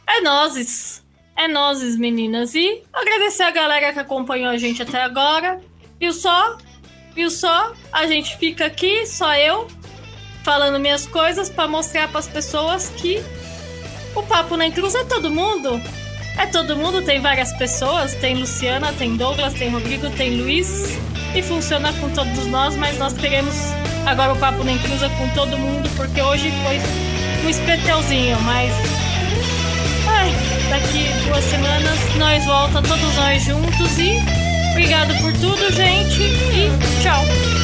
Speaker 2: É nozes. É nozes, meninas. E agradecer a galera que acompanhou a gente até agora. Viu só? Viu só? A gente fica aqui, só eu, falando minhas coisas pra mostrar pras pessoas que o Papo na Inclusa é todo mundo. É todo mundo, tem várias pessoas. Tem Luciana, tem Douglas, tem Rodrigo, tem Luiz. E funciona com todos nós, mas nós teremos agora o Papo na Inclusa com todo mundo, porque hoje foi um especialzinho, mas Ai, daqui duas semanas nós volta todos nós juntos e obrigado por tudo, gente, e tchau.